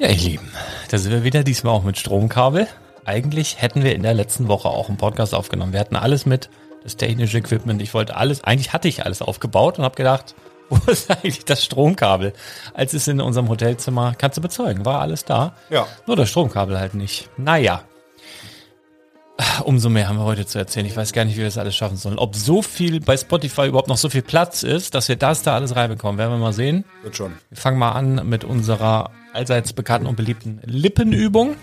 Ja, ihr Lieben, da sind wir wieder, diesmal auch mit Stromkabel. Eigentlich hätten wir in der letzten Woche auch einen Podcast aufgenommen. Wir hatten alles mit, das technische Equipment. Ich wollte alles, eigentlich hatte ich alles aufgebaut und habe gedacht, wo ist eigentlich das Stromkabel? Als es in unserem Hotelzimmer, kannst du bezeugen, war alles da. Ja. Nur das Stromkabel halt nicht. Naja. Umso mehr haben wir heute zu erzählen. Ich weiß gar nicht, wie wir das alles schaffen sollen. Ob so viel bei Spotify überhaupt noch so viel Platz ist, dass wir das da alles reinbekommen, werden wir mal sehen. Wird schon. Wir fangen mal an mit unserer allseits bekannten und beliebten Lippenübung,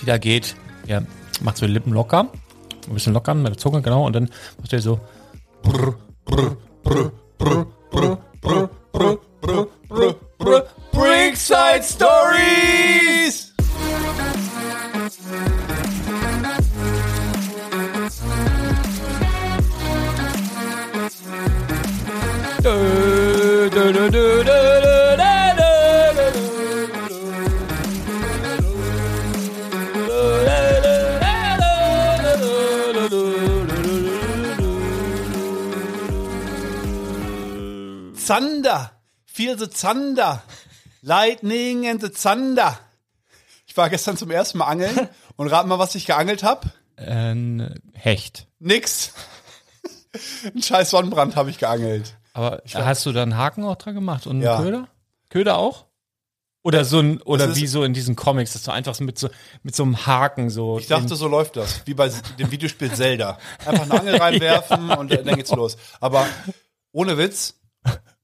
die da geht. Ja, macht so die Lippen locker, ein bisschen lockern mit der Zunge, genau, und dann macht ihr so brr, brr, brr, brr, brr, brr, brr, brr, brr, brr, Brickside Stories! Zander. Feel the Zander. Lightning and the Zander. Ich war gestern zum ersten Mal angeln und rat mal, was ich geangelt habe. Ein Hecht. Nix. Ein scheiß Sonnenbrand habe ich geangelt. Aber hast du da einen Haken auch dran gemacht und einen Ja. Köder? Köder auch? Oder so ein, oder wie so in diesen Comics, dass du einfach so mit so, mit so einem Haken so. Ich dachte, so läuft das. Wie bei dem Videospiel Zelda. Einfach eine Angel reinwerfen und dann geht's los. Aber ohne Witz,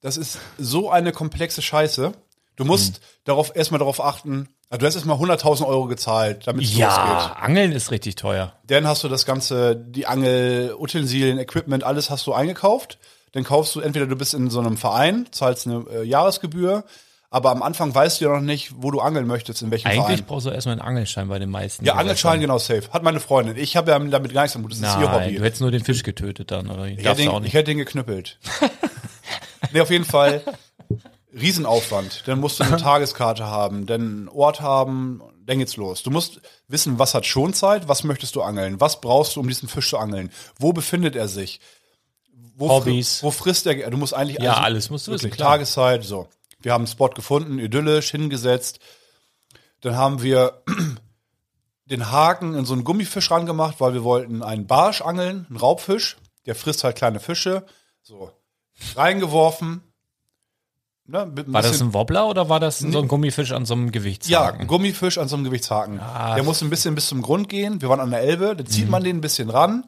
das ist so eine komplexe Scheiße. Du musst darauf erstmal darauf achten, also du hast erstmal 100.000 Euro gezahlt, damit es ja, losgeht. Angeln ist richtig teuer. Dann hast du das ganze, die Angel, Utensilien, Equipment, alles hast du eingekauft. Dann kaufst du, entweder du bist in so einem Verein, zahlst eine äh, Jahresgebühr, aber am Anfang weißt du ja noch nicht, wo du angeln möchtest, in welchem Eigentlich Verein. brauchst du erstmal einen Angelschein bei den meisten. Ja, Angelschein, genau, safe. Hat meine Freundin. Ich habe ja damit gar nichts am Hut. Das ist ihr Hobby. du hättest nur den Fisch getötet dann, oder? Ich hätte, ihn, ich hätte ihn geknüppelt. nee, auf jeden Fall Riesenaufwand. Dann musst du eine Tageskarte haben, dann einen Ort haben, dann geht's los. Du musst wissen, was hat Schonzeit, was möchtest du angeln, was brauchst du, um diesen Fisch zu angeln, wo befindet er sich, wo, fri- Hobbys. wo frisst er, du musst eigentlich Ja, alles musst du wissen, wirklich klar. Tageszeit, so. Wir haben einen Spot gefunden, idyllisch, hingesetzt. Dann haben wir den Haken in so einen Gummifisch rangemacht, weil wir wollten einen Barsch angeln, einen Raubfisch. Der frisst halt kleine Fische. So. Reingeworfen. Ne, War das ein Wobbler oder war das so ein Gummifisch an so einem ja, Gewichtshaken? ein Gummifisch an so einem Gewichtshaken. Ah. der muss ein bisschen bis zum Grund gehen. Wir waren an der Elbe, da zieht man den ein bisschen ran,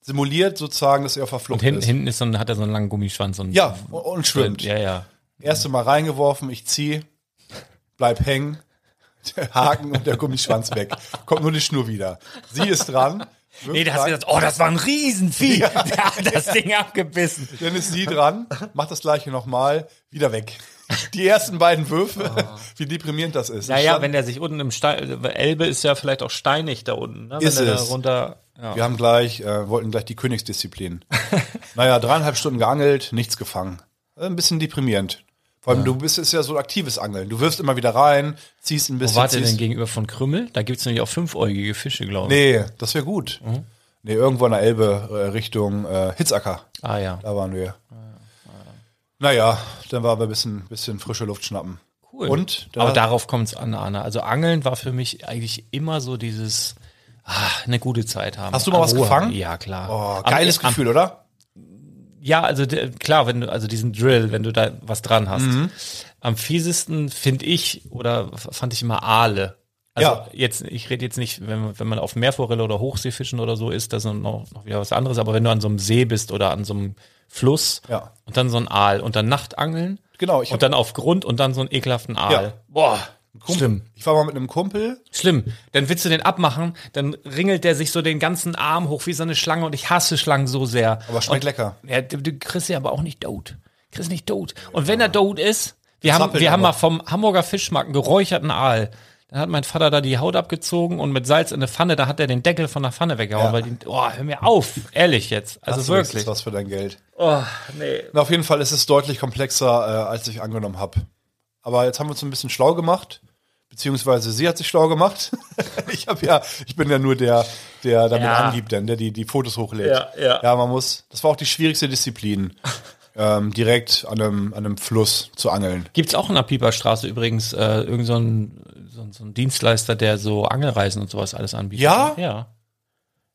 simuliert sozusagen, dass er auf der Flucht Und hinten, ist. hinten ist so ein, hat er so einen langen Gummischwanz und Ja, und, und schwimmt. Ja, ja. Erste Mal reingeworfen, ich zieh, bleib hängen, der Haken und der Gummischwanz weg. Kommt nur die Schnur wieder. Sie ist dran. Nee, da hast du gedacht, oh, das war ein Riesenvieh. Der hat das Ding abgebissen. Dann ist sie dran, macht das gleiche nochmal, wieder weg. Die ersten beiden Würfe, wie deprimierend das ist. Naja, wenn der sich unten im Stein, Elbe ist ja vielleicht auch steinig da unten, ne? Ist wenn der es. da runter, ja. Wir haben gleich, äh, wollten gleich die Königsdisziplin. naja, dreieinhalb Stunden geangelt, nichts gefangen. Ein bisschen deprimierend. Vor allem, du bist, ist ja so aktives Angeln. Du wirfst immer wieder rein, ziehst ein Wo bisschen. wart ihr denn gegenüber von Krümmel? Da gibt's nämlich auch fünfäugige Fische, glaube ich. Nee, das wäre gut. Mhm. Nee, irgendwo an der Elbe äh, Richtung äh, Hitzacker. Ah ja. Da waren wir. Naja, dann war wir ein bisschen, bisschen frische Luft schnappen. Cool. Und? Dann Aber darauf kommt's an, Anna. Also Angeln war für mich eigentlich immer so dieses, ah, eine gute Zeit haben. Hast du mal was Ruhe gefangen? Ja, klar. Oh, Am- geiles am, Gefühl, oder? Ja, also klar, wenn du, also diesen Drill, wenn du da was dran hast. Mhm. Am fiesesten finde ich oder fand ich immer Aale. Also Ja. jetzt, ich rede jetzt nicht, wenn man, wenn man auf Meerforelle oder Hochseefischen oder so ist, das ist noch, noch wieder was anderes, aber wenn du an so einem See bist oder an so einem Fluss Ja. und dann so ein Aal und dann Nachtangeln Genau, ich und dann auf Grund und dann so einen ekelhaften Aal. Ja. Boah, Kumpel- schlimm. Ich war mal mit einem Kumpel. Schlimm. Dann willst du den abmachen, dann ringelt der sich so den ganzen Arm hoch wie so eine Schlange und ich hasse Schlangen so sehr. Aber schmeckt lecker. Ja, du, du kriegst ja aber auch nicht tot. Kriegst nicht tot. Und wenn er tot ist, wir haben, wir haben mal vom Hamburger Fischmarkt einen geräucherten Aal. Dann hat mein Vater da die Haut abgezogen und mit Salz in eine Pfanne, da hat er den Deckel von der Pfanne weggehauen, Ja. weil die, oh, hör mir auf. Ehrlich jetzt. Also Das wirklich. ist was für dein Geld. Oh, nee. Na, auf jeden Fall ist es deutlich komplexer, äh, als ich angenommen habe. Aber jetzt haben wir uns ein bisschen schlau gemacht. Beziehungsweise sie hat sich schlau gemacht. ich habe ja, ich bin ja nur der, der damit Ja. angibt, denn der die, die Fotos hochlädt. Ja, ja. ja, man muss, das war auch die schwierigste Disziplin. ähm, direkt an einem, an einem Fluss zu angeln. Gibt's auch in der Pieperstraße übrigens äh, irgend so ein, so, so ein Dienstleister, der so Angelreisen und sowas alles anbietet. Ja? Ja.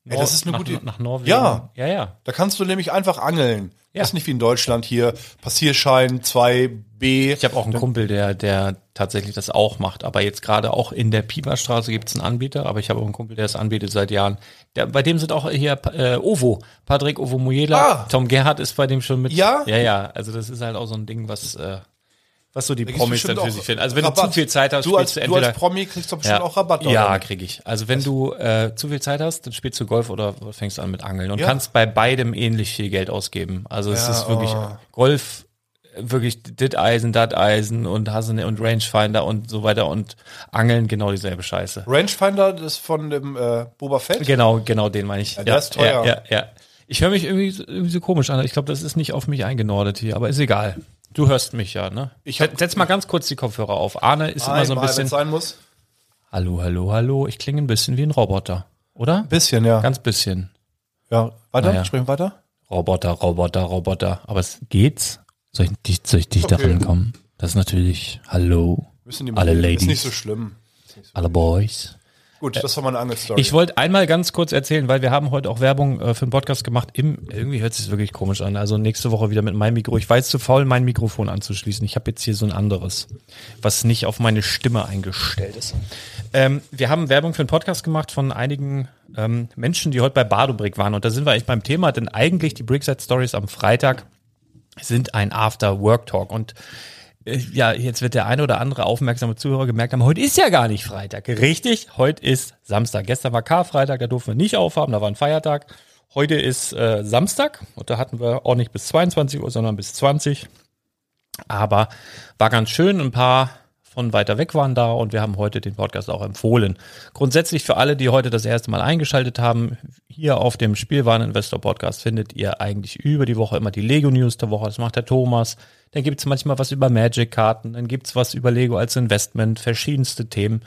Ey, das ist eine nach, gute- Nach Norwegen. Ja. Ja, ja. Da kannst du nämlich einfach angeln. Ja. Das ist nicht wie in Deutschland hier Passierschein 2b. Ich habe auch einen Kumpel, der, der tatsächlich das auch macht. Aber jetzt gerade auch in der Pieperstraße gibt's einen Anbieter, aber ich habe auch einen Kumpel, der das anbietet seit Jahren. Der, bei dem sind auch hier äh, Ovo, Patrick Ovo Mujela, Ah. Tom Gerhardt ist bei dem schon mit. Ja? Ja, ja. Also das ist halt auch so ein Ding, was, äh, was so die gibt's Promis dann für sich finden. Also wenn du Rabatt. zu viel Zeit hast, du als, spielst du als Promi kriegst doch bestimmt auch Rabatt. Ja, oder? kriege ich. Also wenn du äh, zu viel Zeit hast, dann spielst du Golf oder fängst an mit Angeln und Ja. kannst bei beidem ähnlich viel Geld ausgeben. Also es Ja, ist wirklich oh. Golf, wirklich dit Eisen, dat Eisen und hast eine- und Rangefinder und so weiter und Angeln genau dieselbe Scheiße. Rangefinder, das ist von dem äh, Boba Fett. Genau, genau den meine ich. Ja, der ist teuer. Ja, ja, ja. Ich höre mich irgendwie, so- irgendwie so komisch an. Ich glaube, das ist nicht auf mich eingenordet hier, aber ist egal. Du hörst mich ja, ne? Ich hab- Setz mal ganz kurz die Kopfhörer auf. Arne ist immer so ein Einmal, bisschen. sein muss. Hallo, hallo, hallo. Ich klinge ein bisschen wie ein Roboter, oder? Bisschen, ja. Ganz bisschen. ja. Weiter, Naja. sprechen weiter. Roboter, Roboter, Roboter. Aber es geht's. Soll ich, dich- soll ich dichter Okay. rankommen? Das ist natürlich, hallo, alle Ist Ladies, nicht so schlimm. alle Boys. Gut, das war meine Angelstory. Ich wollte einmal ganz kurz erzählen, weil wir haben heute auch Werbung äh, für einen Podcast gemacht. Im, irgendwie hört sich wirklich komisch an. Also nächste Woche wieder mit meinem Mikro. Ich war jetzt zu faul, mein Mikrofon anzuschließen. Ich habe jetzt hier so ein anderes, was nicht auf meine Stimme eingestellt ist. Ähm, wir haben Werbung für einen Podcast gemacht von einigen ähm, Menschen, die heute bei Badobrick waren. Und da sind wir eigentlich beim Thema, denn eigentlich die Brickside Stories am Freitag sind ein After-Work-Talk. Und äh, ja, jetzt wird der eine oder andere aufmerksame Zuhörer gemerkt haben, heute ist ja gar nicht Freitag. Richtig, heute ist Samstag. Gestern war Karfreitag, da durften wir nicht aufhaben, da war ein Feiertag. Heute ist äh, Samstag und da hatten wir auch nicht bis 22 Uhr, sondern bis 20. Aber war ganz schön, ein paar von weiter weg waren da und wir haben heute den Podcast auch empfohlen. Grundsätzlich für alle, die heute das erste Mal eingeschaltet haben, hier auf dem Spielwareninvestor Podcast findet ihr eigentlich über die Woche immer die Lego News der Woche. Das macht der Thomas. Dann gibt's manchmal was über Magic-Karten, dann gibt's was über Lego als Investment, verschiedenste Themen.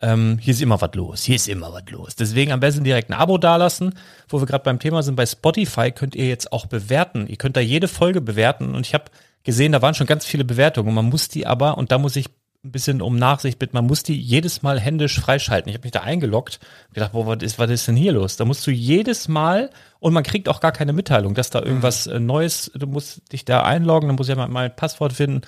Ähm, hier ist immer was los, hier ist immer was los. Deswegen am besten direkt ein Abo dalassen. Wo wir gerade beim Thema sind, bei Spotify könnt ihr jetzt auch bewerten. Ihr könnt da jede Folge bewerten und ich habe gesehen, da waren schon ganz viele Bewertungen. Man muss die aber, und da muss ich ein bisschen um Nachsicht bitten, man muss die jedes Mal händisch freischalten. Ich habe mich da eingeloggt und gedacht, boah, was ist, was ist denn hier los? Da musst du jedes Mal, und man kriegt auch gar keine Mitteilung, dass da irgendwas äh, Neues, du musst dich da einloggen, dann muss ich ja mal mein Passwort finden.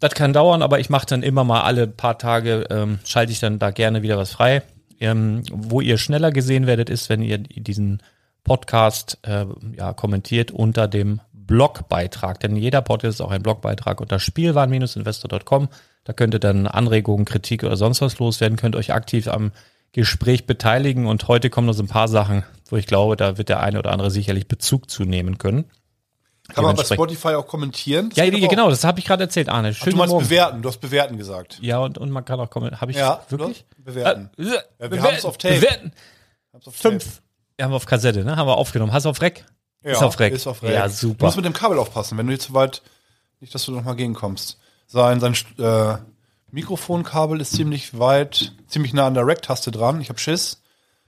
Das kann dauern, aber ich mache dann immer mal alle paar Tage, ähm, schalte ich dann da gerne wieder was frei. Ähm, wo ihr schneller gesehen werdet, ist, wenn ihr diesen Podcast äh, ja, kommentiert unter dem Blogbeitrag. Denn jeder Podcast ist auch ein Blogbeitrag unter spielwaren-investor.com. Da könnt ihr dann Anregungen, Kritik oder sonst was loswerden, könnt euch aktiv am Gespräch beteiligen. Und heute kommen noch so ein paar Sachen, wo ich glaube, da wird der eine oder andere sicherlich Bezug zu nehmen können. Kann man bei Spotify auch kommentieren? Das Ja, genau, das habe ich gerade erzählt, Arne. Ach, Schönen du meinst Morgen. bewerten, du hast bewerten gesagt. Ja, und, und man kann auch kommentieren. Habe ich Ja, wirklich? du hast bewerten. Äh, Ja, wir haben's auf Tape. Bewerten. Auf Tape. Fünf. Ja, haben wir auf Kassette, ne? Haben wir aufgenommen. Hast du auf Rec? Ja, ist auf Rec. Ist auf Rec. Ja, Du super. musst mit dem Kabel aufpassen, wenn du jetzt so weit, nicht, dass du noch mal gegenkommst. Sein, sein äh, Mikrofonkabel ist ziemlich weit, ziemlich nah an der Rec-Taste dran. Ich hab Schiss,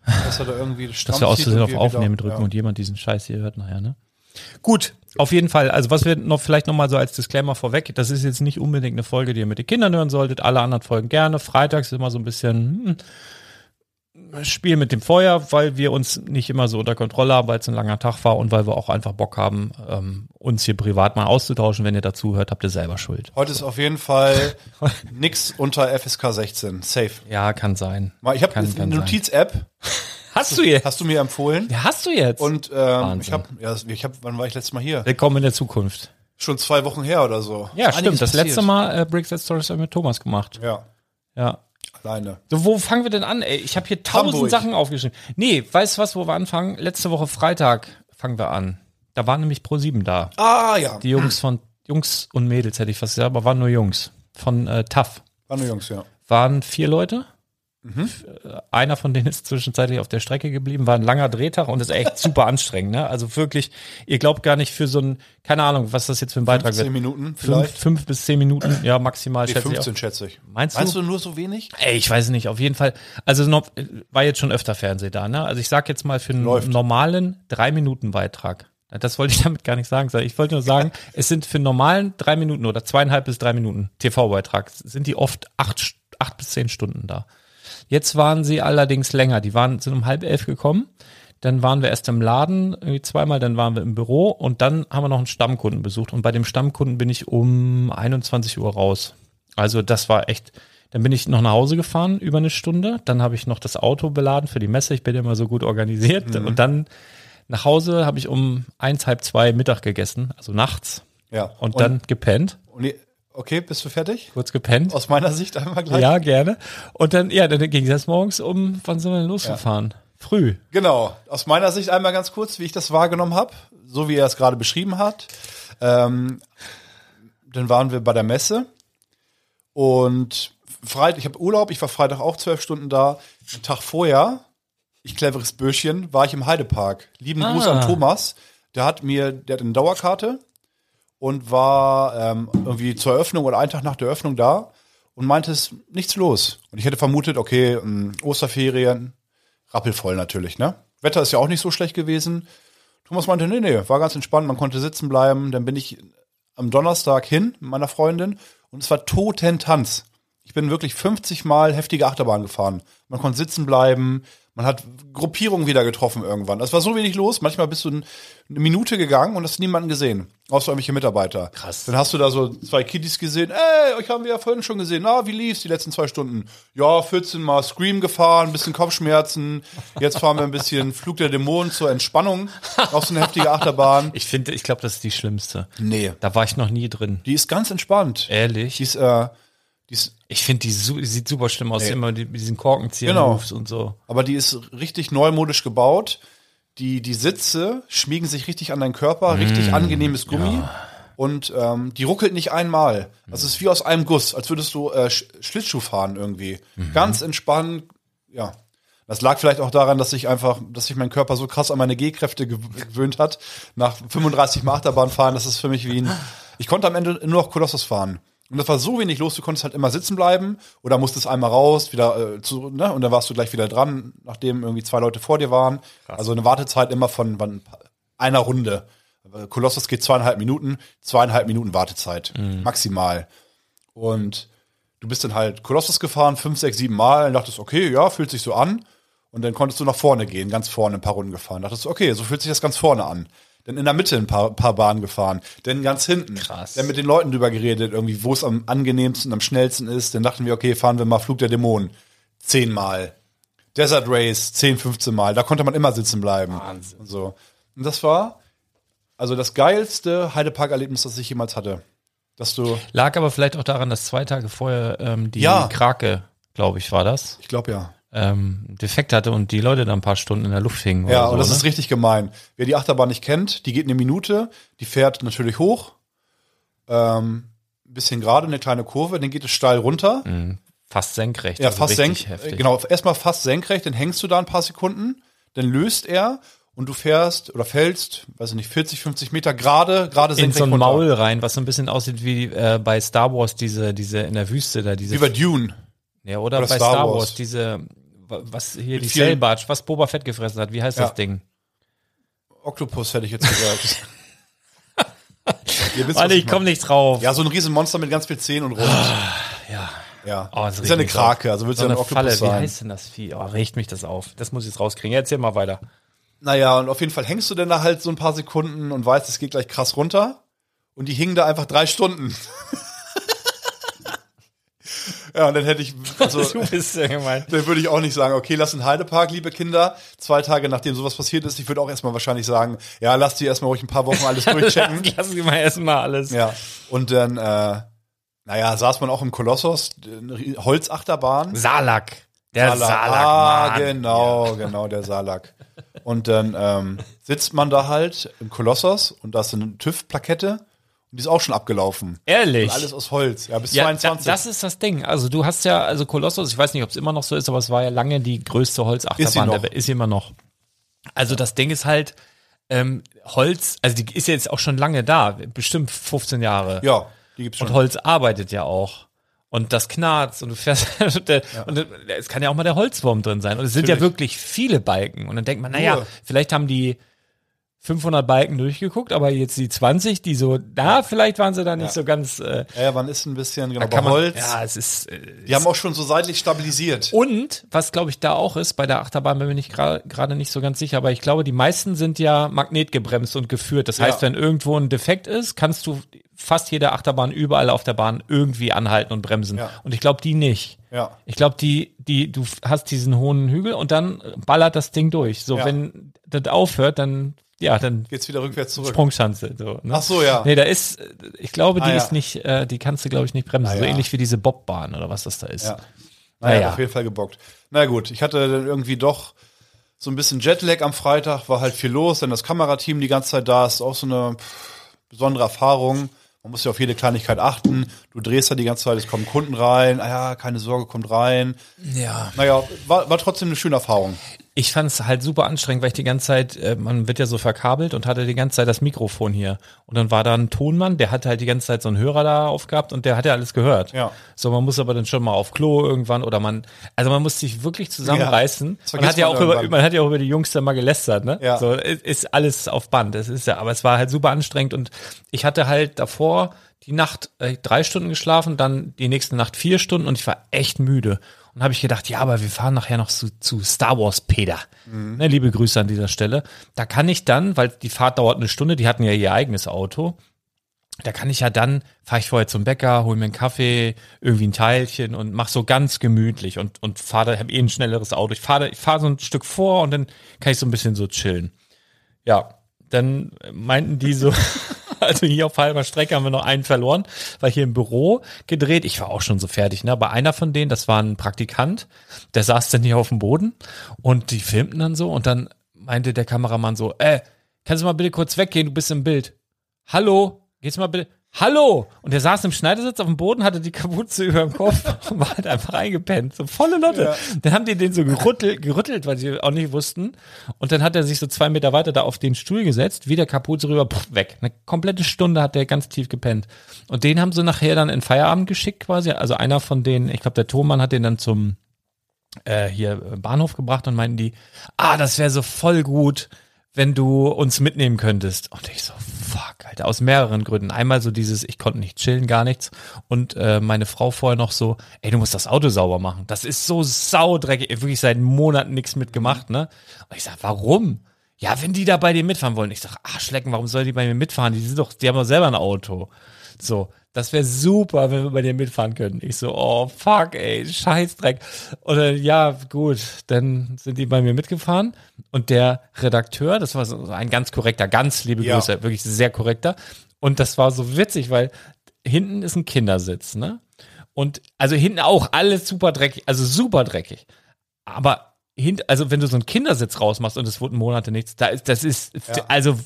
dass er da irgendwie Dass wir aus zieht Versehen und auf Aufnehmen wieder- drücken ja. und jemand diesen Scheiß hier hört nachher, ne? Gut, auf jeden Fall. Also was wir noch vielleicht noch mal so als Disclaimer vorweg, das ist jetzt nicht unbedingt eine Folge, die ihr mit den Kindern hören solltet. Alle anderen Folgen gerne. Freitags ist immer so ein bisschen hm, Spiel mit dem Feuer, weil wir uns nicht immer so unter Kontrolle haben, weil es ein langer Tag war und weil wir auch einfach Bock haben, ähm, uns hier privat mal auszutauschen. Wenn ihr dazu hört, habt ihr selber Schuld. Heute ist auf jeden Fall nix unter FSK 16. Safe. Ja, kann sein. Ich habe eine. Notiz-App, Hast du jetzt? hast du mir empfohlen. Ja, hast du jetzt? Und ähm, Wahnsinn. ich habe, ja, ich hab, wann war ich letztes Mal hier? Willkommen in der Zukunft. Schon zwei Wochen her oder so. Ja, stimmt. Das letzte passiert. Mal äh, Bricks That Stories haben wir mit Thomas gemacht. Ja, Ja. Alleine. So, wo fangen wir denn an? Ey, ich habe hier tausend Hamburg. Sachen aufgeschrieben. Nee, weißt du was, wo wir anfangen? Letzte Woche Freitag fangen wir an. Da waren nämlich Pro 7 da. Ah ja, Die Jungs von Jungs und Mädels hätte ich fast gesagt, aber waren nur Jungs. Von äh, TAF. waren nur Jungs, ja. Waren vier Leute. Mhm. Äh, Einer von denen ist zwischenzeitlich auf der Strecke geblieben, war ein langer Drehtag und ist echt super anstrengend. Ne? Also wirklich, ihr glaubt gar nicht für so ein, keine Ahnung, was das jetzt für ein Beitrag 10 wird. Minuten Fünf, vielleicht. fünf bis zehn Minuten, ja, maximal. Nee, schätze ich 15 auch. schätze ich. Meinst du? Meinst du nur so wenig? Ey, ich weiß nicht, auf jeden Fall. Also noch, war jetzt schon öfter Fernseh da, ne? Also ich sag jetzt mal für einen Läuft. normalen drei Minuten Beitrag Das wollte ich damit gar nicht sagen. Ich wollte nur sagen, es sind für normalen drei Minuten oder zweieinhalb bis drei Minuten TV-Beitrag, sind die oft acht, acht bis zehn Stunden da. Jetzt waren sie allerdings länger. Die waren, sind um halb elf gekommen. Dann waren wir erst im Laden, irgendwie zweimal, dann waren wir im Büro und dann haben wir noch einen Stammkunden besucht. Und bei dem Stammkunden bin ich um 21 Uhr raus. Also das war echt, dann bin ich noch nach Hause gefahren, über eine Stunde. Dann habe ich noch das Auto beladen für die Messe. Ich bin immer so gut organisiert. Mhm. Und dann nach Hause habe ich um eins, halb zwei Mittag gegessen, also nachts. Ja. Und, dann gepennt. Und, okay, bist du fertig? Kurz gepennt. Aus meiner Sicht einmal gleich. Ja, gerne. Und dann, ja, dann ging es morgens um, wann sind wir denn losgefahren? Früh. Genau. Aus meiner Sicht einmal ganz kurz, wie ich das wahrgenommen habe, so wie er es gerade beschrieben hat. Ähm, dann waren wir bei der Messe und Freitag, ich habe Urlaub, ich war Freitag auch zwölf Stunden da. Einen Tag vorher, ich cleveres Böschchen, war ich im Heidepark. Lieben Gruß Ah. an Thomas. Der hat mir, der hat eine Dauerkarte und war ähm, irgendwie zur Eröffnung oder einen Tag nach der Eröffnung da und meinte, es nichts los. Und ich hätte vermutet, okay, ähm, Osterferien, rappelvoll natürlich, ne? Wetter ist ja auch nicht so schlecht gewesen. Thomas meinte, nee, nee, war ganz entspannt, man konnte sitzen bleiben. Dann bin ich am Donnerstag hin mit meiner Freundin und es war Totentanz. Ich bin wirklich 50 Mal heftige Achterbahn gefahren. Man konnte sitzen bleiben, man hat Gruppierungen wieder getroffen irgendwann. Es war so wenig los, manchmal bist du ein- eine Minute gegangen und hast niemanden gesehen, außer irgendwelche Mitarbeiter. Krass. Dann hast du da so zwei Kiddies gesehen. Ey, euch haben wir ja vorhin schon gesehen. Na, wie lief's die letzten zwei Stunden? Ja, 14 Mal Scream gefahren, bisschen Kopfschmerzen. Jetzt fahren wir ein bisschen Flug der Dämonen zur Entspannung auf so eine heftige Achterbahn. Ich finde, ich glaube, das ist die schlimmste. Nee. Da war ich noch nie drin. Die ist ganz entspannt. Ehrlich? Die ist, äh, die ist, Ich finde, die, su- die sieht super schlimm aus, Nee. immer die, mit diesen Korkenzieher Genau. Und so. aber die ist richtig neumodisch gebaut. Die, die Sitze schmiegen sich richtig an deinen Körper, richtig angenehmes Gummi. Und ähm, die ruckelt nicht einmal. Das ist wie aus einem Guss, als würdest du äh, Sch Schlittschuh fahren irgendwie. Ganz entspannt, ja. Das lag vielleicht auch daran, dass ich einfach, dass sich mein Körper so krass an meine G-Kräfte gew- gewöhnt hat. Nach 35 Mal Achterbahn fahren, das ist für mich wie ein. Ich konnte am Ende nur noch Kolossus fahren. Und das war so wenig los, du konntest halt immer sitzen bleiben oder musstest einmal raus, wieder äh, zu, ne? Und dann warst du gleich wieder dran, nachdem irgendwie zwei Leute vor dir waren. Also eine Wartezeit immer von, von einer Runde. Äh, Kolossus geht zweieinhalb Minuten, zweieinhalb Minuten Wartezeit. Maximal. Und du bist dann halt Kolossus gefahren, fünf, sechs, sieben Mal und dachtest, okay, ja, fühlt sich so an. Und dann konntest du nach vorne gehen, ganz vorne ein paar Runden gefahren. Dachtest du, okay, so fühlt sich das ganz vorne an. Dann in der Mitte ein paar, paar Bahnen gefahren. Dann ganz hinten. Krass. Dann mit den Leuten drüber geredet, irgendwie, wo es am angenehmsten, am schnellsten ist. Dann dachten wir, okay, fahren wir mal Flug der Dämonen. Zehnmal. Desert Race, 10, 15 Mal. Da konnte man immer sitzen bleiben. Wahnsinn. Und so. Und das war also das geilste Heidepark-Erlebnis, das ich jemals hatte. Dass du, Lag aber vielleicht auch daran, dass zwei Tage vorher ähm, die Ja. Krake, glaube ich, war das, ich glaube ja. Ähm, Defekt hatte und die Leute da ein paar Stunden in der Luft hingen. Ja, oder so, und das ne? ist richtig gemein. Wer die Achterbahn nicht kennt, die geht eine Minute, die fährt natürlich hoch, ähm, ein bisschen gerade, eine kleine Kurve, dann geht es steil runter. fast senkrecht. Ja, also fast senkrecht. Genau, erstmal fast senkrecht, dann hängst du da ein paar Sekunden, dann löst er und du fährst oder fällst, weiß ich nicht, 40, 50 Meter gerade, gerade In senkrecht so ein runter. Maul rein, was so ein bisschen aussieht wie äh, bei Star Wars, diese, diese in der Wüste da, diese. Wie bei Dune. ja, oder, oder bei Star Star, Wars. Wars. diese, was hier Mit die vielen- was Boba Fett gefressen hat. Wie heißt Ja. das Ding? Oktopus hätte ich jetzt gesagt. Ihr wisst, was Warte, ich meine. komme nicht drauf. Ja, so ein Riesenmonster mit ganz viel Zähnen und rund. ja. Ja. Oh, das ist ja eine mich Krake, also wird So ja ein eine Oktopus Falle, wie sein. heißt denn das Vieh? Oh, regt mich das auf. Das muss ich jetzt rauskriegen. Ja, erzähl mal weiter. Naja, und auf jeden Fall hängst du denn da halt so ein paar Sekunden und weißt, es geht gleich krass runter. Und die hingen da einfach drei Stunden. ja, und dann hätte ich, also, du bist ja gemein. dann würde ich auch nicht sagen, okay, lass in Heidepark, liebe Kinder. Zwei Tage nachdem sowas passiert ist, ich würde auch erstmal wahrscheinlich sagen, ja, lass die erstmal ruhig ein paar Wochen alles durchchecken. Lassen Sie mal erstmal alles. ja. Und dann, äh, naja, saß man auch im Kolossos, Rie- Holzachterbahn. Salak. Der Salak, ah, Mann. genau, genau, der Salak. Und dann ähm, sitzt man da halt im Kolossos und da ist eine TÜV-Plakette und die ist auch schon abgelaufen. Ehrlich. Und alles aus Holz, ja, bis Ja, 22. Da, das ist das Ding. Also du hast ja, also Kolossus, ich weiß nicht, ob es immer noch so ist, aber es war ja lange die größte Ist sie Holzachterbahn noch. der Welt. Ist sie immer noch. Also das Ding ist halt, ähm, Holz, also die ist ja jetzt auch schon lange da, bestimmt 15 Jahre. ja, die gibt's schon. Und Holz arbeitet ja auch. Und das knarzt und du fährst und, der, und es kann ja auch mal der Holzwurm drin sein. Und es sind ja Natürlich. wirklich viele Balken. Und dann denkt man, naja, vielleicht haben die 500 Balken durchgeguckt, aber jetzt die 20, die so, da vielleicht waren sie da nicht so ganz. Äh, Ja, man ist ein bisschen, genau, bei Holz. ja, es ist. Äh, die haben auch schon so seitlich stabilisiert. und was glaube ich da auch ist, bei der Achterbahn bin ich gerade nicht so ganz sicher, aber ich glaube, die meisten sind ja magnetgebremst und geführt. Das heißt, Ja. wenn irgendwo ein Defekt ist, kannst du fast jede Achterbahn überall auf der Bahn irgendwie anhalten und bremsen. Ja. Und ich glaube, die nicht. Ja. Ich glaube, die, die, du hast diesen hohen Hügel und dann ballert das Ding durch. So, Ja. wenn das aufhört, dann, ja, dann Geht's wieder rückwärts zurück. Sprungschanze. So, ne? Ach so, ja. Nee, da ist, ich glaube, die Ah, ja. ist nicht, äh, die kannst du, glaube ich, nicht bremsen. Ah, So ähnlich wie diese Bobbahn oder was das da ist. Ja. Naja, Naja. auf jeden Fall gebockt. Na gut, ich hatte dann irgendwie doch so ein bisschen Jetlag am Freitag, war halt viel los, dann das Kamerateam die ganze Zeit da, ist auch so eine pff, besondere Erfahrung. Man muss ja auf jede Kleinigkeit achten. Du drehst ja die ganze Zeit, es kommen Kunden rein. Ah ja, keine Sorge, kommt rein. ja. Naja, war, war trotzdem eine schöne Erfahrung. Ich fand es halt super anstrengend, weil ich die ganze Zeit, äh, man wird ja so verkabelt und hatte die ganze Zeit das Mikrofon hier. Und dann war da ein Tonmann, der hatte halt die ganze Zeit so einen Hörer da aufgehabt und der hat ja alles gehört. Ja. So, man muss aber dann schon mal auf Klo irgendwann oder man, also man muss sich wirklich zusammenreißen. das man hat ja man auch über, man hat ja auch über die Jungs da mal gelästert, ne? Ja. So, ist, ist alles auf Band. Das ist ja, aber es war halt super anstrengend und ich hatte halt davor die Nacht äh, drei Stunden geschlafen, dann die nächste Nacht vier Stunden und ich war echt müde. Und habe ich gedacht, ja, aber wir fahren nachher noch zu, zu Star Wars Peter. Ne, liebe Grüße an dieser Stelle. Da kann ich dann, weil die Fahrt dauert eine Stunde, die hatten ja ihr eigenes Auto. Da kann ich ja dann, fahre ich vorher zum Bäcker, hol mir einen Kaffee, irgendwie ein Teilchen und mach so ganz gemütlich und, und fahre, habe eh ein schnelleres Auto. Ich fahre ich fahr so ein Stück vor und dann kann ich so ein bisschen so chillen. Ja, dann meinten die so, also hier auf halber Strecke haben wir noch einen verloren, weil hier im Büro gedreht. Ich war auch schon so fertig, ne? Aber einer von denen, das war ein Praktikant, der saß dann hier auf dem Boden und die filmten dann so und dann meinte der Kameramann so, äh, kannst du mal bitte kurz weggehen, du bist im Bild. Hallo, geht's mal bitte. Hallo! Und der saß im Schneidersitz auf dem Boden, hatte die Kapuze über dem Kopf und war halt einfach eingepennt. So volle Lotte. Dann haben die den so gerüttelt, gerüttelt, weil sie auch nicht wussten. Und dann hat er sich so zwei Meter weiter da auf den Stuhl gesetzt, wieder Kapuze rüber, pff, weg. Eine komplette Stunde hat der ganz tief gepennt. Und den haben sie nachher dann in Feierabend geschickt quasi. Also einer von denen, ich glaube, der Thomann hat den dann zum äh, hier äh, Bahnhof gebracht und meinten die, ah, das wäre so voll gut, wenn du uns mitnehmen könntest. Und ich so, fuck, Alter, aus mehreren Gründen. Einmal so dieses, ich konnte nicht chillen, gar nichts. Und äh, meine Frau vorher noch so, ey, du musst das Auto sauber machen. Das ist so saudreckig. Wirklich seit Monaten nichts mitgemacht, ne? Und ich sag, warum? Ja, wenn die da bei dir mitfahren wollen. Ich sag, ach, Schlecken, warum soll die bei mir mitfahren? Die sind doch, die haben doch selber ein Auto. So, das wäre super, wenn wir bei dir mitfahren können. Ich so, oh fuck, ey, Scheißdreck. Oder ja, gut, dann sind die bei mir mitgefahren und der Redakteur, das war so ein ganz korrekter, ganz liebe Ja. Grüße, wirklich sehr korrekter. Und das war so witzig, weil hinten ist ein Kindersitz, ne? Und also hinten auch alles super dreckig, also super dreckig. Aber hint, also wenn du so einen Kindersitz rausmachst und es wurden Monate nichts, da ist, das ist Ja. also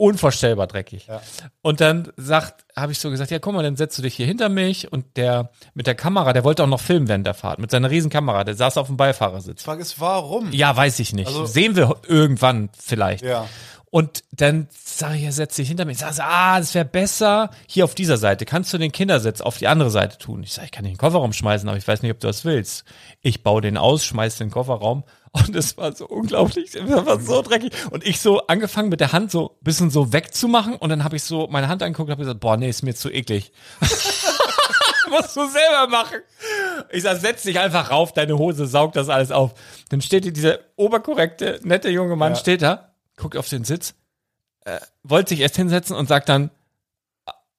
unvorstellbar dreckig. Ja. Und dann sagt, habe ich so gesagt, ja, guck mal, dann setzt du dich hier hinter mich und der mit der Kamera, der wollte auch noch filmen während der Fahrt mit seiner riesen Kamera, der saß auf dem Beifahrersitz. Die Frage ist, warum? Ja, weiß ich nicht. Also- Sehen wir irgendwann vielleicht. Ja. Und dann sage ich, er setzt sich hinter mich. Sag ah, es wäre besser hier auf dieser Seite. Kannst du den Kindersitz auf die andere Seite tun? Ich sage, ich kann den Kofferraum schmeißen, aber ich weiß nicht, ob du das willst. Ich baue den aus, schmeiß den Kofferraum und es war so unglaublich, es war so dreckig. Und ich so angefangen mit der Hand so ein bisschen so wegzumachen und dann habe ich so meine Hand angeguckt und habe gesagt, boah, nee, ist mir zu eklig. musst du selber machen. Ich sag, setz dich einfach rauf, deine Hose saugt das alles auf. Dann steht hier dieser oberkorrekte, nette junge Mann, Ja. steht da, guckt auf den Sitz, äh, wollte sich erst hinsetzen und sagt dann,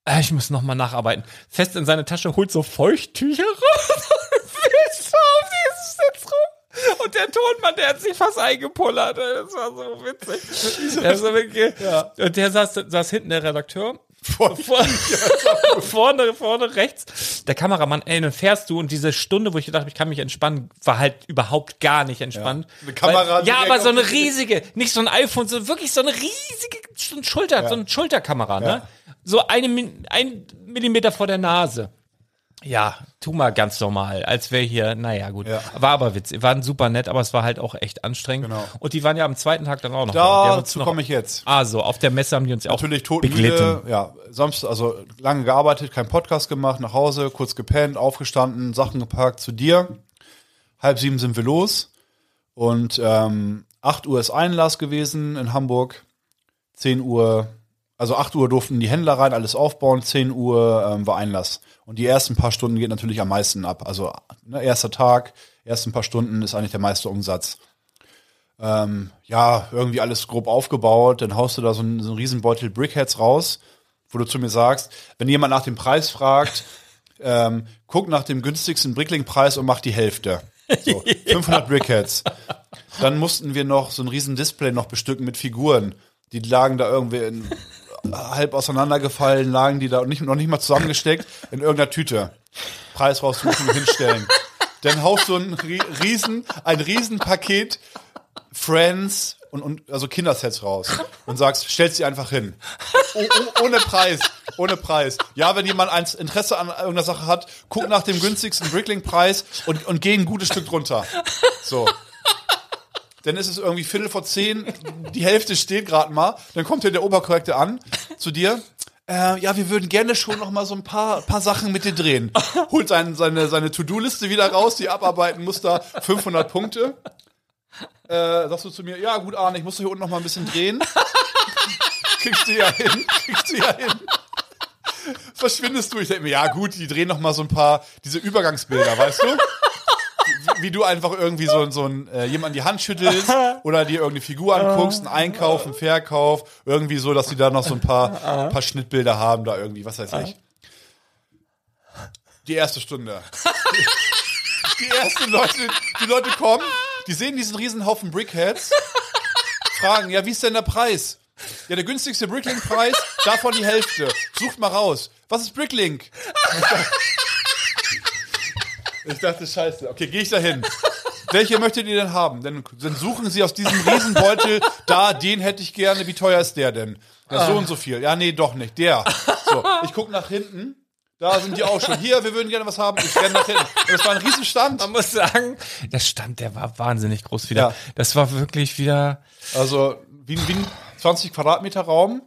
äh, ich muss noch mal nacharbeiten. Fest in seine Tasche, holt so Feuchttücher raus und wischt so auf dieses Sitz rum. Und der Tonmann, der hat sich fast eingepullert. Das war so witzig. Wirklich, Ja. Und der saß, saß hinten, der Redakteur. Vor, vorne, vorne rechts. Der Kameramann, ey, dann fährst du und diese Stunde, wo ich gedacht habe, ich kann mich entspannen, war halt überhaupt gar nicht entspannt. Ja. Eine Kamera Weil, ja, aber so eine riesige, nicht so ein iPhone, sondern wirklich so eine riesige so ein Schulter, so eine Schulterkamera, ne? Ja. So eine, ein Millimeter vor der Nase. Ja, tu mal ganz normal, als wäre hier, naja, gut. Ja. War aber witzig, waren super nett, aber es war halt auch echt anstrengend. Genau. Und die waren ja am zweiten Tag dann auch noch. da. Dazu komme ich jetzt. Ah, so, auf der Messe haben die uns ja auch Natürlich todmüde, ja, Samstag, also lange gearbeitet, kein Podcast gemacht, nach Hause, kurz gepennt, aufgestanden, Sachen gepackt zu dir. Halb sieben sind wir los und ähm, 8 Uhr ist Einlass gewesen in Hamburg. 10 Uhr, also 8 Uhr durften die Händler rein, alles aufbauen, 10 Uhr ähm, war Einlass. Und die ersten paar Stunden geht natürlich am meisten ab. Also ne, erster Tag, ersten paar Stunden ist eigentlich der meiste Umsatz. Ähm, ja, irgendwie alles grob aufgebaut, dann haust du da so einen, so einen Riesenbeutel Brickheads raus, wo du zu mir sagst, wenn jemand nach dem Preis fragt, ähm, guck nach dem günstigsten Brickling-Preis und mach die Hälfte. So, 500 Brickheads. Dann mussten wir noch so ein riesen Display noch bestücken mit Figuren. Die lagen da irgendwie in, halb auseinandergefallen, lagen die da nicht, noch nicht mal zusammengesteckt in irgendeiner Tüte. Preis raussuchen, hinstellen. Dann haust du ein riesen, ein riesen Paket Friends und, und also Kindersets raus und sagst, stellst sie einfach hin. Oh, oh, ohne Preis, ohne Preis. Ja, wenn jemand ein Interesse an irgendeiner Sache hat, guck nach dem günstigsten Brickling-Preis und, und geh ein gutes Stück drunter. So. Dann ist es irgendwie Viertel vor zehn, die Hälfte steht gerade mal, dann kommt hier der Oberkorrekte an zu dir. Äh, ja, wir würden gerne schon noch mal so ein paar, paar Sachen mit dir drehen. Holt sein, seine, seine To-Do-Liste wieder raus, die abarbeiten muss da 500 Punkte äh, sagst du zu mir, ja gut, Arne, ich muss hier unten noch mal ein bisschen drehen. kriegst du ja hin, kriegst du ja hin. Verschwindest du? Ich denke mir, ja gut, die drehen noch mal so ein paar, diese Übergangsbilder, weißt du? Wie, du einfach irgendwie so, so ein, äh, jemand die Hand schüttelst oder dir irgendeine Figur anguckst, einen Einkauf, einen Verkauf, irgendwie so, dass die da noch so ein paar, paar Schnittbilder haben, da irgendwie, was weiß ich. Die erste Stunde. Die ersten Leute, die Leute kommen, die sehen diesen riesen Haufen Brickheads, fragen, ja, wie ist denn der Preis? Ja, der günstigste Bricklink-Preis, davon die Hälfte. Sucht mal raus. Was ist Bricklink? Ich dachte, scheiße. Okay, gehe ich da hin. Welche möchtet ihr denn haben? Dann, dann suchen sie aus diesem Riesenbeutel, da, den hätte ich gerne. Wie teuer ist der denn? Ja, so und so viel. Ja, nee, doch nicht. Der. So, ich gucke nach hinten. Da sind die auch schon. Hier, wir würden gerne was haben. Ich renne nach hinten. Und das war ein Riesenstand. Man muss sagen, der Stand, der war wahnsinnig groß wieder. Ja. Das war wirklich wieder. Also, wie, wie ein 20 Quadratmeter Raum.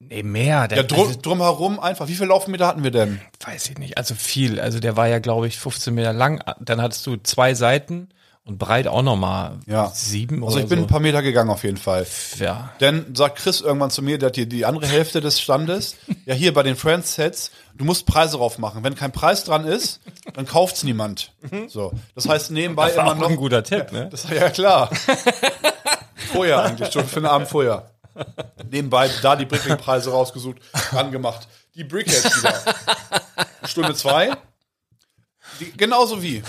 Nee, mehr. Der, ja, drum, also, drumherum einfach. Wie viele Laufmeter hatten wir denn? Weiß ich nicht. Also viel. Also der war ja, glaube ich, 15 Meter lang. Dann hattest du zwei Seiten und breit auch nochmal ja. sieben Also ich bin so. ein paar Meter gegangen auf jeden Fall. Ja. Denn sagt Chris irgendwann zu mir, der hat hier die andere Hälfte des Standes. ja, hier bei den Friends Sets, du musst Preise drauf machen. Wenn kein Preis dran ist, dann kauft's niemand. So. Das heißt nebenbei das war immer auch noch. ein guter Tipp, ne? Das war ja klar. vorher eigentlich, schon für den Abend vorher. Nebenbei da die Brickling-Preise rausgesucht, angemacht. Die Brickheads wieder. Stunde zwei. Die, genauso wie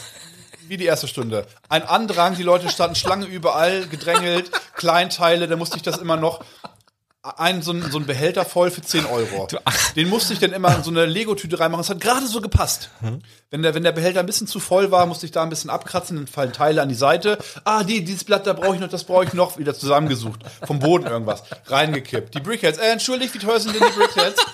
wie die erste Stunde. Ein Andrang, die Leute standen Schlange überall, gedrängelt, Kleinteile, da musste ich das immer noch ein, so, ein, so ein Behälter voll für 10 Euro. Den musste ich dann immer in so eine Lego-Tüte reinmachen. Es hat gerade so gepasst. Mhm. Wenn, der, wenn der Behälter ein bisschen zu voll war, musste ich da ein bisschen abkratzen, dann fallen Teile an die Seite. Ah, die, dieses Blatt, da brauche ich noch, das brauche ich noch. Wieder zusammengesucht. Vom Boden irgendwas. Reingekippt. Die Brickheads. Äh, entschuldigt, wie teuer sind denn die Brickheads?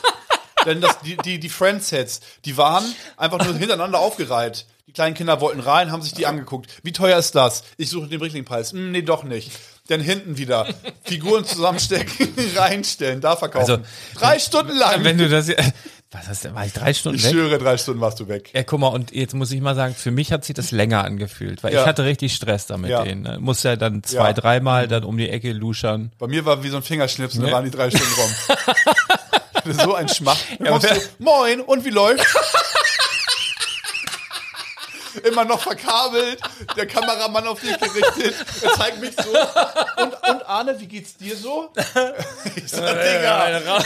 denn das, die, die, die Friendsets, die waren einfach nur hintereinander aufgereiht. Die kleinen Kinder wollten rein, haben sich die angeguckt. Wie teuer ist das? Ich suche den Bricklingpreis. Hm, nee, doch nicht. Dann hinten wieder Figuren zusammenstecken, reinstellen, da verkaufen. Also, drei Stunden lang. Wenn du das, was hast du, war ich drei Stunden ich weg? Ich schwöre, drei Stunden warst du weg. Ja, guck mal, und jetzt muss ich mal sagen, für mich hat sich das länger angefühlt, weil ja. ich hatte richtig Stress damit ja. denen. Ne? Muss ja dann zwei, ja. dreimal dann um die Ecke luschern. Bei mir war wie so ein Fingerschnipsen, ja. da waren die drei Stunden rum. so ein Schmach. Ja, du, Moin, und wie läuft's? immer noch verkabelt, der Kameramann auf dich gerichtet, er zeigt mich so. Und, und Arne, wie geht's dir so? Ich sag, Digga,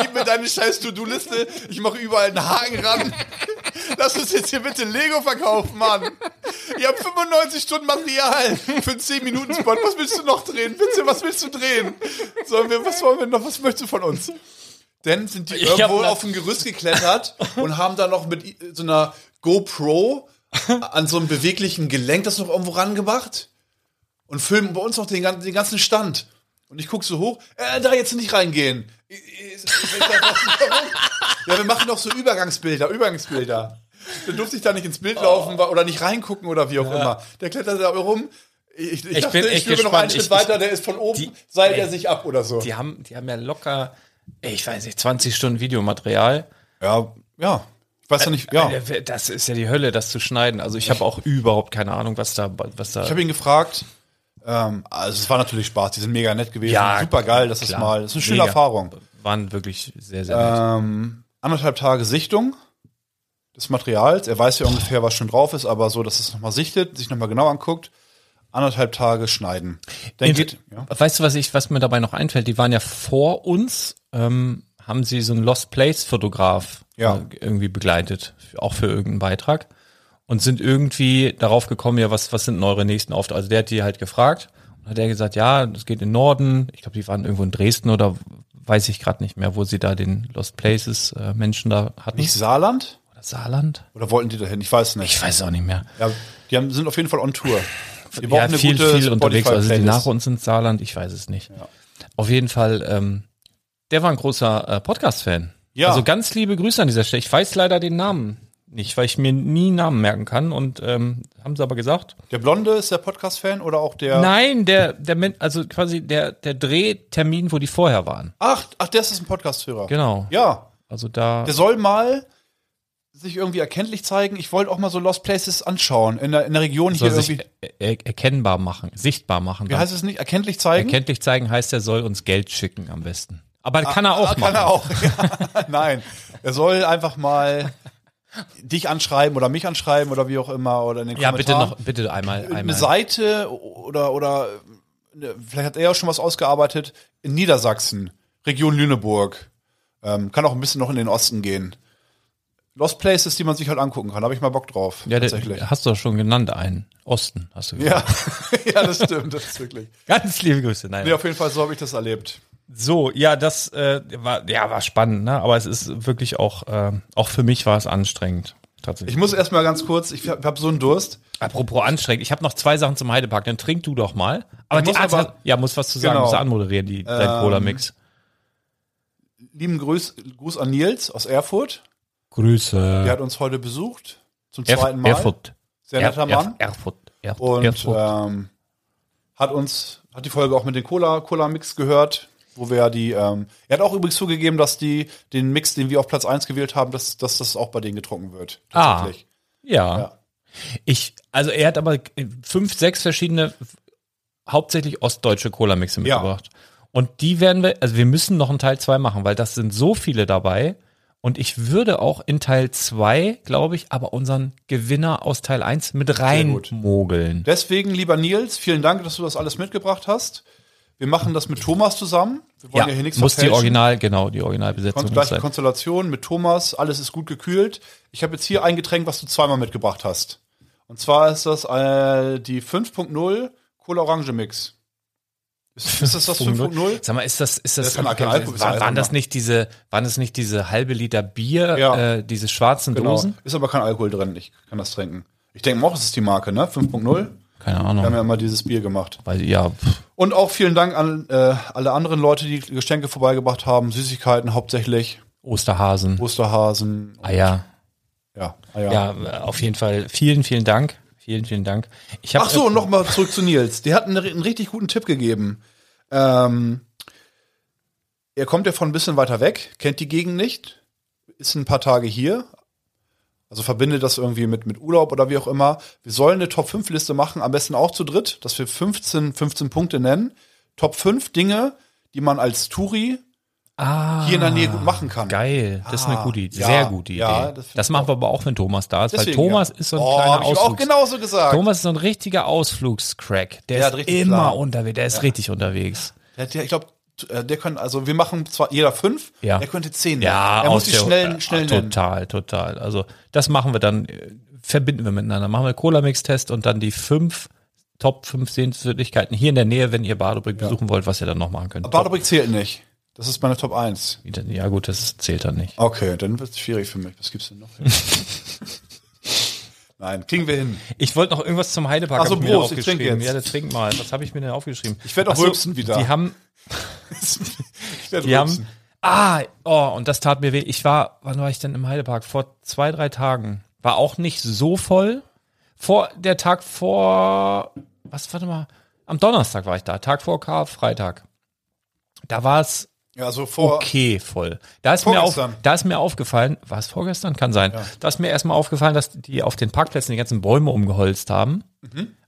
gib mir deine scheiß To-Do-Liste, ich mache überall einen Haken ran. Lass uns jetzt hier bitte Lego verkaufen, Mann. Ihr habt 95 Stunden Material für einen 10 Minuten Spot. Was willst du noch drehen? Bitte, was willst du drehen? Sollen wir, was wollen wir noch? Was möchtest du von uns? Dann sind die ich irgendwo auf ein Gerüst geklettert und haben da noch mit so einer GoPro an so einem beweglichen Gelenk das noch irgendwo rangemacht und filmen bei uns noch den, den ganzen Stand. Und ich gucke so hoch, äh, da jetzt nicht reingehen. Ich, ich, ich, ja, wir machen doch so Übergangsbilder, Übergangsbilder. Dann durfte ich da nicht ins Bild laufen oder nicht reingucken oder wie auch ja. immer. Der klettert da rum. Ich, ich, ich dachte, bin ich führe noch einen Schritt weiter, der ist von oben, die, seilt er sich ab oder so. Die haben, die haben ja locker, ich weiß nicht, 20 Stunden Videomaterial. Ja, ja. Ich weiß ja nicht, ja. Äh, das ist ja die Hölle, das zu schneiden. Also ich habe auch überhaupt keine Ahnung, was da, was da. Ich habe ihn gefragt, Ähm, also es war natürlich Spaß, die sind mega nett gewesen. Ja, Super geil, das ist mal, das ist eine schöne Mega. Erfahrung. Waren wirklich sehr, sehr nett. Ähm, anderthalb Tage Sichtung des Materials. Er weiß ja ungefähr, was schon drauf ist, aber so, dass es nochmal sichtet, sich nochmal genau anguckt. Anderthalb Tage schneiden. Dann geht, ja. Weißt du, was ich, was mir dabei noch einfällt? Die waren ja vor uns, ähm, haben sie so einen Lost Place Fotograf Ja. äh, irgendwie begleitet, auch für irgendeinen Beitrag und sind irgendwie darauf gekommen, ja, was, was sind denn eure nächsten Auftritte? Also der hat die halt gefragt und hat er gesagt, ja, das geht in Norden. Ich glaube, die waren irgendwo in Dresden oder weiß ich gerade nicht mehr, wo sie da den Lost Places äh, Menschen da hatten. Nicht Saarland? Oder Saarland? Oder wollten die dahin? Ich weiß nicht. Ich weiß es auch nicht mehr. Ja, die haben, sind auf jeden Fall on Tour. Die ja, viel, viel unterwegs. Also die nach uns sind Saarland, ich weiß es nicht. Auf jeden Fall, ähm, der war ein großer äh, Podcast-Fan. Ja. Also ganz liebe Grüße an dieser Stelle. Ich weiß leider den Namen nicht, weil ich mir nie Namen merken kann. Und ähm, haben sie aber gesagt. Der Blonde ist der Podcast-Fan oder auch der. Nein, der, der, also quasi der, der Drehtermin, wo die vorher waren. Ach, ach, der ist ein Podcast-Hörer. Genau. Ja, Also da. der soll mal sich irgendwie erkenntlich zeigen. Ich wollte auch mal so Lost Places anschauen in der, in der Region soll hier sich irgendwie. er, erkennbar machen, sichtbar machen. Wie heißt es nicht? Erkenntlich zeigen? Erkenntlich zeigen heißt, er soll uns Geld schicken am besten. Aber kann er auch Ah, machen. Kann er auch. Ja, nein, er soll einfach mal dich anschreiben oder mich anschreiben oder wie auch immer oder in den Ja, bitte Kommentaren. noch, bitte einmal, eine einmal. Seite oder oder äh, vielleicht hat er ja schon was ausgearbeitet in Niedersachsen, Region Lüneburg. Ähm, kann auch ein bisschen noch in den Osten gehen. Lost Places, die man sich halt angucken kann. Da habe ich mal Bock drauf. Ja, tatsächlich. hast du doch schon genannt, einen. Osten, hast du gesagt. Ja. ja, das stimmt, das ist wirklich. Ganz liebe Grüße. Nein. Nee, auf jeden Fall, so habe ich das erlebt. So, ja, das äh, war, ja, war spannend, ne? aber es ist wirklich auch, äh, auch für mich war es anstrengend. Tatsächlich. Ich muss erst mal ganz kurz, ich habe hab so einen Durst. Apropos anstrengend, ich habe noch zwei Sachen zum Heidepark, dann trink du doch mal. Aber Ich die muss Arzt aber- hat, ja, muss was zu sagen, Genau. muss er anmoderieren, die, dein Ähm, Cola-Mix. Lieben Gruß, Gruß an Nils aus Erfurt. Grüße. Der hat uns heute besucht. Zum Erf zweiten Mal. Erfurt. Sehr netter Erf- Mann. Erfurt. Erf- Und Erfurt. ähm, hat uns, hat die Folge auch mit dem Cola, Cola Mix gehört, wo wir die, ähm, er hat auch übrigens zugegeben, dass die, den Mix, den wir auf Platz 1 gewählt haben, dass, dass das auch bei denen getrunken wird. Ah. Tatsächlich. ja. ja. Ich, also er hat aber fünf, sechs verschiedene, hauptsächlich ostdeutsche Cola-Mixe Ja. mitgebracht. Und die werden wir, also wir müssen noch einen Teil zwei machen, weil das sind so viele dabei. Und ich würde auch in Teil zwei, glaube ich, aber unseren Gewinner aus Teil eins mit gut. reinmogeln. Deswegen, lieber Nils, vielen Dank, dass du das alles mitgebracht hast. Wir machen das mit Thomas zusammen. Wir wollen ja, hier nichts muss die. Original, genau, die Originalbesetzung Kon gleiche sein. Konstellation mit Thomas, alles ist gut gekühlt. Ich habe jetzt hier ein Getränk, was du zweimal mitgebracht hast. Und zwar ist das äh, die 5.0 Cola Orange Mix. Ist, ist das das 5.0? Sag mal, ist das, ist das, Das kann kein Alkohol war, sein, waren das nicht diese, waren das nicht diese halbe Liter Bier, Ja. äh, diese schwarzen Genau. Dosen? Ist aber kein Alkohol drin. Ich kann das trinken. Ich denke auch, das ist die Marke, ne? 5.0. Keine Wir haben Ahnung. ja mal dieses Bier gemacht. Weil, ja, Und auch vielen Dank an äh, alle anderen Leute, die Geschenke vorbeigebracht haben. Süßigkeiten hauptsächlich. Osterhasen, Osterhasen. Eier. Ja, ah, ja. Auf jeden Fall. Vielen, vielen Dank. Vielen, vielen Dank. Ich Ach so, und nochmal zurück zu Nils. Der hat einen, einen richtig guten Tipp gegeben. Ähm, er kommt ja von ein bisschen weiter weg, kennt die Gegend nicht, ist ein paar Tage hier, also verbindet das irgendwie mit, mit Urlaub oder wie auch immer. Wir sollen eine Top-5-Liste machen, am besten auch zu dritt, dass wir 15, 15 Punkte nennen. Top 5 Dinge, die man als Touri ah, hier in der Nähe gut machen kann. Geil, das ist eine Ah, gute Idee. ja, Sehr gute Idee. ja, das, das machen wir aber auch, wenn Thomas da ist, weil Deswegen, Thomas ja. ist so ein oh, kleiner ich auch Ausflugs. genauso gesagt. Thomas ist so ein richtiger Ausflugscrack. Der, Der ist immer unterwegs. Der ist richtig unterwegs. Der, der, ich glaube, der kann, also wir machen zwar jeder fünf, Ja. der könnte zehn. Ja, er muss die schnell, äh, schnell nennen. Total, total. Also das machen wir dann, äh, verbinden wir miteinander. Machen wir Cola-Mix-Test und dann die fünf Top 5 Sehenswürdigkeiten hier in der Nähe, wenn ihr Badebrück besuchen wollt, was ihr dann noch machen könnt. Badebrück zählt nicht. Das ist meine Top 1. Ja gut, das zählt dann nicht. Okay, dann wird es schwierig für mich. Was gibt's denn noch? Nein, kriegen wir hin. Ich wollte noch irgendwas zum Heidepark Ach so, hab ich mir Prost, ich trinke jetzt. Ja, dann trink mal. Was habe ich mir denn aufgeschrieben? Ich werd auch Ach so, rülpsen wieder. Die haben, werde die haben, ah, oh, und das tat mir weh. Ich war, wann war ich denn im Heidepark? Vor zwei, drei Tagen. War auch nicht so voll. Vor, der Tag vor, was, warte mal, am Donnerstag war ich da, Tag vor Karfreitag. Da war es Ja, so vor. okay voll. Da ist, mir auf, da ist mir aufgefallen, war es vorgestern? Kann sein. Da ist mir erstmal aufgefallen, dass die auf den Parkplätzen die ganzen Bäume umgeholzt haben.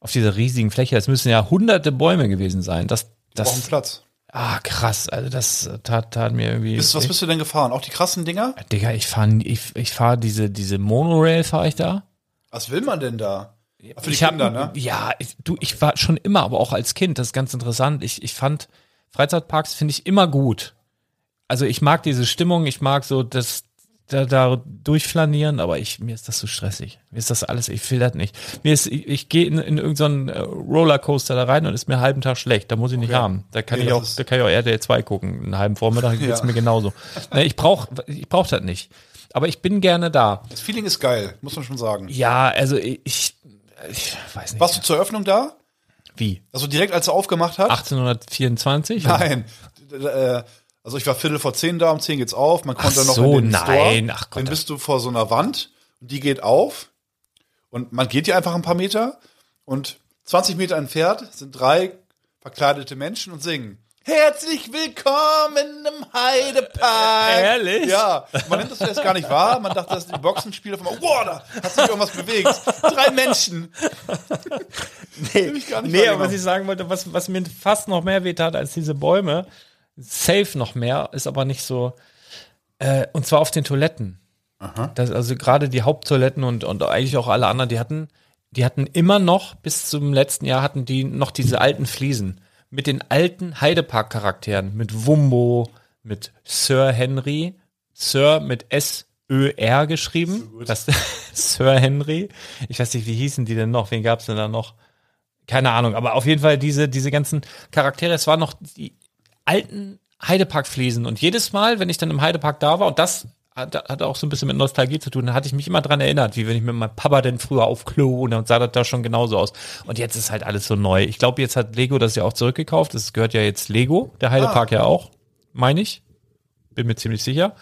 Auf dieser riesigen Fläche. Das müssen ja hunderte Bäume gewesen sein. Das, Brauchen das, Platz. Ah, krass. Also das tat, tat mir irgendwie. Bist, was bist du denn gefahren? Auch die krassen Dinger? Digga, ich fahre ich, ich fahr diese, diese Monorail fahre ich da. Was will man denn da? Für die ich hab, Kinder, ne? Ja, ich, du, ich war schon immer, aber auch als Kind, das ist ganz interessant. Ich, ich fand Freizeitparks finde ich immer gut. Also ich mag diese Stimmung, ich mag so das da, da durchflanieren, aber ich mir ist das so stressig. Mir ist das alles, ich will das nicht. Mir ist ich, ich gehe in, in irgendeinen äh, Rollercoaster da rein und ist mir einen halben Tag schlecht. Da muss ich nicht Okay. haben. Da kann Nee, ich auch, da kann ich auch RTL 2 gucken. Einen halben Vormittag geht's Ja. mir genauso. Ne, ich brauch ich brauch das nicht. Aber ich bin gerne da. Das Feeling ist geil, muss man schon sagen. Ja, also ich, ich weiß nicht. Warst du zur Eröffnung da? Wie? Also direkt als er aufgemacht hat? 1824? Nein. Äh, Also ich war Viertel vor zehn da, um zehn geht's auf. Man konnte noch so, in den nein. Store. Ach Gott, Dann bist du vor so einer Wand und die geht auf und man geht hier einfach ein paar Meter und 20 Meter entfernt sind drei verkleidete Menschen und singen. Herzlich willkommen im Heidepark. Ehrlich? Ja, man nimmt das erst gar nicht wahr. Man dachte, das ist ein Boxenspiel. Auf einmal, wow, da hat sich irgendwas bewegt. Drei Menschen. Nee, nee aber was ich sagen wollte, was, was mir fast noch mehr wehtat als diese Bäume, safe noch mehr, ist aber nicht so, äh, und zwar auf den Toiletten. Das, also gerade die Haupttoiletten und, und eigentlich auch alle anderen, die hatten, die hatten immer noch, bis zum letzten Jahr hatten die noch diese alten Fliesen. Mit den alten Heidepark-Charakteren, mit Wumbo, mit Sir Henry, Sir mit S-Ö-R geschrieben. das, Sir Henry. Ich weiß nicht, wie hießen die denn noch? Wen gab's denn da noch? keine Ahnung, aber auf jeden Fall diese, diese ganzen Charaktere, es waren noch die alten Heidepark-Fliesen und jedes Mal, wenn ich dann im Heidepark da war und das hat, hat auch so ein bisschen mit Nostalgie zu tun, hatte ich mich immer dran erinnert, wie wenn ich mit meinem Papa denn früher auf Klo und dann sah das da schon genauso aus. Und jetzt ist halt alles so neu. Ich glaube, jetzt hat Lego das ja auch zurückgekauft, das gehört ja jetzt Lego, der Heidepark ja auch, meine ich. Bin mir ziemlich sicher.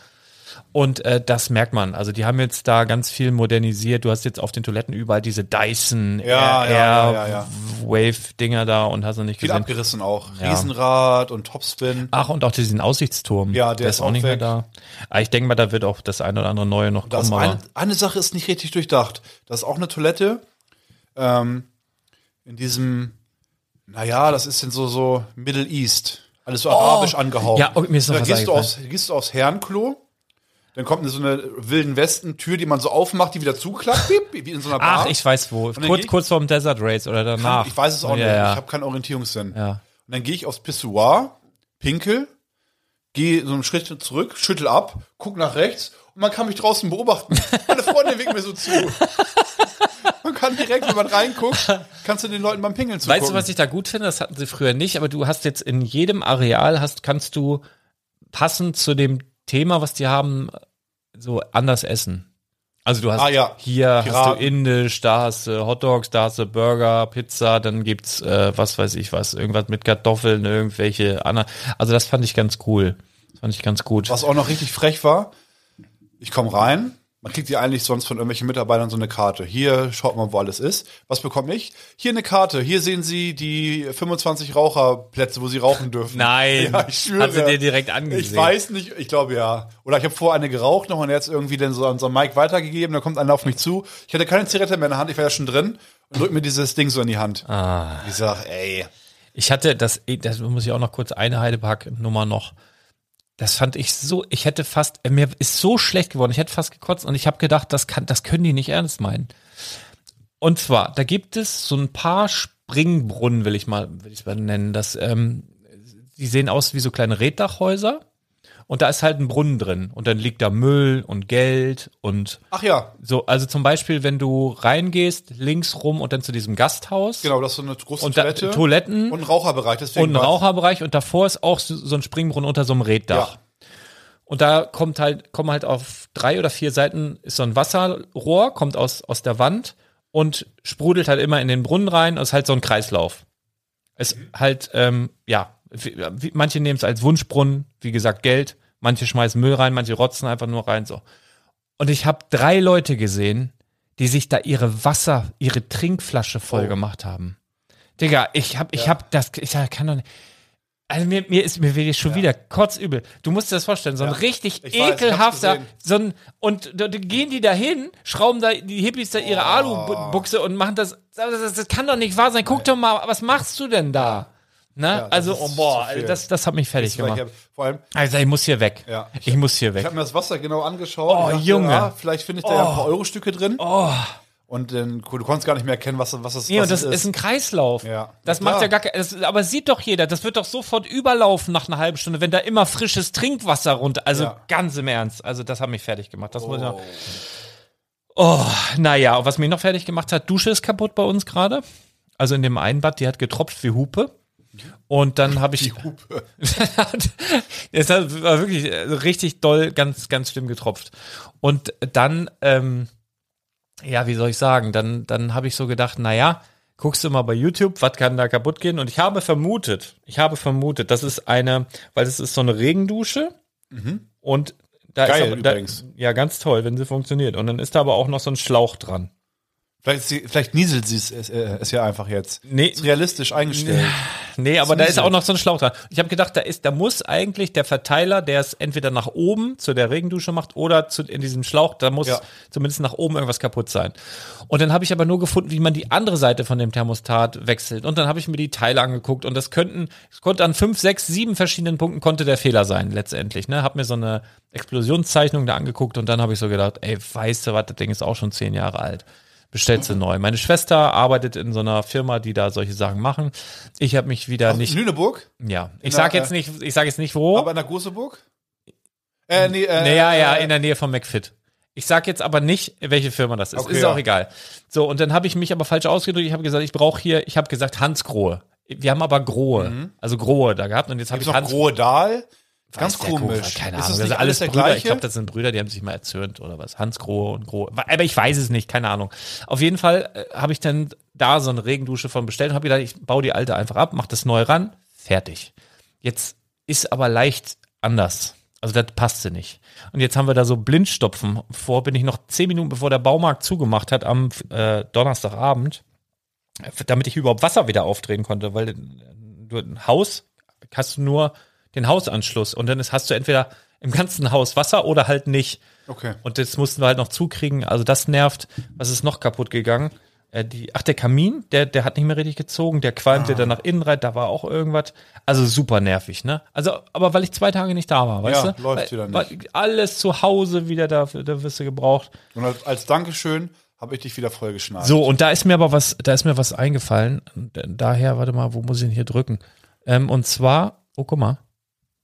Und äh, das merkt man. Also die haben jetzt da ganz viel modernisiert. Du hast jetzt auf den Toiletten überall diese Dyson Ja, Air, ja, ja, ja. Wave Dinger da und hast du nicht Viel gesehen. abgerissen auch. Riesenrad und Topspin. Ach, und auch diesen Aussichtsturm. Ja, der ist ist auch auch nicht mehr weg. da. Aber ich denke mal, da wird auch das eine oder andere neue noch Das kommen. eine, eine Sache ist nicht richtig durchdacht. Das ist auch eine Toilette. Ähm, in diesem, naja, das ist in so, so Middle East. Alles so arabisch angehaucht. Oh. Ja, okay, mir ist noch da was gehst du, aufs, gehst du aufs Herrenklo. Dann kommt so eine wilden Westen-Tür, die man so aufmacht, die wieder zuklappt, wie in so einer Bar. Ach, ich weiß wo. Kurz, kurz vorm Desert Race oder danach. Ich weiß es auch ja, nicht. Ja. Ich habe keinen Orientierungssinn. ja. Und dann gehe ich aufs Pissoir, pinkel, gehe so einen Schritt zurück, schüttel ab, guck nach rechts und man kann mich draußen beobachten. Meine Freundin winkt mir so zu. Man kann direkt, wenn man reinguckt, kannst du den Leuten beim Pingeln zugucken. Weißt du, was ich da gut finde? Das hatten sie früher nicht, aber du hast jetzt in jedem Areal hast, kannst du passend zu dem Thema, was die haben, so anders essen. Also du hast Ah, ja. hier hast Piraten. du Indisch, da hast du Hotdogs, da hast du Burger, Pizza, dann gibt's äh, was weiß ich was, irgendwas mit Kartoffeln, irgendwelche anderen. Also das fand ich ganz cool. Das fand ich ganz gut. Was auch noch richtig frech war, ich komme rein, man kriegt ja eigentlich sonst von irgendwelchen Mitarbeitern so eine Karte. Hier schaut man, wo alles ist. Was bekomme ich? Hier eine Karte. Hier sehen Sie die 25 Raucherplätze, wo Sie rauchen dürfen. Nein, Ja, ich schwöre. hat sie dir direkt angesehen. Ich weiß nicht, ich glaube ja. Oder ich habe vor eine geraucht noch und jetzt irgendwie dann so an so einen Mike weitergegeben, da kommt einer auf mich zu. Ich hatte keine Zigarette mehr in der Hand, ich war ja schon drin und drückt mir dieses Ding so in die Hand. Ah. Ich sag, ey. Ich hatte das, das muss ich auch noch kurz eine Heidepark-Nummer noch. Das fand ich so, ich hätte fast, äh, mir ist so schlecht geworden, ich hätte fast gekotzt und ich habe gedacht, das kann, das können die nicht ernst meinen. Und zwar, da gibt es so ein paar Springbrunnen, will ich mal, will ich mal nennen. Das, ähm, die sehen aus wie so kleine Reddachhäuser und da ist halt ein Brunnen drin und dann liegt da Müll und Geld und Ach ja, so, also zum Beispiel, wenn du reingehst, links rum und dann zu diesem Gasthaus genau, das ist so eine große und da, Toilette. Toiletten und ein Raucherbereich. Deswegen und ein Raucherbereich und davor ist auch so, so ein Springbrunnen unter so einem Reddach. Ja. Und da kommt halt, kommen halt auf drei oder vier Seiten ist so ein Wasserrohr, kommt aus, aus der Wand und sprudelt halt immer in den Brunnen rein. Das ist halt so ein Kreislauf. Es halt, ähm, ja, manche nehmen es als Wunschbrunnen, wie gesagt, Geld. Manche schmeißen Müll rein, manche rotzen einfach nur rein, so. Und ich habe drei Leute gesehen, die sich da ihre Wasser, ihre Trinkflasche voll Oh. gemacht haben. Digga, ich hab, ich hab das, ich kann doch nicht. Also mir, mir ist mir wird schon wieder kotzübel. Du musst dir das vorstellen, so ein richtig Ich weiß, ekelhafter, so ein und da, gehen die da hin, schrauben da die Hippies da ihre Alubuchse und machen das, das, das. Das kann doch nicht wahr sein. Guck doch mal, was machst du denn da? Ne? Ja, das also, ist oh, boah, das, das hat mich fertig ich gemacht. hab- Vor allem, Also ich muss hier weg. Ja. Ich muss hier ich weg. habe mir das Wasser genau angeschaut. Oh, dachte, Junge. Ja, vielleicht finde ich da ja ein paar Euro-Stücke drin. Und dann, du konntest gar nicht mehr erkennen, was, was es Nee, was und das es ist ein Kreislauf. Ja. Das Ja, macht ja gar kein, aber sieht doch jeder, das wird doch sofort überlaufen nach einer halben Stunde, wenn da immer frisches Trinkwasser runter, also Ja. ganz im Ernst, also das hat mich fertig gemacht. Das muss ich noch. Oh, naja, und was mich noch fertig gemacht hat, Dusche ist kaputt bei uns gerade. Also in dem einen Bad, die hat getropft wie Hupe. Und dann habe ich. Die Hupe. es war wirklich äh, richtig doll, ganz, ganz schlimm getropft. Und dann, ähm, ja, wie soll ich sagen, dann, dann habe ich so gedacht, naja, guckst du mal bei YouTube, was kann da kaputt gehen? Und ich habe vermutet, ich habe vermutet, das ist eine, weil es ist so eine Regendusche und da Mhm. Geil ist aber, da, ja ganz toll, wenn sie funktioniert. Und dann ist da aber auch noch so ein Schlauch dran. Vielleicht, sie, vielleicht nieselt sie es, es, äh, es ja einfach jetzt. Nee. Ist realistisch eingestellt. Nee, aber da ist auch noch so ein Schlauch dran. Ich habe gedacht, da ist, da muss eigentlich der Verteiler, der es entweder nach oben zu der Regendusche macht oder zu, in diesem Schlauch, da muss Ja. zumindest nach oben irgendwas kaputt sein. Und dann habe ich aber nur gefunden, wie man die andere Seite von dem Thermostat wechselt. Und dann habe ich mir die Teile angeguckt und das könnten, es konnte an fünf, sechs, sieben verschiedenen Punkten konnte der Fehler sein letztendlich. Ne, habe mir so eine Explosionszeichnung da angeguckt und dann habe ich so gedacht, ey, weißt du was, das Ding ist auch schon zehn Jahre alt bestellst du neu. Meine Schwester arbeitet in so einer Firma, die da solche Sachen machen. Ich habe mich wieder nicht, Lüneburg? ja, ich der, sag jetzt äh, nicht, ich sage jetzt nicht wo. Aber in der Goseburg? Äh, nee, äh, naja, ja, äh, in der Nähe von McFit. Ich sag jetzt aber nicht, welche Firma das ist. Okay, ist ja. auch egal. So, und dann habe ich mich aber falsch ausgedrückt. Ich habe gesagt, ich brauche hier, ich habe gesagt Hansgrohe. Wir haben aber Grohe, also Grohe da gehabt und jetzt habe ich noch Hans Grohe Dahl? Ganz komisch. Keine ist Ahnung. das Das alles der Brüder. gleiche? Ich glaube, das sind Brüder, die haben sich mal erzürnt oder was. Hans Grohe und Grohe. Aber ich weiß es nicht, keine Ahnung. Auf jeden Fall äh, habe ich dann da so eine Regendusche von bestellt und habe gedacht, ich baue die alte einfach ab, mach das neu ran, fertig. Jetzt ist aber leicht anders. Also das passte nicht. Und jetzt haben wir da so Blindstopfen. Vor bin ich noch zehn Minuten, bevor der Baumarkt zugemacht hat, am äh, Donnerstagabend, damit ich überhaupt Wasser wieder aufdrehen konnte, weil du ein Haus hast du nur den Hausanschluss und dann ist, hast du entweder im ganzen Haus Wasser oder halt nicht. Okay. Und das mussten wir halt noch zukriegen. Also das nervt. Was ist noch kaputt gegangen? Äh, die, ach, der Kamin, der, der hat nicht mehr richtig gezogen, der qualmte dann nach innen rein, da war auch irgendwas. Also super nervig, ne? Also, aber weil ich zwei Tage nicht da war, weißt Ja, du? läuft wieder nicht. Alles zu Hause wieder, da, da wirst du gebraucht. Und als, als Dankeschön habe ich dich wieder vollgeschnallt. So, und da ist mir aber was, da ist mir was eingefallen. Und Daher, warte mal, wo muss ich denn hier drücken? Ähm, und zwar, oh, guck mal.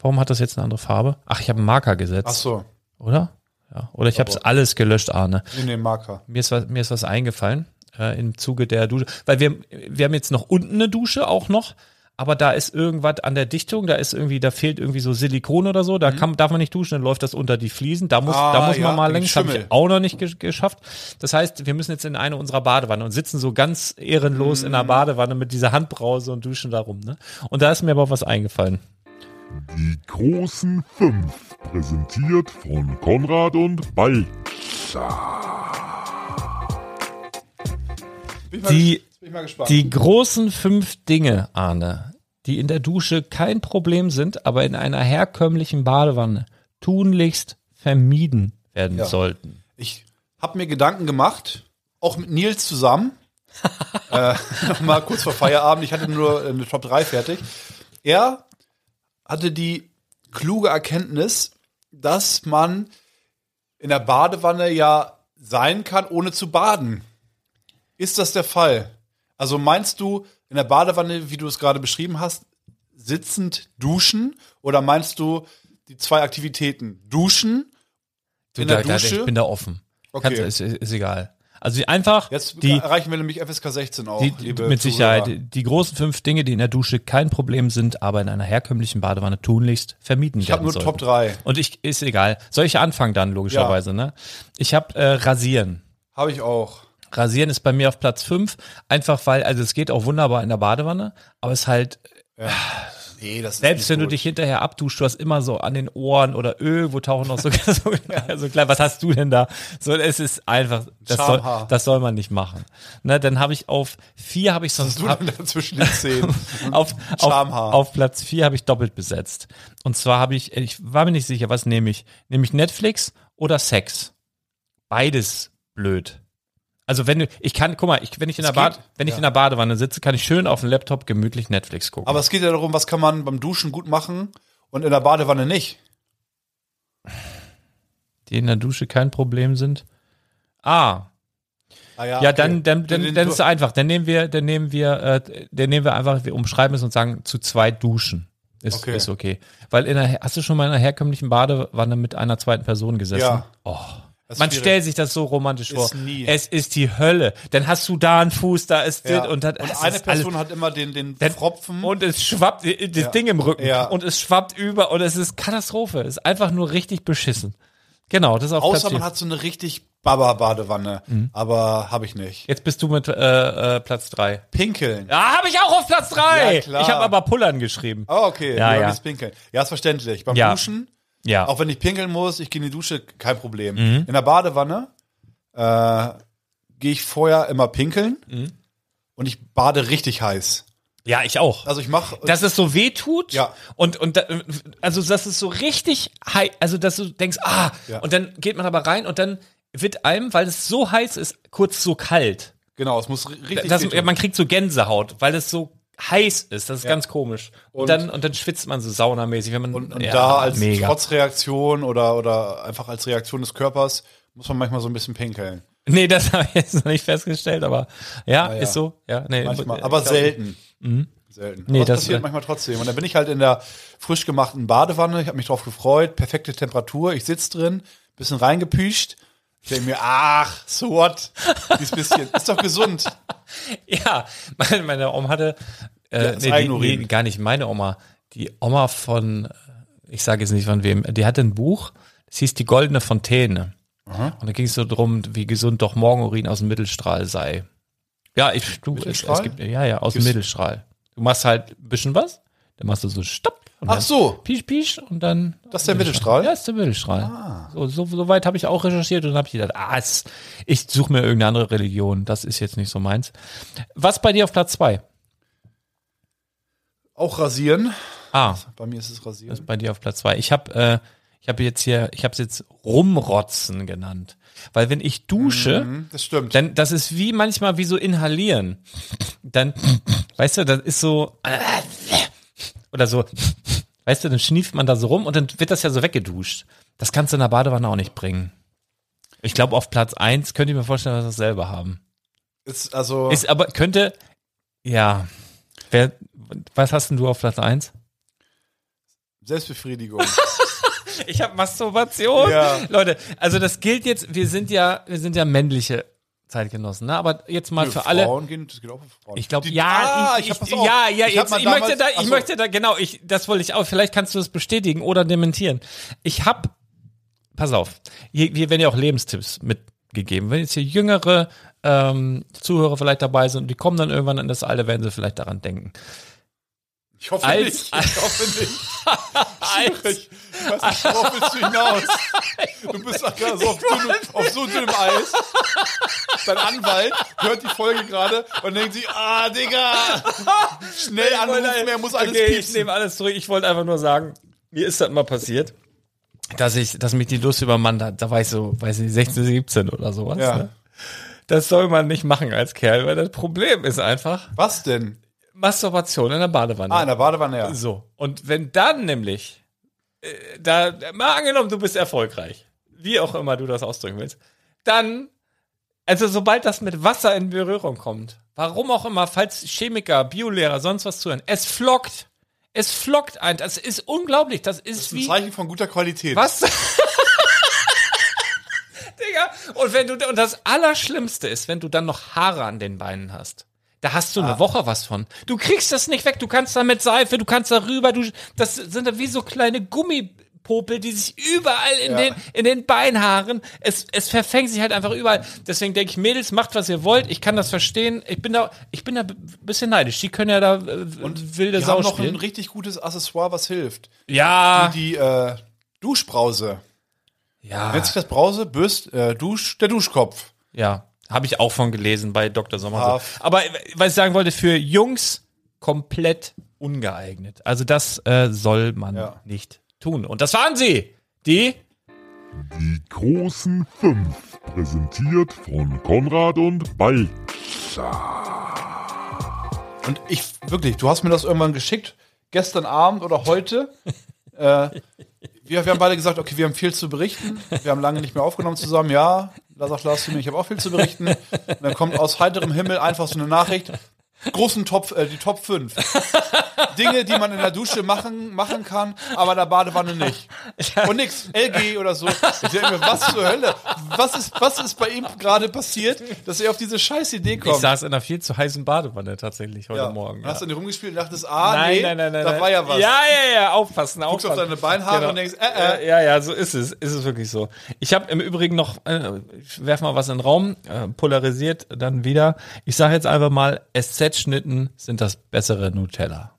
Warum hat das jetzt eine andere Farbe? Ach, ich habe einen Marker gesetzt, Ach so. oder? Ja. Oder ich habe es alles gelöscht, Arne. In den Marker. Mir ist was, mir ist was eingefallen äh, im Zuge der Dusche, weil wir wir haben jetzt noch unten eine Dusche auch noch, aber da ist irgendwas an der Dichtung, da ist irgendwie, da fehlt irgendwie so Silikon oder so, da kann, darf man nicht duschen, dann läuft das unter die Fliesen, da muss, Mhm. Ah, da muss man ja, mal wegen längst, habe ich auch noch nicht ge geschafft. Das heißt, wir müssen jetzt in eine unserer Badewanne und sitzen so ganz ehrenlos Mhm. in der Badewanne mit dieser Handbrause und duschen da rum, ne? Und da ist mir aber was eingefallen. Die großen fünf, präsentiert von Konrad und Balzer. Die-. Die großen fünf Dinge, Arne, die in der Dusche kein Problem sind, aber in einer herkömmlichen Badewanne tunlichst vermieden werden Ja. sollten. Ich habe mir Gedanken gemacht, auch mit Nils zusammen. äh, mal kurz vor Feierabend. Ich hatte nur eine Top 3 fertig. Er hatte die kluge Erkenntnis, dass man in der Badewanne ja sein kann, ohne zu baden. Ist das der Fall? Also meinst du in der Badewanne, wie du es gerade beschrieben hast, sitzend duschen? Oder meinst du die zwei Aktivitäten? Duschen Du, In der da, da, Dusche? ich bin da offen. Okay. Kannst, ist, ist egal. Also die einfach Jetzt die, erreichen wir nämlich FSK 16 auch, die liebe mit Zuhörer. Sicherheit die großen fünf Dinge, die in der Dusche kein Problem sind, aber in einer herkömmlichen Badewanne tunlichst vermieden Ich habe werden nur sollten. Top 3. Und ich ist egal. Soll ich anfangen dann logischerweise, ne? Ich habe äh, rasieren. Habe ich auch. Rasieren ist bei mir auf Platz 5, einfach weil, also es geht auch wunderbar in der Badewanne, aber es ist halt, Nee, das ist Selbst wenn du gut. dich hinterher abduschst, du hast immer so an den Ohren oder Öl, wo tauchen noch so, so, so klein, was hast du denn da? So, es ist einfach, das soll, das soll man nicht machen. Ne, dann habe ich auf vier habe ich sonst, du denn da zwischen den Zähnen. auf, auf, auf Platz vier habe ich doppelt besetzt. Und zwar habe ich, ich war mir nicht sicher, was nehme ich? Nehme ich Netflix oder Sex? Beides blöd. Also wenn du, ich kann, guck mal, ich, wenn ich in der Bad, wenn ich ja. in der Badewanne sitze, kann ich schön auf dem Laptop gemütlich Netflix gucken. Aber es geht ja darum, was kann man beim Duschen gut machen und in der Badewanne nicht. die in der Dusche kein Problem sind. Ah, Ah, ja, okay. dann, dann, dann, dann ist es einfach. Dann nehmen wir, dann nehmen wir, äh, dann nehmen wir einfach, wir umschreiben es und sagen zu zweit duschen. Ist Okay. ist okay. Weil in der, hast du schon mal in einer herkömmlichen Badewanne mit einer zweiten Person gesessen? Ja. Oh. Das Man schwierig. stellt sich das so romantisch vor. Ist nie. Es ist die Hölle. Dann hast du da einen Fuß, da ist Ja. das und dann und eine Person hat immer den, den Dann- Pfropfen. Und es schwappt, äh, das Ja. Ding im Rücken. Ja. Und es schwappt über und es ist Katastrophe. Es ist einfach nur richtig beschissen. Genau, das ist auf Platz Außer man vier. hat so eine richtig Baba-Badewanne. Aber habe ich nicht. Jetzt bist du mit äh, äh, Platz drei. Pinkeln. Ja, habe ich auch auf Platz drei. Ja, klar. Ich habe aber Pullern geschrieben. Oh, okay. Ja, ja. pinkeln. Ja, ist verständlich. Beim Ja. Duschen, Ja. auch wenn ich pinkeln muss, ich gehe in die Dusche, kein Problem. Mhm. In der Badewanne äh, gehe ich vorher immer pinkeln Mhm. und ich bade richtig heiß. ja, ich auch. Also ich mache dass es so weh tut Ja. und und da, also dass es so richtig heiß, also dass du denkst, ah, Ja. und dann geht man aber rein und dann wird einem, weil es so heiß ist, kurz so kalt. genau, es muss ri- richtig Das, man kriegt so Gänsehaut, weil es so heiß ist. Das ist Ja. ganz komisch. Und, Und- dann und dann schwitzt man so saunamäßig, wenn man Und, und ja, da als mega. Trotzreaktion oder, oder einfach als Reaktion des Körpers muss man manchmal so ein bisschen pinkeln. Nee, das habe ich jetzt noch nicht festgestellt, aber ja, Ah, ja. ist so. Ja, nee, Manchmal, aber ich glaub- selten. Selten. Nee, aber das- das passiert manchmal trotzdem. Und dann bin ich halt in der frisch gemachten Badewanne. Ich habe mich drauf gefreut. Perfekte Temperatur. Ich sitz drin, bisschen reingepüscht. Ich denke mir, ach, so what? Dieses bisschen. Ist doch gesund. Ja, meine, meine Oma hatte, äh, Ja, nee, die, nee, gar nicht meine Oma, die Oma von, ich sage jetzt nicht von wem, die hatte ein Buch, das hieß Die Goldene Fontäne. Und da ging es so drum, wie gesund doch Morgenurin aus dem Mittelstrahl sei. Ja, ich, du, es, Mittelstrahl? es gibt, ja, ja, aus dem Gibt's- Mittelstrahl. Du machst halt ein bisschen was, dann machst du so Stopp. Ach so. Pisch, pisch und dann. Das ist der Mittelstrahl? Ja, ist der Mittelstrahl. So, so, so weit habe ich auch recherchiert und habe ich gedacht, ah, es, ich suche mir irgendeine andere Religion. Das ist jetzt nicht so meins. Was bei dir auf Platz zwei? Auch rasieren. Ah, Bei mir ist es rasieren. ist bei dir auf Platz zwei. Ich habe äh, ich habe jetzt hier, ich habe es jetzt rumrotzen genannt, weil wenn ich dusche, Mhm, das stimmt. dann das ist wie manchmal wie so inhalieren. Dann, weißt du, das ist so oder so, weißt du, dann schnieft man da so rum und dann wird das ja so weggeduscht. Das kannst du in der Badewanne auch nicht bringen. Ich glaube, auf Platz eins könnte ich mir vorstellen, dass wir das selber haben. ist also Ist aber, könnte, ja. Wer, was hast denn du auf Platz eins? Selbstbefriedigung. Ich habe Masturbation. Ja. Leute, also das gilt jetzt, wir sind ja, wir sind ja männliche Zeitgenossen, ne? Aber jetzt mal für alle. Frauen gehen, das geht auch für Frauen. Ich glaube, ja, ah, ich, hab ich, auf. ja, ja, Ich hab jetzt, ich möchte damals- da, ich so. möchte da, genau, ich, das wollte ich auch, vielleicht kannst du das bestätigen oder dementieren. Ich habe, pass auf, hier, hier werden ja auch Lebenstipps mitgegeben. Wenn jetzt hier jüngere ähm, Zuhörer vielleicht dabei sind und die kommen dann irgendwann in das Alter, werden sie vielleicht daran denken. Ich hoffe Als- nicht. Ich hoffe nicht. Schwierig. Nicht, worauf willst du hinaus? Du bist doch gerade so auf, dünnem, auf so dünnem Eis. Dein Anwalt hört die Folge gerade und denkt sich, ah, Digga, schnell anrufen, er muss alles okay, ich nehme alles zurück. Ich wollte einfach nur sagen, mir ist das mal passiert, dass ich, dass mich die Lust übermannt hat. Da war ich so, weiß ich, 16, 17 oder sowas. Ja. Ne? Das soll man nicht machen als Kerl, weil das Problem ist einfach Was denn? Masturbation in der Badewanne. Ah, in der Badewanne, ja. So. Und wenn dann nämlich, da, mal angenommen, du bist erfolgreich, wie auch immer du das ausdrücken willst, dann, also sobald das mit Wasser in Berührung kommt, warum auch immer, falls Chemiker, Biolehrer, sonst was zuhören, es flockt. Es flockt ein. Das ist unglaublich. Das ist, Das ist ein wie. Zeichen von guter Qualität. Was? Digga. Und wenn du, und das Allerschlimmste ist, wenn du dann noch Haare an den Beinen hast. Da hast du eine Woche was von. Du kriegst das nicht weg. Du kannst da mit Seife, du kannst darüber, du, das sind da wie so kleine Gummipupsen aufpopelt, die sich überall in Ja. den in den Beinhaaren, es es verfängt sich halt einfach überall. Deswegen denke ich, Mädels, macht was ihr wollt. Ich kann das verstehen. Ich bin da ich bin da ein bisschen neidisch. Die können ja da äh, wilde Die Sau haben noch ein spielen. richtig gutes Accessoire, was hilft. Ja, Die äh, Duschbrause. ja, Nennt sich das Brause? Bürst, äh, Dusch, der Duschkopf. ja, habe ich auch von gelesen bei Dr. Sommer. Ah. So. Aber äh, was ich sagen wollte, für Jungs komplett ungeeignet. Also das äh, soll man Ja. nicht tun. Und das waren sie, die Die großen fünf, präsentiert von Konrad und Ball. Und ich, wirklich, du hast mir das irgendwann geschickt, gestern Abend oder heute. äh, wir, wir haben beide gesagt, okay, wir haben viel zu berichten. Wir haben lange nicht mehr aufgenommen zusammen. Ja, da sagt Lars zu mir, ich habe auch viel zu berichten. Und dann kommt aus heiterem Himmel einfach so eine Nachricht. Großen Top, äh, die Top 5. Dinge, die man in der Dusche machen, machen kann, aber in der Badewanne nicht. Und nix, LG oder so. Ich denke mir, was zur Hölle? Was ist, was ist bei ihm gerade passiert, dass er auf diese scheiß Idee kommt? Ich saß in einer viel zu heißen Badewanne tatsächlich heute Ja. Morgen. Und hast ja. du nicht rumgespielt und dachtest, ah, nein, nee, nein, nein, nein, da nein. war ja was. Ja, ja, ja, aufpassen, Guckst auf aufpassen. deine Beinhaare Genau. und denkst, äh, äh. Ja, ja, so ist es. Ist es wirklich so. Ich habe im Übrigen noch, äh, ich werf mal was in den Raum, äh, polarisiert dann wieder. Ich sage jetzt einfach mal, SZ-Schnitten sind das bessere Nutella.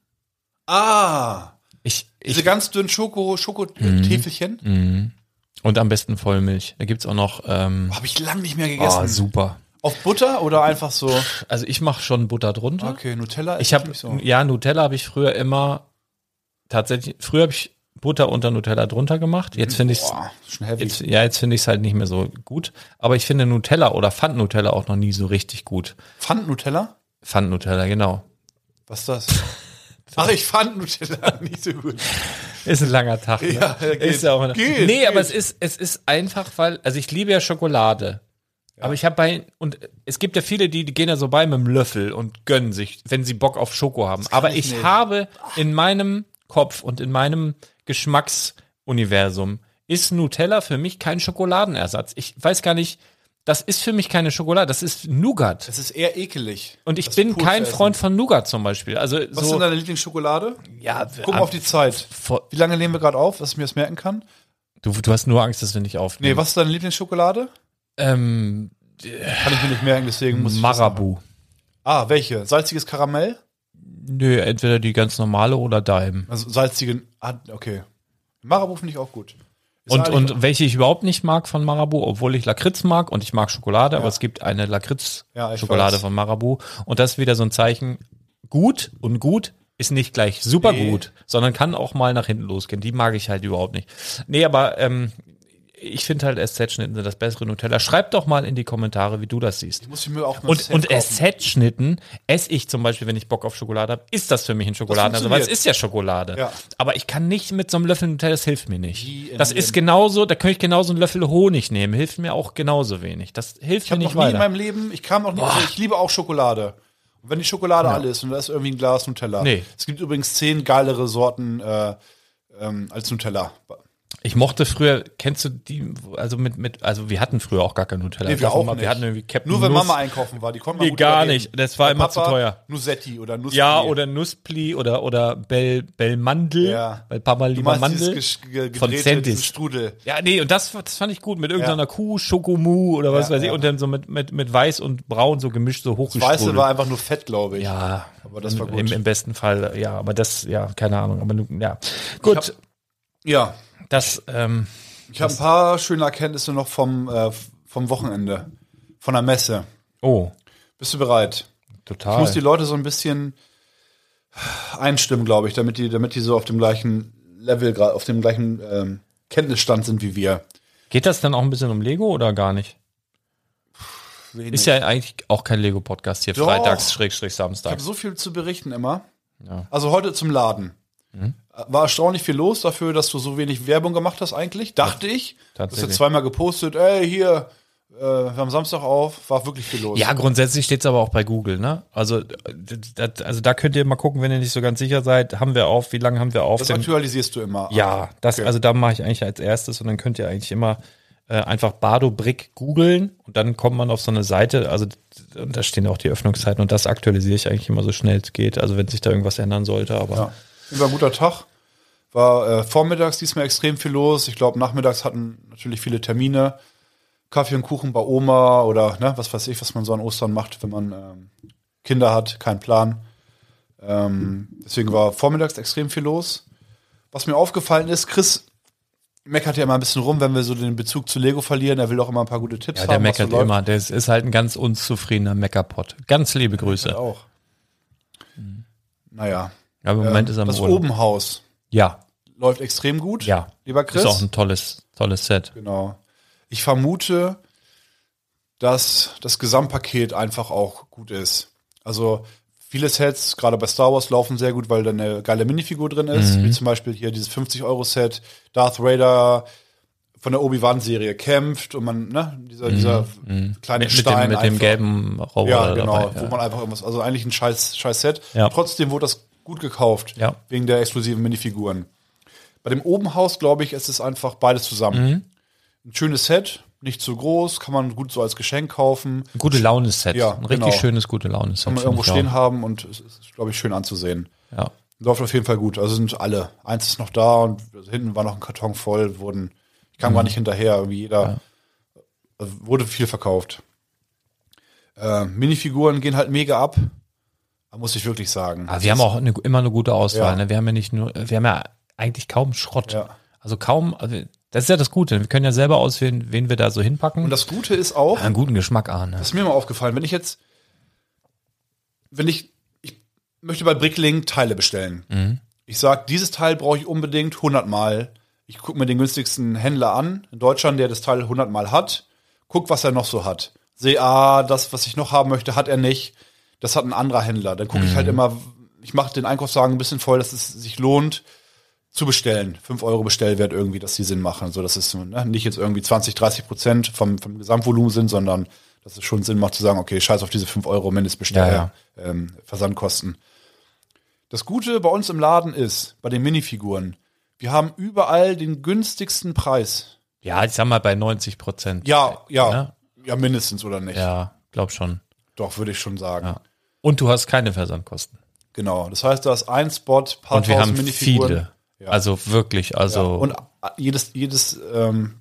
Ah, Ich, diese ich, ganz dünnen Schoko, Schokotäfelchen. und am besten Vollmilch. Da gibt's auch noch, ähm, Habe ich lang nicht mehr oh, gegessen. super. Auf Butter oder einfach so? Also ich mache schon Butter drunter. Okay, Nutella ist Ich habe, nicht so. ja, Nutella habe ich früher immer, tatsächlich, früher habe ich Butter unter Nutella drunter gemacht. Jetzt finde ich. Jetzt, ja, jetzt finde ich es halt nicht mehr so gut. Aber ich finde Nutella oder Pfand Nutella auch noch nie so richtig gut. Pfand Nutella? Pfand Nutella, genau. Was ist das? Ach, ich fand Nutella nicht so gut. Ist ein langer Tag. Ne? Ja, geht. ist ja auch eine, Geht, nee, geht. aber es ist, es ist einfach, weil, also ich liebe ja Schokolade. Aber ich habe bei, und es gibt ja viele, die, die gehen ja so bei mit dem Löffel und gönnen sich, wenn sie Bock auf Schoko haben. Aber ich ich habe in meinem Kopf und in meinem Geschmacksuniversum ist Nutella für mich kein Schokoladenersatz. Ich weiß gar nicht, das ist für mich keine Schokolade, das ist Nougat. Es ist eher ekelig. Und ich Das bin pur kein zu essen. Freund von Nougat zum Beispiel. Also Was ist denn deine Lieblingsschokolade? ja, Guck mal auf die Zeit. vor- Wie lange nehmen wir gerade auf, dass ich mir das merken kann? du, du hast nur Angst, dass wir nicht aufnehmen. Nee, was ist deine Lieblingsschokolade? Ähm, Kann ich mir nicht merken, deswegen muss ich. das Marabu. Ah, welche? Salziges Karamell? Nö, entweder die ganz normale oder Daim. Also salzigen. Ah, okay. Marabu finde ich auch gut. Und, und welche ich überhaupt nicht mag von Marabu, obwohl ich Lakritz mag und ich mag Schokolade, aber es gibt eine Ja, Lakritz-Schokolade weiß. von Marabu. Und das ist wieder so ein Zeichen, gut und gut ist nicht gleich super Nee. gut, sondern kann auch mal nach hinten losgehen. Die mag ich halt überhaupt nicht. Nee, aber ähm, ich finde halt SZ-Schnitten sind das bessere Nutella. Schreib doch mal in die Kommentare, wie du das siehst. muss ich mir auch Und, und. SZ-Schnitten esse ich zum Beispiel, wenn ich Bock auf Schokolade habe, ist das für mich ein Schokoladen. Also, weil es ist ja Schokolade. Ja. Aber ich kann nicht mit so einem Löffel Nutella, das hilft mir nicht. in Das ist genauso, da könnte ich genauso einen Löffel Honig nehmen, hilft mir auch genauso wenig. Das hilft Ich mir habe nicht noch nie in weiter. meinem Leben, ich kam noch nie, also ich liebe auch Schokolade. Und wenn die Schokolade alle ist und da ist irgendwie ein Glas Nutella. Nee. Es gibt übrigens zehn geilere Sorten äh, ähm, als Nutella. Ich mochte früher, kennst du die, also mit, mit, also wir hatten früher auch gar kein Nutella. Nee, wir auch nicht. Wir hatten irgendwie Captain Nur wenn Nuss. Mama einkaufen war, die konnte man Nee, gar überreden. nicht. Das war Bei immer zu Papa teuer. Nusetti oder Nussli. Ja, oder Nusspli oder, oder Bell, Bellmandel, Ja. weil Papa lieber Mandel. von Centis. Strudel. Ja, nee, und das, das fand ich gut. Mit irgendeiner Ja. Kuh, Schokomu oder was Ja, weiß ich. Und dann so mit, mit, mit weiß und braun so gemischt, so hochgestrudelt. Weiße war einfach nur Fett, glaube ich. ja, Aber das war gut. Im, Im besten Fall, ja, aber das, ja, keine Ahnung. Aber ja. Gut, Ja, das, ähm, ich habe ein paar schöne Erkenntnisse noch vom, äh, vom Wochenende, von der Messe. oh, Bist du bereit? total. Ich muss die Leute so ein bisschen einstimmen, glaube ich, damit die, damit die so auf dem gleichen Level, auf dem gleichen ähm, Kenntnisstand sind wie wir. Geht das dann auch ein bisschen um Lego oder gar nicht? Ist ja eigentlich auch kein Lego-Podcast hier, Doch. freitags, Schrägstrich, Ich Samstag. habe so viel zu berichten immer. Ja. Mhm. Also heute zum Laden. War erstaunlich viel los dafür, dass du so wenig Werbung gemacht hast eigentlich, dachte ich. Du hast ja tatsächlich. zweimal gepostet, ey, hier, äh, wir haben Samstag auf, war wirklich viel los. Ja, grundsätzlich steht's aber auch bei Google, ne? Also, das, also da könnt ihr mal gucken, wenn ihr nicht so ganz sicher seid, haben wir auf, wie lange haben wir auf? das aktualisierst du immer. Ja, das, Okay. also da mache ich eigentlich als erstes und dann könnt ihr eigentlich immer äh, einfach Bardo Brick googeln und dann kommt man auf so eine Seite, also da stehen auch die Öffnungszeiten und das aktualisiere ich eigentlich immer so schnell es geht, also wenn sich da irgendwas ändern sollte, aber Ja. Ein guter Tag. War äh, vormittags diesmal extrem viel los. Ich glaube, nachmittags hatten natürlich viele Termine. Kaffee und Kuchen bei Oma oder ne, was weiß ich, was man so an Ostern macht, wenn man ähm, Kinder hat, kein Plan. Ähm, deswegen war vormittags extrem viel los. Was mir aufgefallen ist, Chris meckert ja immer ein bisschen rum, wenn wir so den Bezug zu Lego verlieren. Er will auch immer ein paar gute Tipps Ja, haben. der was so meckert läuft. immer. Der ist, ist halt ein ganz unzufriedener Meckerpott. Ganz liebe Grüße. Auch. Naja. Aber im Moment ist er im das Urlaub. Obenhaus Ja, läuft extrem gut. ja. Lieber Chris. Ist auch ein tolles, tolles Set. Genau. Ich vermute, dass das Gesamtpaket einfach auch gut ist. Also viele Sets, gerade bei Star Wars, laufen sehr gut, weil da eine geile Minifigur drin ist. Mhm. Wie zum Beispiel hier dieses 50-Euro-Set, Darth Vader von der Obi-Wan-Serie kämpft und man, ne, dieser, dieser kleine Mhm. Mit, mit, Stein dem, mit dem gelben Roboter ja, genau, dabei. wo man einfach irgendwas, also eigentlich ein scheiß, scheiß Set. Ja. Trotzdem wurde das gut gekauft, Ja. wegen der exklusiven Minifiguren. Bei dem Obenhaus, glaube ich, ist es einfach beides zusammen. Mhm. Ein schönes Set, nicht zu groß, kann man gut so als Geschenk kaufen, Ein gute Laune-Set. Ja, ein richtig genau. schönes gute Laune-Set. kann man irgendwo stehen auch. haben und es ist, glaube ich, schön anzusehen. Ja. Läuft auf jeden Fall gut. Also sind alle. Eins ist noch da und hinten war noch ein Karton voll, wurden, ich kam Mhm. gar nicht hinterher, irgendwie jeder, also wurde viel verkauft. Äh, Minifiguren gehen halt mega ab. Da muss ich wirklich sagen. Aber wir haben auch eine, immer eine gute Auswahl. Ja. Ne? Wir haben ja nicht nur, wir haben ja eigentlich kaum Schrott. Ja. Also kaum, also das ist ja das Gute. Wir können ja selber auswählen, wen wir da so hinpacken. Und das Gute ist auch, einen guten Geschmack an. Ne? Das ist mir mal aufgefallen, wenn ich jetzt, wenn ich, ich möchte bei Bricklink Teile bestellen. Mhm. Ich sage, dieses Teil brauche ich unbedingt 100 Mal. Ich gucke mir den günstigsten Händler an in Deutschland, der das Teil 100 Mal hat. Guck, was er noch so hat. Sehe, ah, das, was ich noch haben möchte, hat er nicht. Das hat ein anderer Händler. Dann gucke ich Mhm. halt immer, ich mache den Einkaufswagen ein bisschen voll, dass es sich lohnt zu bestellen. 5 Euro Bestellwert irgendwie, dass die Sinn machen. So, dass es ne, nicht jetzt irgendwie 20, 30 Prozent vom, vom Gesamtvolumen sind, sondern dass es schon Sinn macht zu sagen, okay, scheiß auf diese 5 Euro Mindestbestell, Ja, Ähm, Versandkosten. Das Gute bei uns im Laden ist, bei den Minifiguren, wir haben überall den günstigsten Preis. Ja, ich sag mal bei 90 Prozent. Ja, ja, Ja. ja, mindestens oder nicht? Ja, glaub schon. Doch, würde ich schon sagen. Ja. Und du hast keine Versandkosten. Genau. Das heißt, da ist ein Spot, paar Und wir haben Minifiguren. viele. Ja. Also wirklich, also Und jedes, jedes ähm,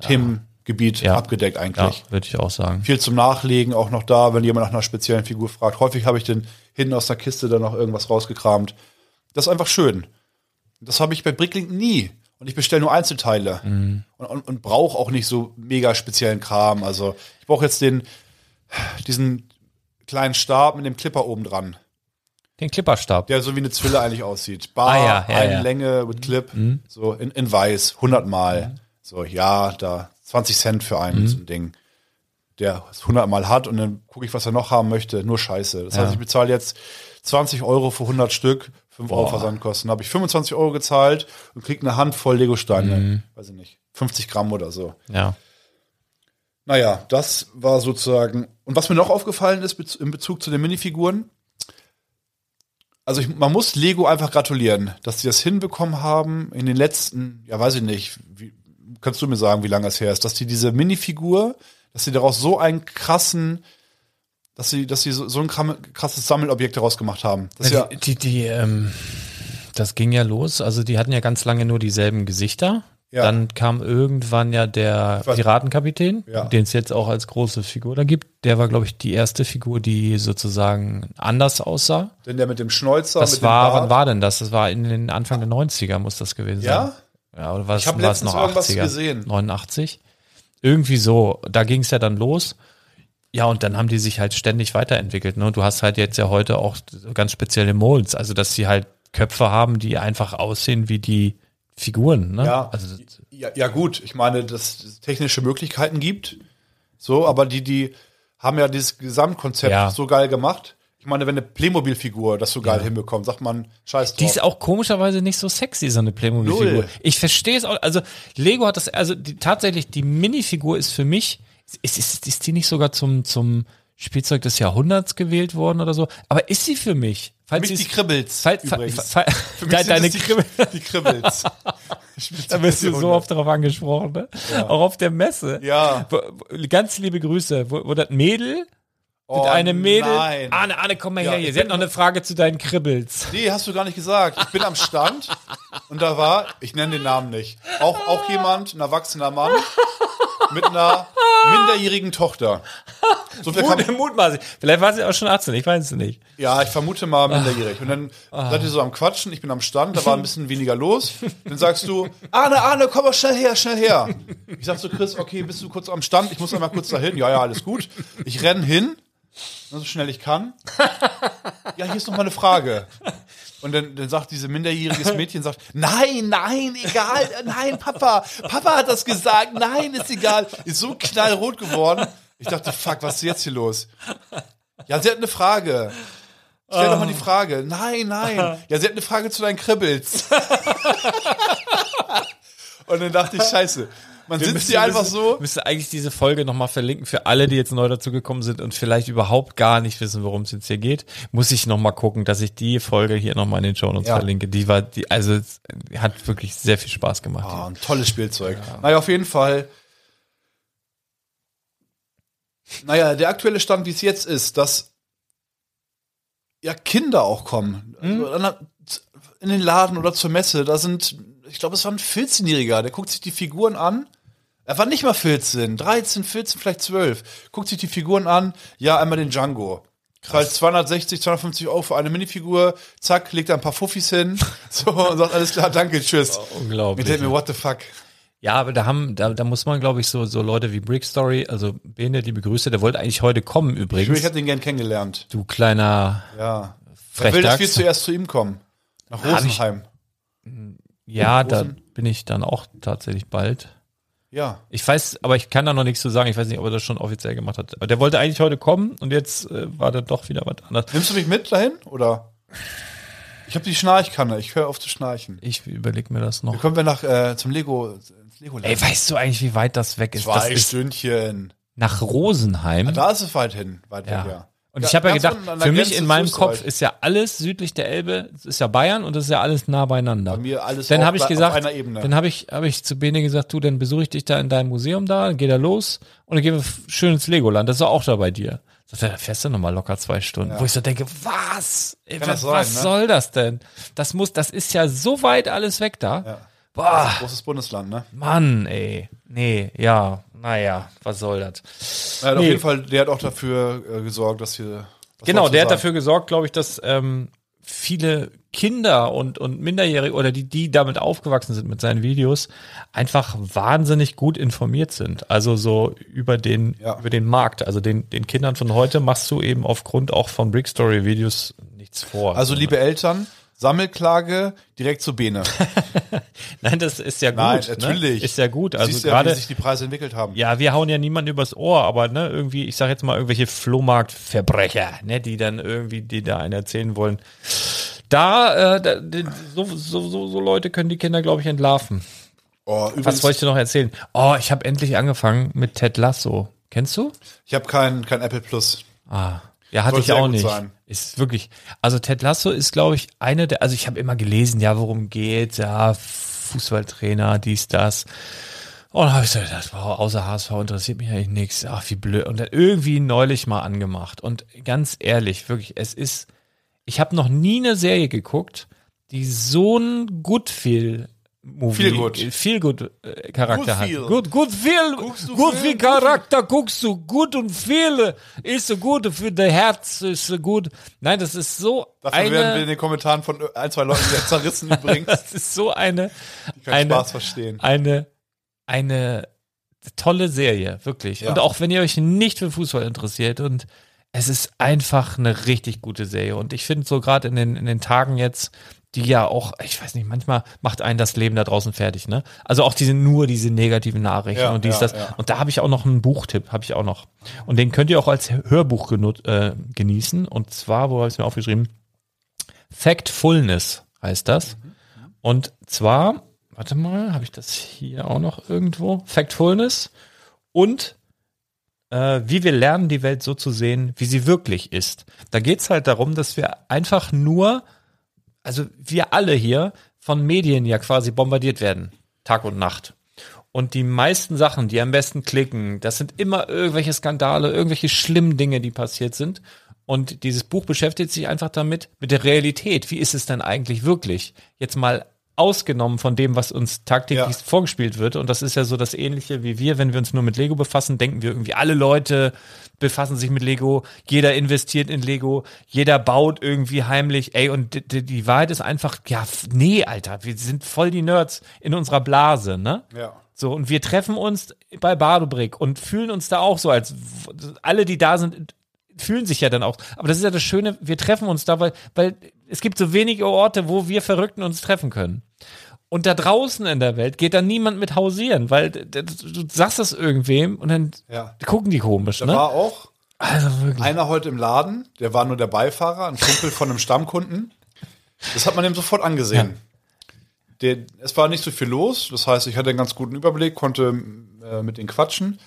Themengebiet Ja. abgedeckt ja, eigentlich. würde ich auch sagen. Viel zum Nachlegen auch noch da, wenn jemand nach einer speziellen Figur fragt. Häufig habe ich den hinten aus der Kiste dann noch irgendwas rausgekramt. Das ist einfach schön. Das habe ich bei Bricklink nie. Und ich bestelle nur Einzelteile. Mhm. Und, und, und brauche auch nicht so mega speziellen Kram. Also ich brauche jetzt den, diesen kleinen Stab mit dem Clipper oben dran, Den Clipperstab. der so wie eine Zwille eigentlich aussieht. Bar, Ah, ja, ja, eine ja. Mhm. Länge mit Clip, so in, in weiß, 100 Mal. So, ja, da 20 Cent für Mhm. einen so ein Ding. Der es 100 Mal hat und dann gucke ich, was er noch haben möchte. Nur Scheiße. Das heißt, ich bezahle jetzt 20 Euro für 100 Stück, 5 Euro Versandkosten. Habe ich 25 Euro gezahlt und krieg eine Handvoll Lego-Steine. Mhm. Weiß ich nicht. 50 Gramm oder so. Ja. Naja, das war sozusagen. Und was mir noch aufgefallen ist in Bezug zu den Minifiguren, also ich, man muss Lego einfach gratulieren, dass sie das hinbekommen haben in den letzten, ja weiß ich nicht, wie, kannst du mir sagen, wie lange es her ist, dass die diese Minifigur, dass sie daraus so einen krassen, dass sie, dass sie so, so ein krasses Sammelobjekt daraus gemacht haben. Das ja, die, die, die, ähm, das ging ja los. Also die hatten ja ganz lange nur dieselben Gesichter. Ja. Dann kam irgendwann ja der Piratenkapitän, Ja. den es jetzt auch als große Figur da gibt. Der war, glaube ich, die erste Figur, die sozusagen anders aussah. denn der mit dem Schnäuzer, Das mit war, wann war denn das? Das war in den Anfang der 90er, muss das gewesen Ja? sein. Ja, oder was Ich hab war es noch irgendwas 80er? gesehen. 89? Irgendwie so. Da ging es ja dann los. Ja, und dann haben die sich halt ständig weiterentwickelt. Ne? Und du hast halt jetzt ja heute auch ganz spezielle Molds, also dass sie halt Köpfe haben, die einfach aussehen wie die Figuren. Ne? Ja, Also, ja, ja gut, ich meine, dass es technische Möglichkeiten gibt, so, aber die, die haben ja dieses Gesamtkonzept Ja. so geil gemacht. Ich meine, wenn eine Playmobil-Figur das so geil hinbekommt, sagt man, scheiß die drauf. ist auch komischerweise nicht so sexy, so eine Playmobil-Figur. Ich verstehe es auch. Also Lego hat das, also die, tatsächlich, die Minifigur ist für mich, ist, ist, ist die nicht sogar zum, zum Spielzeug des Jahrhunderts gewählt worden oder so? Aber ist sie für mich? Für Falls mich sie die Kribbels Fall, fall, übrigens. fall, Für mich de, deine die, Kribbel, die Kribbels. da wirst du so oft darauf angesprochen, ne? Auch auf der Messe. Ja. Ganz liebe Grüße. Wo, wo das Mädel, Oh, das eine Mädel. Nein. Arne, Arne, komm mal Ja, her hier. Sie hat noch eine Frage zu deinen Kribbels. Nee, hast du gar nicht gesagt. Ich bin am Stand Und da war, ich nenne den Namen nicht, auch, auch jemand, ein erwachsener Mann mit einer minderjährigen Tochter. So viel Mut, mutmaßlich. Vielleicht war sie auch schon 18, ich weiß es nicht. ja, ich vermute mal minderjährig. Und dann seid ihr so am Quatschen, ich bin am Stand, da war ein bisschen weniger los. Dann sagst du, Arne, Arne, komm mal schnell her, schnell her. Ich sag so, Chris, okay, bist du kurz am Stand? Ich muss einmal kurz dahin. Ja, ja, alles gut. Ich renn hin, so schnell ich kann. Ja, hier ist noch mal eine Frage. Und dann, dann sagt diese minderjähriges Mädchen, sagt, nein, nein, egal, nein, Papa, Papa hat das gesagt, nein, ist egal. Ist so knallrot geworden. Ich dachte, fuck, was ist jetzt hier los? Ja, sie hat eine Frage. Stell doch mal die Frage. Nein, nein. Ja, sie hat eine Frage zu deinen Kribbels. Und dann dachte ich, scheiße. Man sitzt hier einfach so. Müsste eigentlich diese Folge nochmal verlinken für alle, die jetzt neu dazugekommen sind und vielleicht überhaupt gar nicht wissen, worum es jetzt hier geht. Muss ich nochmal gucken, dass ich die Folge hier nochmal in den Show Notes Ja. verlinke. Die war, die, also, hat wirklich sehr viel Spaß gemacht. Ah, ein tolles Spielzeug. Naja, auf jeden Fall. Naja, der aktuelle Stand, wie es jetzt ist, dass ja Kinder auch kommen. Also der- in den Laden oder zur Messe, da sind, ich glaube, es war ein 14-Jähriger, der guckt sich die Figuren an. Er war nicht mal 14, 13, 14, vielleicht 12. Guckt sich die Figuren an. Ja, einmal den Django. Zahlt 260, 250 Euro für eine Minifigur. Zack, legt da ein paar Fuffis hin. So, und sagt, alles klar, danke, tschüss. Unglaublich. Ich denke mir, what the fuck? Ja, aber da haben, da, da muss man, glaube ich, so, so Leute wie Brick Story, also Bene, liebe Grüße, der wollte eigentlich heute kommen Ich, übrigens. ich hätte ihn gern kennengelernt. du kleiner Ja. Wer will, dass wir zuerst zu ihm kommen? Nach ich- Rosenheim. Ja, da bin ich dann auch tatsächlich bald. Ja. Ich weiß, aber ich kann da noch nichts zu sagen. Ich weiß nicht, ob er das schon offiziell gemacht hat. Aber der wollte eigentlich heute kommen und jetzt äh, war da doch wieder was anderes. Nimmst du mich mit dahin? Oder? Ich habe die Schnarchkanne. Ich höre auf zu schnarchen. Ich überlege mir das noch. Kommen wir nach äh, zum Lego ins Lego Ey, weißt du eigentlich, wie weit das weg ist? Das Zwei ist Stündchen. nach Rosenheim. Da ist es weit hin. Weit ja. weg, ja. Und ich habe ja gedacht, für mich Grenze in meinem. Kopf ist ja alles südlich der Elbe, ist ja Bayern und das ist ja alles nah beieinander. Bei mir alles dann habe ich auf gesagt, einer Ebene. dann habe ich, habe ich zu Bene gesagt, du, dann besuche ich dich da in deinem Museum da, dann geh da los und dann gehen wir schön ins Legoland. Das ist auch da bei dir. Sagt er, da fährst du nochmal locker zwei Stunden. Wo ich so denke, was? Ey, was sein, was ne? soll das denn? Das muss, das ist ja so weit alles weg da. Ja. Boah, Großes Bundesland, ne? Mann, ey. Nee, ja, naja, was soll das? Ja, Auf Nee. jeden Fall, der hat auch dafür äh, gesorgt, dass wir. Genau, der hat sagen? dafür gesorgt, glaube ich, dass ähm, viele Kinder und, und Minderjährige oder die, die damit aufgewachsen sind mit seinen Videos, einfach wahnsinnig gut informiert sind. Also so über den, Ja. über den Markt. Also den, den Kindern von heute machst du eben aufgrund auch von Brick Story Videos nichts vor. Also, liebe Eltern, Sammelklage direkt zu Bene. Nein, das ist ja gut. Nein, Ne? natürlich. Ist ja gut. Also siehst ja, wie gerade, sich die Preise entwickelt haben. Ja, wir hauen ja niemanden übers Ohr, aber ne, irgendwie, ich sag jetzt mal irgendwelche Flohmarktverbrecher, ne, die dann irgendwie, die da einen erzählen wollen. Da, äh, da so, so, so, so Leute können die Kinder, glaube ich, entlarven. Oh, Was wollte ich dir noch erzählen? Oh, ich habe endlich angefangen mit Ted Lasso. Kennst du? ich habe kein, kein Apple Plus. Ah, ja, hatte Soll ich auch nicht. sein. Ist wirklich. Also Ted Lasso ist, glaube ich, eine der. Also ich habe immer gelesen, ja, worum geht's? Ja, Fußballtrainer, dies, das. Und dann habe ich so gedacht, wow, außer HSV interessiert mich eigentlich nichts. Ach, wie blöd. Und dann irgendwie neulich mal angemacht. Und ganz ehrlich, wirklich, es ist. Ich habe noch nie eine Serie geguckt, die so ein Goodfeel Movie, Feel good. viel gut äh, Charakter Good hat. feel. Gut, gut viel, gut viel? Charakter guckst du, gut und viel ist so gut für dein Herz ist so gut. Nein, das ist so Dafür werden wir in eine, den Kommentaren von ein, zwei Leuten sehr zerrissen übrigens. das ist so eine, keinen eine, Spaß verstehen. eine, eine tolle Serie, wirklich. Ja. Und auch wenn ihr euch nicht für Fußball interessiert und es ist einfach eine richtig gute Serie. Und ich finde so gerade in den, in den Tagen jetzt, die ja auch, ich weiß nicht, manchmal macht einen das Leben da draußen fertig, ne? Also auch diese, nur diese negativen Nachrichten Ja, und dies, ja, das. ja. Und da habe ich auch noch einen Buchtipp, habe ich auch noch. Und den könnt ihr auch als Hörbuch genut, äh, genießen. Und zwar, wo habe ich es mir aufgeschrieben? Factfulness heißt das. Und zwar, warte mal, habe ich das hier auch noch irgendwo? Factfulness und äh, wie wir lernen, die Welt so zu sehen, wie sie wirklich ist. Da geht's halt darum, dass wir einfach nur, also wir alle hier von Medien ja quasi bombardiert werden, Tag und Nacht. Und die meisten Sachen, die am besten klicken, das sind immer irgendwelche Skandale, irgendwelche schlimmen Dinge, die passiert sind. Und dieses Buch beschäftigt sich einfach damit, mit der Realität. Wie ist es denn eigentlich wirklich? Jetzt mal ausgenommen von dem, was uns tagtäglich Ja. vorgespielt wird. Und das ist ja so das Ähnliche wie wir, wenn wir uns nur mit Lego befassen, denken wir irgendwie, alle Leute befassen sich mit Lego, jeder investiert in Lego, jeder baut irgendwie heimlich, ey, und die, die- Wahrheit ist einfach, ja, nee, Alter, wir sind voll die Nerds in unserer Blase, ne? Ja. So, und wir treffen uns bei Badobrick und fühlen uns da auch so, als alle, die da sind, fühlen sich ja dann auch. Aber das ist ja das Schöne, wir treffen uns da, weil, weil es gibt so wenige Orte, wo wir Verrückten uns treffen können. Und da draußen in der Welt geht dann niemand mit hausieren, weil du sagst das irgendwem und dann Ja. gucken die komisch, Da ne? war auch Also einer heute im Laden, der war nur der Beifahrer, ein Kumpel von einem Stammkunden. Das hat man ihm sofort angesehen. Der, es war nicht so viel los, das heißt, ich hatte einen ganz guten Überblick, konnte äh, mit denen quatschen.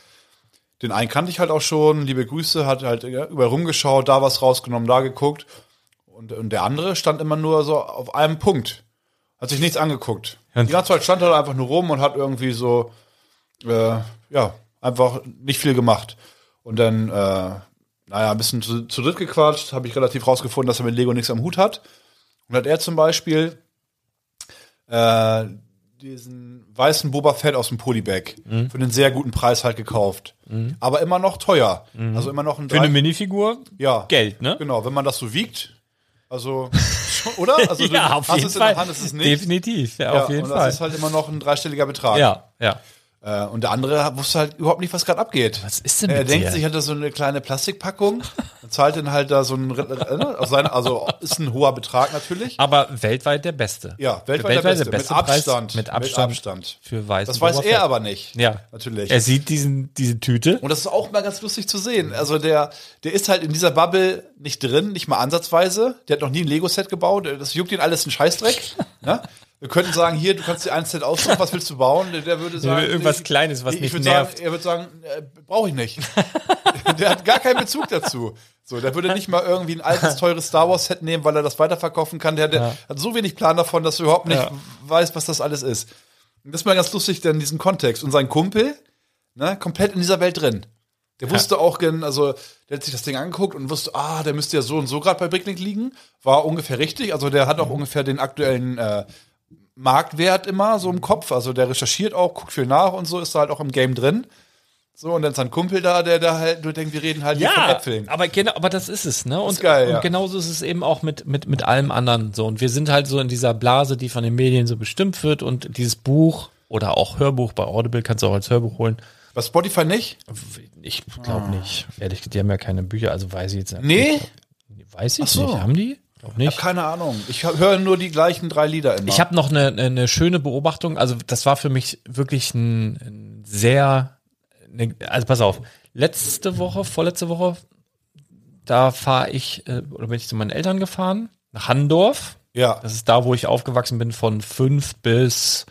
Den einen kannte ich halt auch schon, liebe Grüße, hat halt ja, überall rumgeschaut, da was rausgenommen, da geguckt. Und, und der andere stand immer nur so auf einem Punkt. Hat sich nichts angeguckt. Die ganze Zeit stand er da einfach nur rum und hat irgendwie so, äh, ja, einfach nicht viel gemacht. Und dann, äh, naja, ein bisschen zu, zu dritt gequatscht, habe ich relativ rausgefunden, dass er mit Lego nichts am Hut hat. Und hat er zum Beispiel äh, diesen weißen Boba Fett aus dem Polybag Mhm. für einen sehr guten Preis halt gekauft. Aber immer noch teuer. Also immer noch ein Mhm. Für eine Minifigur ja. Geld, ne? Genau, wenn man das so wiegt. Also, oder? Also, ja, du auf hast jeden es in Fall. der Hand, es ist nicht. Definitiv, ja, Ja, auf jeden und Fall. das ist halt immer noch ein dreistelliger Betrag. ja, ja. Äh, und der andere wusste halt überhaupt nicht, was gerade abgeht. Was ist denn Er mit denkt dir? sich, hat da so eine kleine Plastikpackung und zahlt dann halt da so ein, äh, aus seiner, also ist ein hoher Betrag natürlich. Aber weltweit der Beste. Ja, weltweit, der Beste. mit Preis, Abstand. mit Abstand. Für weiß. Das weiß er aber nicht. Ja. Natürlich. Er sieht diesen, diese Tüte. Und das ist auch mal ganz lustig zu sehen. Also der, der ist halt in dieser Bubble nicht drin, nicht mal ansatzweise. Der hat noch nie ein Lego-Set gebaut. Das juckt ihn alles ein Scheißdreck. ne? Wir könnten sagen, hier, du kannst dir ein Set aussuchen, was willst du bauen? Der, würde sagen, irgendwas nee, Kleines, was ich nicht nervt. Sagen, er würde sagen, äh, brauche ich nicht. der hat gar keinen Bezug dazu. So, der würde nicht mal irgendwie ein altes, teures Star Wars-Set nehmen, weil er das weiterverkaufen kann. Der, der hat so wenig Plan davon, dass er überhaupt nicht Ja. weiß, was das alles ist. Und das ist mal ganz lustig, denn diesen Kontext. Und sein Kumpel, ne, komplett in dieser Welt drin. Der wusste auch, gen- also der hat sich das Ding angeguckt und wusste, ah, der müsste ja so und so gerade bei Bricklink liegen. War ungefähr richtig. Also der hat auch ungefähr den aktuellen äh, Marktwert immer so im Kopf. Also der recherchiert auch, guckt viel nach und so, ist da halt auch im Game drin. So, und dann ist sein Kumpel da, der da halt nur denkt, wir reden halt hier von Äpfeln. aber genau, aber das ist es, ne? Und, ist geil, und ja. genauso ist es eben auch mit, mit, mit allem anderen so. Und wir sind halt so in dieser Blase, die von den Medien so bestimmt wird und dieses Buch oder auch Hörbuch bei Audible kannst du auch als Hörbuch holen. Bei Spotify nicht? Ich glaube nicht. Ehrlich, die haben ja keine Bücher, also weiß ich jetzt nicht. Nee, Weiß ich so. nicht. Haben die? Glaub nicht. keine Ahnung. Ich höre nur die gleichen drei Lieder immer. Ich habe noch eine, eine, schöne Beobachtung. Also das war für mich wirklich ein, sehr, eine, also pass auf. Letzte Woche, vorletzte Woche, da fahre ich äh, oder bin ich zu meinen Eltern gefahren nach Handorf. ja. Das ist da, wo ich aufgewachsen bin, von fünf bis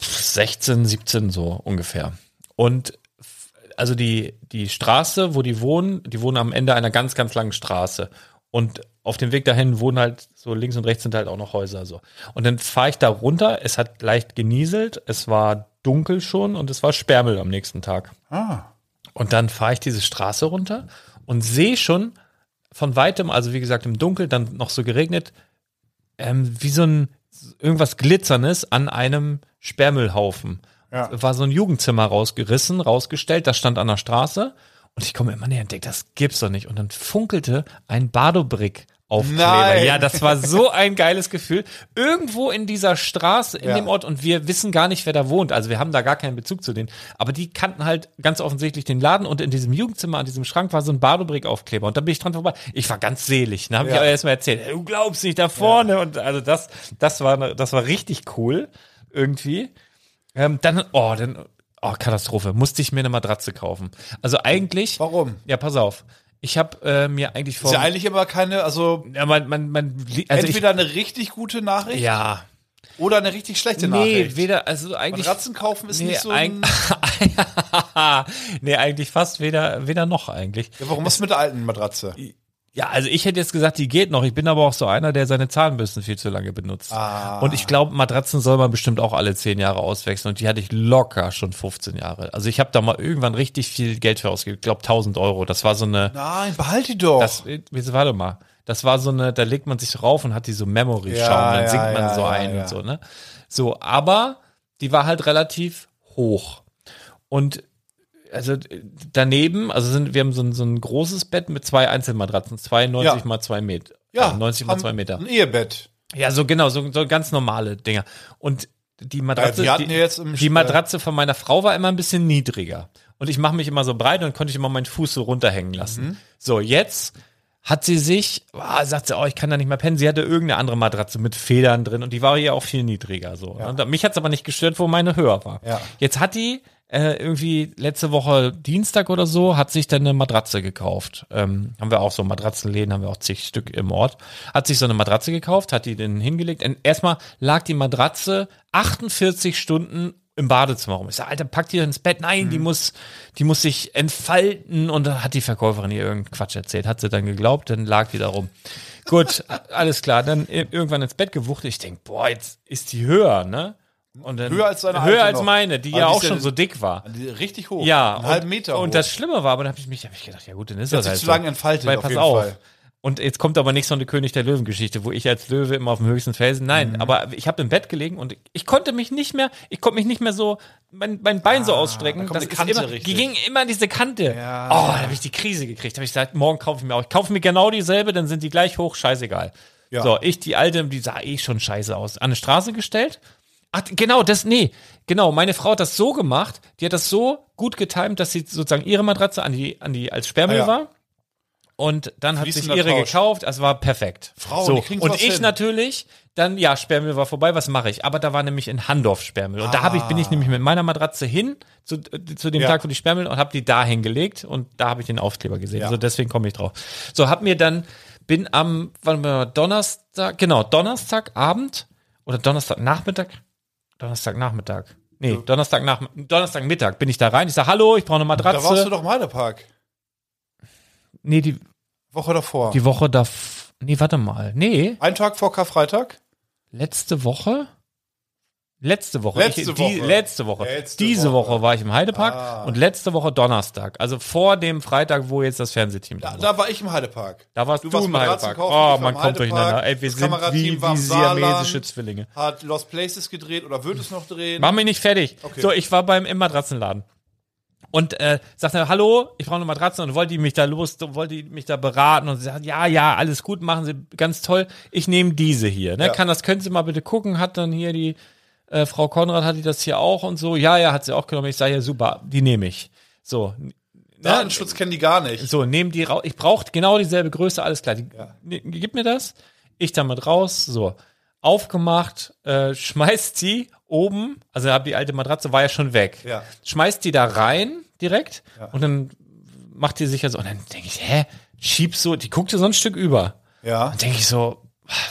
16, 17 so ungefähr. Und also die, die Straße, wo die wohnen, die wohnen am Ende einer ganz, ganz langen Straße. Und auf dem Weg dahin wohnen halt so links und rechts sind halt auch noch Häuser so. Und dann fahre ich da runter, es hat leicht genieselt, es war dunkel schon und es war Sperrmüll am nächsten Tag. Ah. Und dann fahre ich diese Straße runter und sehe schon von weitem, also wie gesagt im Dunkel, dann noch so geregnet, ähm, wie so ein irgendwas Glitzernes an einem Sperrmüllhaufen. Ja. War so ein Jugendzimmer rausgerissen, rausgestellt, das stand an der Straße. Und ich komme immer näher und denke, das gibt's doch nicht. Und dann funkelte ein Badobrick. Aufkleber. Ja, das war so ein geiles Gefühl. Irgendwo in dieser Straße, in Ja. dem Ort, und wir wissen gar nicht, wer da wohnt. Also wir haben da gar keinen Bezug zu denen. Aber die kannten halt ganz offensichtlich den Laden und in diesem Jugendzimmer, an diesem Schrank war so ein Badobrick-Aufkleber. Und da bin ich dran vorbei. Ich war ganz selig, ne? Hab ich Ja. aber erst mal erzählt. Du glaubst nicht, da vorne. Und also das, das war, das war richtig cool. Irgendwie. Ähm, dann, oh, dann, oh, Katastrophe. Musste ich mir eine Matratze kaufen. Also eigentlich. Warum? Ja, pass auf. Ich habe äh, mir eigentlich vor. Ist ja eigentlich immer keine, also ja, man, man, man, also entweder eine richtig gute Nachricht ich, ja. oder eine richtig schlechte Nee, Nachricht. weder, also eigentlich. Matratzen kaufen ist nee, nicht so ein, nee, eigentlich fast weder, weder noch eigentlich. ja, Warum was mit der alten Matratze? Ja, also ich hätte jetzt gesagt, die geht noch. Ich bin aber auch so einer, der seine Zahnbürsten viel zu lange benutzt. Ah. Und ich glaube, Matratzen soll man bestimmt auch alle zehn Jahre auswechseln. Und die hatte ich locker schon 15 Jahre. Also ich habe da mal irgendwann richtig viel Geld für ausgegeben. Ich glaube 1000 Euro. Das war so eine, Nein, behalt die doch. das, jetzt warte mal. Das war so eine, da legt man sich drauf und hat die so Memory-Schaum, Ja, dann ja, singt man ja, so ein und so, ne? So, aber die war halt relativ hoch. Und also äh, daneben, also sind, wir haben so ein, so ein großes Bett mit zwei Einzelmatratzen, 92 Ja. mal 2 Meter. Ja, Äh, 90 mal haben 2 Meter. Ein Ehebett. Ja, so genau, so, so ganz normale Dinger. Und die Matratze, die, ja im die Sch- Matratze von meiner Frau war immer ein bisschen niedriger. Und ich mache mich immer so breit und konnte ich immer meinen Fuß so runterhängen lassen. Mhm. So, jetzt hat sie sich, ah, sagt sie, oh, ich kann da nicht mehr pennen. Sie hatte irgendeine andere Matratze mit Federn drin und die war hier auch viel niedriger. So. Ja. Und mich hat's aber nicht gestört, wo meine höher war. Ja. Jetzt hat die äh, irgendwie letzte Woche Dienstag oder so, hat sich dann eine Matratze gekauft. Ähm, haben wir auch so Matratzenläden, haben wir auch zig Stück im Ort. Hat sich so eine Matratze gekauft, hat die dann hingelegt. Und erstmal lag die Matratze 48 Stunden im Badezimmer rum. Ich sag, Alter, pack die ins Bett. Nein, die muss, die muss sich entfalten. Und dann hat die Verkäuferin ihr irgendeinen Quatsch erzählt. Hat sie dann geglaubt, dann lag die da rum. Gut, alles klar. Dann irgendwann ins Bett gewuchtet. Ich denk, boah, jetzt ist die höher, ne? Höher als deine Höher als noch. meine, die Aber ja die auch schon so dick war. Richtig hoch. Ja, Einen und, halben Meter hoch. Und das Schlimme war, aber dann habe ich mich, hab ich gedacht, ja gut, dann ist das sich halt zu so. lange entfaltet, Weil, auf pass auf. Fall. Und jetzt kommt aber nicht so eine König der Löwen Geschichte, wo ich als Löwe immer auf dem höchsten Felsen. Nein, Mhm. aber ich habe im Bett gelegen und ich konnte mich nicht mehr, ich konnte mich nicht mehr so mein, mein Bein so ausstrecken. Ah, da Das die ist Kante immer, richtig. die ging immer diese Kante. Ja. oh, da habe ich die Krise gekriegt. Da habe ich gesagt, morgen kaufe ich mir auch. Ich kaufe mir genau dieselbe, dann sind die gleich hoch, scheißegal. Ja. So, ich die alte, die sah eh schon scheiße aus. An eine Straße gestellt. Ach, genau, das, nee, genau, meine Frau hat das so gemacht, die hat das so gut getimt, dass sie sozusagen ihre Matratze an die, an die, als Sperrmüll Ah, ja. war. Und dann hat sich Fließender ihre Tausch. gekauft, es war perfekt. Frauen, so. Und ich hin. natürlich, dann, ja, Sperrmüll war vorbei, was mache ich? Aber da war nämlich in Handorf Sperrmüll. Und da habe ich, bin ich nämlich mit meiner Matratze hin, zu, äh, zu dem Ja. Tag, wo die Sperrmüll, und habe die da hingelegt und da habe ich den Aufkleber gesehen. Ja. So, deswegen komme ich drauf. So, hab mir dann, bin am, wann war Donnerstag, genau, Donnerstagabend oder Donnerstagnachmittag, Donnerstagnachmittag. Nee, Donnerstagnach, Donnerstagmittag bin ich da rein. Ich sage, hallo, ich brauche eine Matratze. Da warst du doch im Heidepark. nee, die, Woche davor. die Woche da, nee, warte mal. Nee, Ein Tag vor Karfreitag? letzte Woche? Letzte Woche. Letzte ich, Die, Woche. letzte Woche. Letzte Diese Woche. Woche. war ich im Heidepark Ah. und letzte Woche Donnerstag. Also vor dem Freitag, wo jetzt das Fernsehteam da, war. da war ich im Heidepark. Da warst du, warst im Heidepark. kaufen, Oh, war man kommt durcheinander. Ey, wir Das sind wie, war wie siamesische. Zwillinge. Hat Lost Places gedreht oder wird es noch drehen? Mach mich nicht fertig. Okay. So, ich war beim im Matratzenladen. Und äh, sagte, hallo, ich brauche eine Matratze und wollte die mich da los, wollte die mich da beraten und sie sagt, ja, ja, alles gut, machen Sie ganz toll. Ich nehme diese hier. Ne? Ja. Kann das, können Sie mal bitte gucken? Hat dann hier die äh, Frau Konrad hat die das hier auch und so. Ja, ja, hat sie auch genommen. Ich sage ja super, die nehme ich. So, ne? Datenschutz kennen die gar nicht. So, nehmen die raus. Ich brauche genau dieselbe Größe, alles klar. Die, Ja. ne, Gib mir das. Ich damit raus. So, aufgemacht, äh, schmeißt sie oben, also hab die alte Matratze war ja schon weg. Ja. Schmeißt die da rein direkt Ja. und dann macht die sich ja so. Und dann denke ich, hä, schieb so, die guckte so ein Stück über. Ja. Dann denke ich so,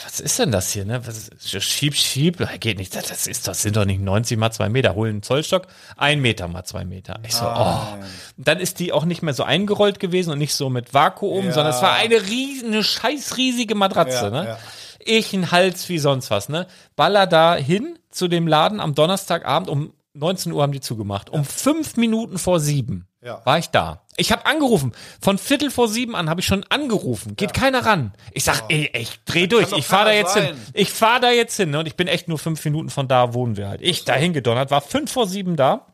was ist denn das hier, ne? Was ist, schieb, schieb, geht nicht. Das, ist, das sind doch nicht 90 mal zwei Meter. Hol einen Zollstock, ein Meter mal zwei Meter. Ich so, oh. Dann ist die auch nicht mehr so eingerollt gewesen und nicht so mit Vakuum, Ja. sondern es war eine riesen, eine scheiß riesige Matratze, Ja, ne? ja. Ich ein Hals wie sonst was, ne? Baller da hin zu dem Laden am Donnerstagabend um 19 Uhr haben die zugemacht. Um fünf Minuten vor sieben Ja. war ich da. Ich habe angerufen. Von Viertel vor sieben an habe ich schon angerufen. Geht keiner ran. Ich sag, ey, ey, ich dreh durch. doch Ich fahr da jetzt hin. sein. Ich fahr da jetzt hin. Ne? Und ich bin echt nur fünf Minuten von da wohnen wir halt. Ich dahin gedonnert, war fünf vor sieben da.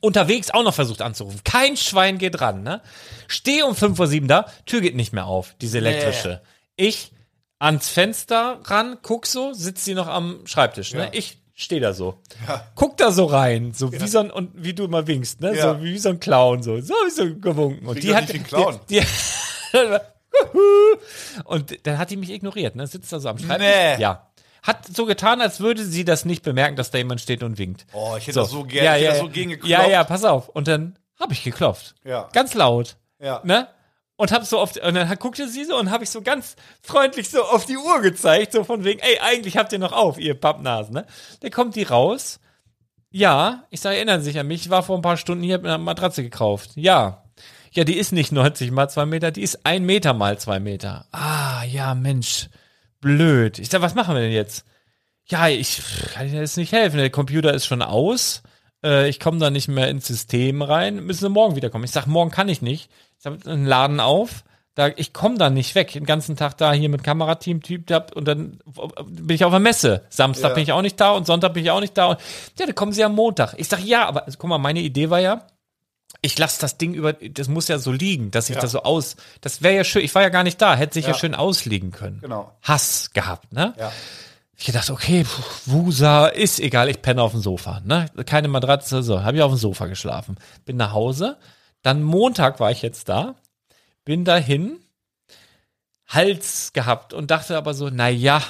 Unterwegs auch noch versucht anzurufen. Kein Schwein geht ran, ne? Steh um fünf vor sieben da, Tür geht nicht mehr auf, diese elektrische. Ich ans Fenster ran, guck so, sitzt sie noch am Schreibtisch, ne? Ja. Ich steh da so. Guck da so rein, so wie so ein, und wie du immer winkst, ne? Ja. So wie so ein Clown, so, so wie so gewunken. Und die hat, nicht Clown. Die, die, und dann hat die mich ignoriert, ne? Sitzt da so am Schreibtisch. Nee. Ja. Hat so getan, als würde sie das nicht bemerken, dass da jemand steht und winkt. Oh, ich hätte das so gerne, ja, ich hätte ja, das ja. so gegen geklopft. Ja, ja, pass auf. Und dann habe ich geklopft. Ja. Ganz laut. Ja. Ne? Und hab so auf, und dann guckte sie so und habe ich so ganz freundlich so auf die Uhr gezeigt, so von wegen, ey, eigentlich habt ihr noch auf, ihr Pappnasen, ne? Dann kommt die raus. Ja, ich sage, erinnern sich an mich, ich war vor ein paar Stunden hier, hab mir eine Matratze gekauft. Ja. Ja, die ist nicht 90 mal zwei Meter, die ist ein Meter mal zwei Meter. Ah, ja, Mensch. Blöd. Ich sag, was machen wir denn jetzt? Ja, ich kann Ihnen jetzt nicht helfen. Der Computer ist schon aus. Äh, ich komme da nicht mehr ins System rein. Müssen Sie morgen wiederkommen. Ich sag, morgen kann ich nicht. Ich habe einen Laden auf. Da, ich komme da nicht weg. Den ganzen Tag da hier mit Kamerateam typ hab und dann bin ich auf der Messe. Samstag Ja. bin ich auch nicht da und Sonntag bin ich auch nicht da. Und ja, dann kommen sie am Montag. Ich sag ja, aber also, guck mal, meine Idee war ja, ich lasse das Ding über, das muss ja so liegen, dass ich Ja. das so aus, das wäre ja schön, ich war ja gar nicht da, hätte sich ja, Ja. schön ausliegen können. Genau. Hass gehabt, ne? Ja. Ich gedacht, okay, puh, Wusa, ist egal, ich penne auf dem Sofa, ne? Keine Matratze, so, habe ich auf dem Sofa geschlafen. Bin nach Hause, dann Montag war ich jetzt da, bin dahin, Hals gehabt und dachte aber so, na ja,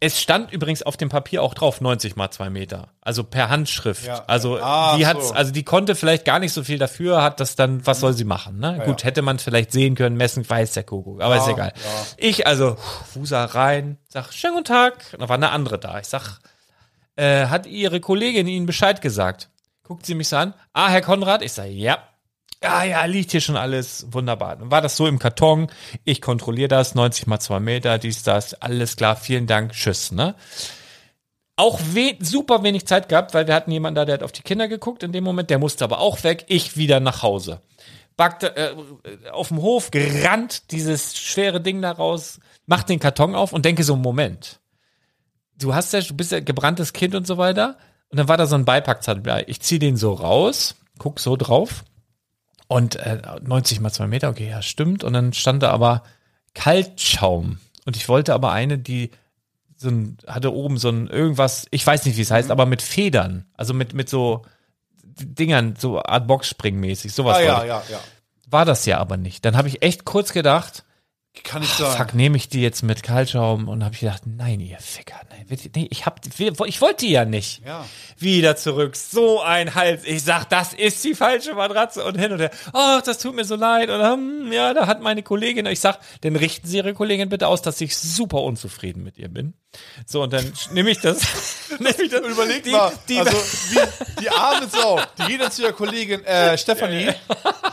es stand übrigens auf dem Papier auch drauf 90 mal 2 Meter. Also per Handschrift. Ja. Also Ah, die hat, so. also die konnte vielleicht gar nicht so viel dafür, hat das dann, was soll sie machen, ne? Gut, hätte man vielleicht sehen können, messen, weiß der Kuckuck, aber ist Ja, egal. ja. Ich also, Fusa rein, sag, schönen guten Tag. Und da war eine andere da. Ich sag, äh, hat ihre Kollegin Ihnen Bescheid gesagt? Guckt sie mich so an. Ah, Herr Konrad? Ich sage, ja. Ah ja, liegt hier schon alles wunderbar. Dann war das so im Karton. Ich kontrolliere das, 90 mal 2 Meter, dies, das, alles klar, vielen Dank, tschüss, ne? Auch we super wenig Zeit gehabt, weil wir hatten jemanden da, der hat auf die Kinder geguckt in dem Moment, der musste aber auch weg, ich wieder nach Hause. Backte, äh, auf dem Hof, gerannt, dieses schwere Ding da raus, mach den Karton auf und denke so, Moment, du hast ja, du bist ja gebranntes Kind und so weiter. Und dann war da so ein Beipackzettel. bei. Ich zieh den so raus, guck so drauf. Und äh, 90 mal 2 Meter, okay, ja, stimmt. Und dann stand da aber Kaltschaum. Und ich wollte aber eine, die so ein, hatte oben so ein irgendwas, ich weiß nicht, wie es heißt, aber mit Federn. Also mit, mit so Dingern, so Art Boxspringmäßig, sowas Ah, ja, ja, ja. War das ja aber nicht. Dann habe ich echt kurz gedacht, Kann ich sagen. Fuck, nehme ich die jetzt mit Kaltschaum und habe ich gedacht, nein, ihr Ficker, nein, nee, ich hab, ich wollte die ja nicht. Ja. Wieder zurück, so ein Hals. Ich sag, das ist die falsche Matratze und hin und her. Oh, das tut mir so leid und hm, ja, da hat meine Kollegin. Ich sag, dann richten Sie Ihre Kollegin bitte aus, dass ich super unzufrieden mit ihr bin. So und dann nehme ich das, nehme ich das. Überleg die, mal, die, also wie, die arme Sau, die geht dann zu ihrer Kollegin, äh, Stefanie,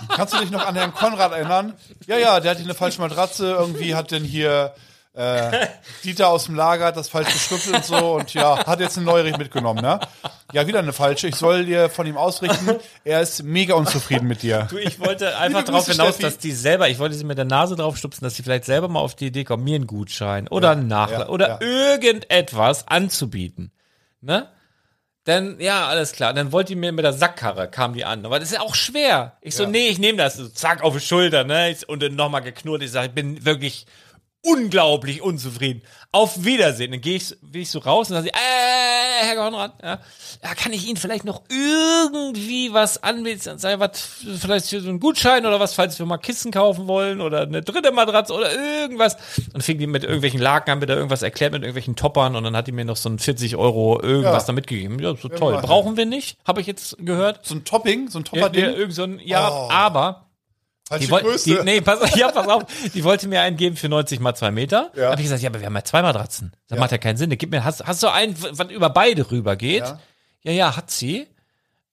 kannst du dich noch an Herrn Konrad erinnern? Ja, ja, der hat hier eine falsche Matratze, irgendwie hat denn hier äh, Dieter aus dem Lager hat das falsch gestückelt und so und ja, hat jetzt eine neue mitgenommen, ne? Ja, wieder eine falsche. Ich soll dir von ihm ausrichten, er ist mega unzufrieden mit dir. Du, ich wollte einfach darauf hinaus, Steffi. dass die selber, ich wollte sie mit der Nase drauf stupsen, dass sie vielleicht selber mal auf die Idee kommen, mir einen Gutschein oder einen Nachlass ja, oder ja. irgendetwas anzubieten. Ne? Dann, ja, alles klar. Dann wollte die mir mit der Sackkarre, kam die an. Aber das ist ja auch schwer. Ich so, Ja. nee, ich nehme das. So, zack, auf die Schulter, ne? Und dann nochmal geknurrt. Ich sage, ich bin wirklich unglaublich unzufrieden. Auf Wiedersehen. Dann gehe ich, will ich so raus und dann sage ich, äh, Herr Konrad, ja, ja, kann ich Ihnen vielleicht noch irgendwie was anbieten? Sei was, vielleicht so ein Gutschein oder was, falls wir mal Kissen kaufen wollen oder eine dritte Matratze oder irgendwas. Und fing die mit irgendwelchen Laken an, wieder irgendwas erklärt mit irgendwelchen Toppern und dann hat die mir noch so ein 40 Euro irgendwas Ja. da mitgegeben. Ja, so toll. Brauchen wir nicht, habe ich jetzt gehört. So ein Topping, so ein Topperding, ja, irgend so ein, ja Oh. aber die wollte, die, nee, pass, ja, pass auf, die wollte mir einen geben für 90 mal 2 Meter. Ja. Hab ich gesagt, ja, aber wir haben ja zwei Matratzen. Das Ja. macht ja keinen Sinn. Gib mir, hast, hast du einen, was über beide rüber geht? Ja. Ja, ja, hat sie.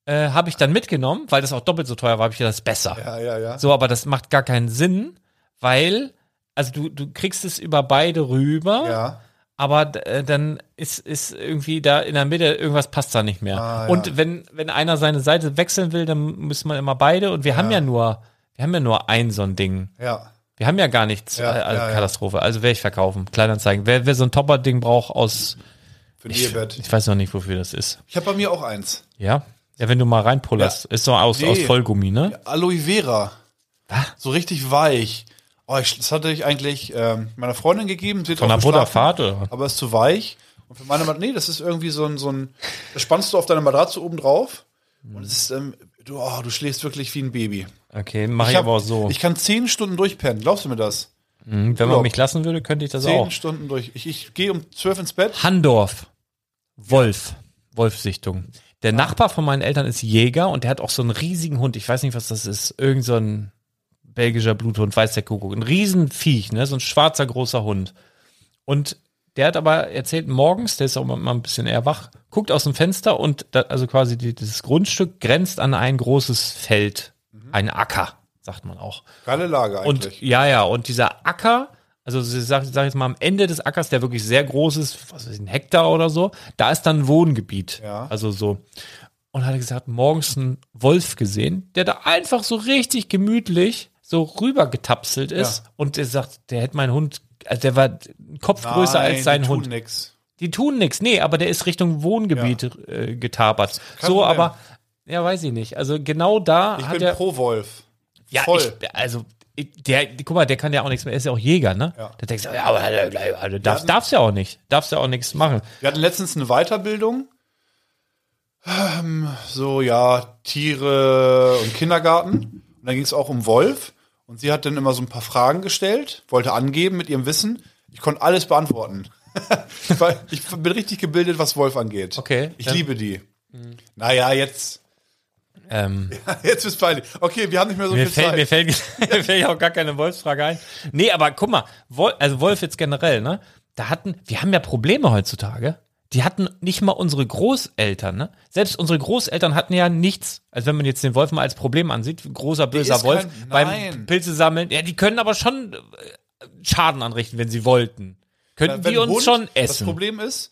Äh, habe ich dann mitgenommen, weil das auch doppelt so teuer war, habe ich gedacht, das ist besser. ja, ja, ja. So, aber das macht gar keinen Sinn, weil, also du, du kriegst es über beide rüber, ja. aber äh, dann ist, ist irgendwie da in der Mitte, irgendwas passt da nicht mehr. Ah, ja. Und wenn, wenn einer seine Seite wechseln will, dann müssen wir immer beide und wir haben ja nur, wir haben ja nur ein so ein Ding. ja. Wir haben ja gar nichts Ja, äh, als ja, ja. Katastrophe. Also werde ich verkaufen. Kleinanzeigen. Wer, wer so ein Topper-Ding braucht aus, Für ein Ehebett. ich weiß noch nicht, wofür das ist. Ich habe bei mir auch eins. Ja? Ja, wenn du mal reinpullerst. Ist so aus, Nee. aus Vollgummi, ne? Aloe Vera. Was? So richtig weich. Oh, ich, das hatte ich eigentlich ähm, meiner Freundin gegeben. Von der Butterfahrt, oder? Aber ist zu weich. Und für meine Matratze, nee, das ist irgendwie so ein, so ein, das spannst du auf deine Matratze oben drauf. Und es ist, ähm, du, oh, du schläfst wirklich wie ein Baby. Okay, mache ich, hab- aber auch so. Ich kann zehn Stunden durchpennen. Glaubst du mir das? Mhm, wenn man mich lassen würde, könnte ich das Zehn auch. Stunden durch. Ich, ich gehe um zwölf ins Bett. Handorf. Wolf. Wolfsichtung. Der Nachbar von meinen Eltern ist Jäger und der hat auch so einen riesigen Hund. Ich weiß nicht, was das ist. Irgend so ein belgischer Bluthund, weiß der Kuckuck. Ein Riesenviech, ne? So ein schwarzer, großer Hund. Und der hat aber erzählt, morgens, der ist auch mal ein bisschen eher wach, guckt aus dem Fenster und da, also quasi die, dieses Grundstück grenzt an ein großes Feld. Ein Acker, sagt man auch. Geile Lage Und eigentlich. ja, ja, und dieser Acker, also ich sag, sag jetzt mal am Ende des Ackers, der wirklich sehr groß ist, was weiß ich, ein Hektar oder so, da ist dann ein Wohngebiet. Ja. Also so. Und hat er gesagt, morgens einen Wolf gesehen, der da einfach so richtig gemütlich so rüber getapselt ist und der sagt, der hätte mein Hund, also der war Kopf größer Nein, als sein die tun Hund. Nix. Die tun nix, nee, aber der ist Richtung Wohngebiet äh, getapert. Kein So, Problem. aber, ja, weiß ich nicht. Also genau da Ich hat bin er. pro Wolf. Ja, Voll. ich, also, der, guck mal, der kann ja auch nichts mehr, er ist ja auch Jäger, ne? Ja. Da denkst du, ja, aber also, hatten- darfst ja auch nicht. Darfst ja auch nichts machen. Wir hatten letztens eine Weiterbildung. Ähm, So, ja, Tiere und Kindergarten. Und dann ging es auch um Wolf. Und sie hat dann immer so ein paar Fragen gestellt, wollte angeben mit ihrem Wissen. Ich konnte alles beantworten. Weil ich bin richtig gebildet, was Wolf angeht. Okay. Ich Ja. liebe die. Naja, jetzt, Ähm, jetzt ist peinlich. Okay, wir haben nicht mehr so viel fällt, Zeit. mir, fällt, mir fällt ja auch gar keine Wolfsfrage ein. Nee, aber guck mal, Wolf, also Wolf jetzt generell, ne? Da hatten, wir haben ja Probleme heutzutage. Die hatten nicht mal unsere Großeltern, ne? Selbst unsre Großeltern hatten ja nichts. Also wenn man jetzt den Wolf mal als Problem ansieht, großer böser Wolf kein- beim. Pilze sammeln, ja, die können aber schon äh, Schaden anrichten, wenn sie wollten. Könnten Wenn die uns Hund- schon Das essen. Problem ist,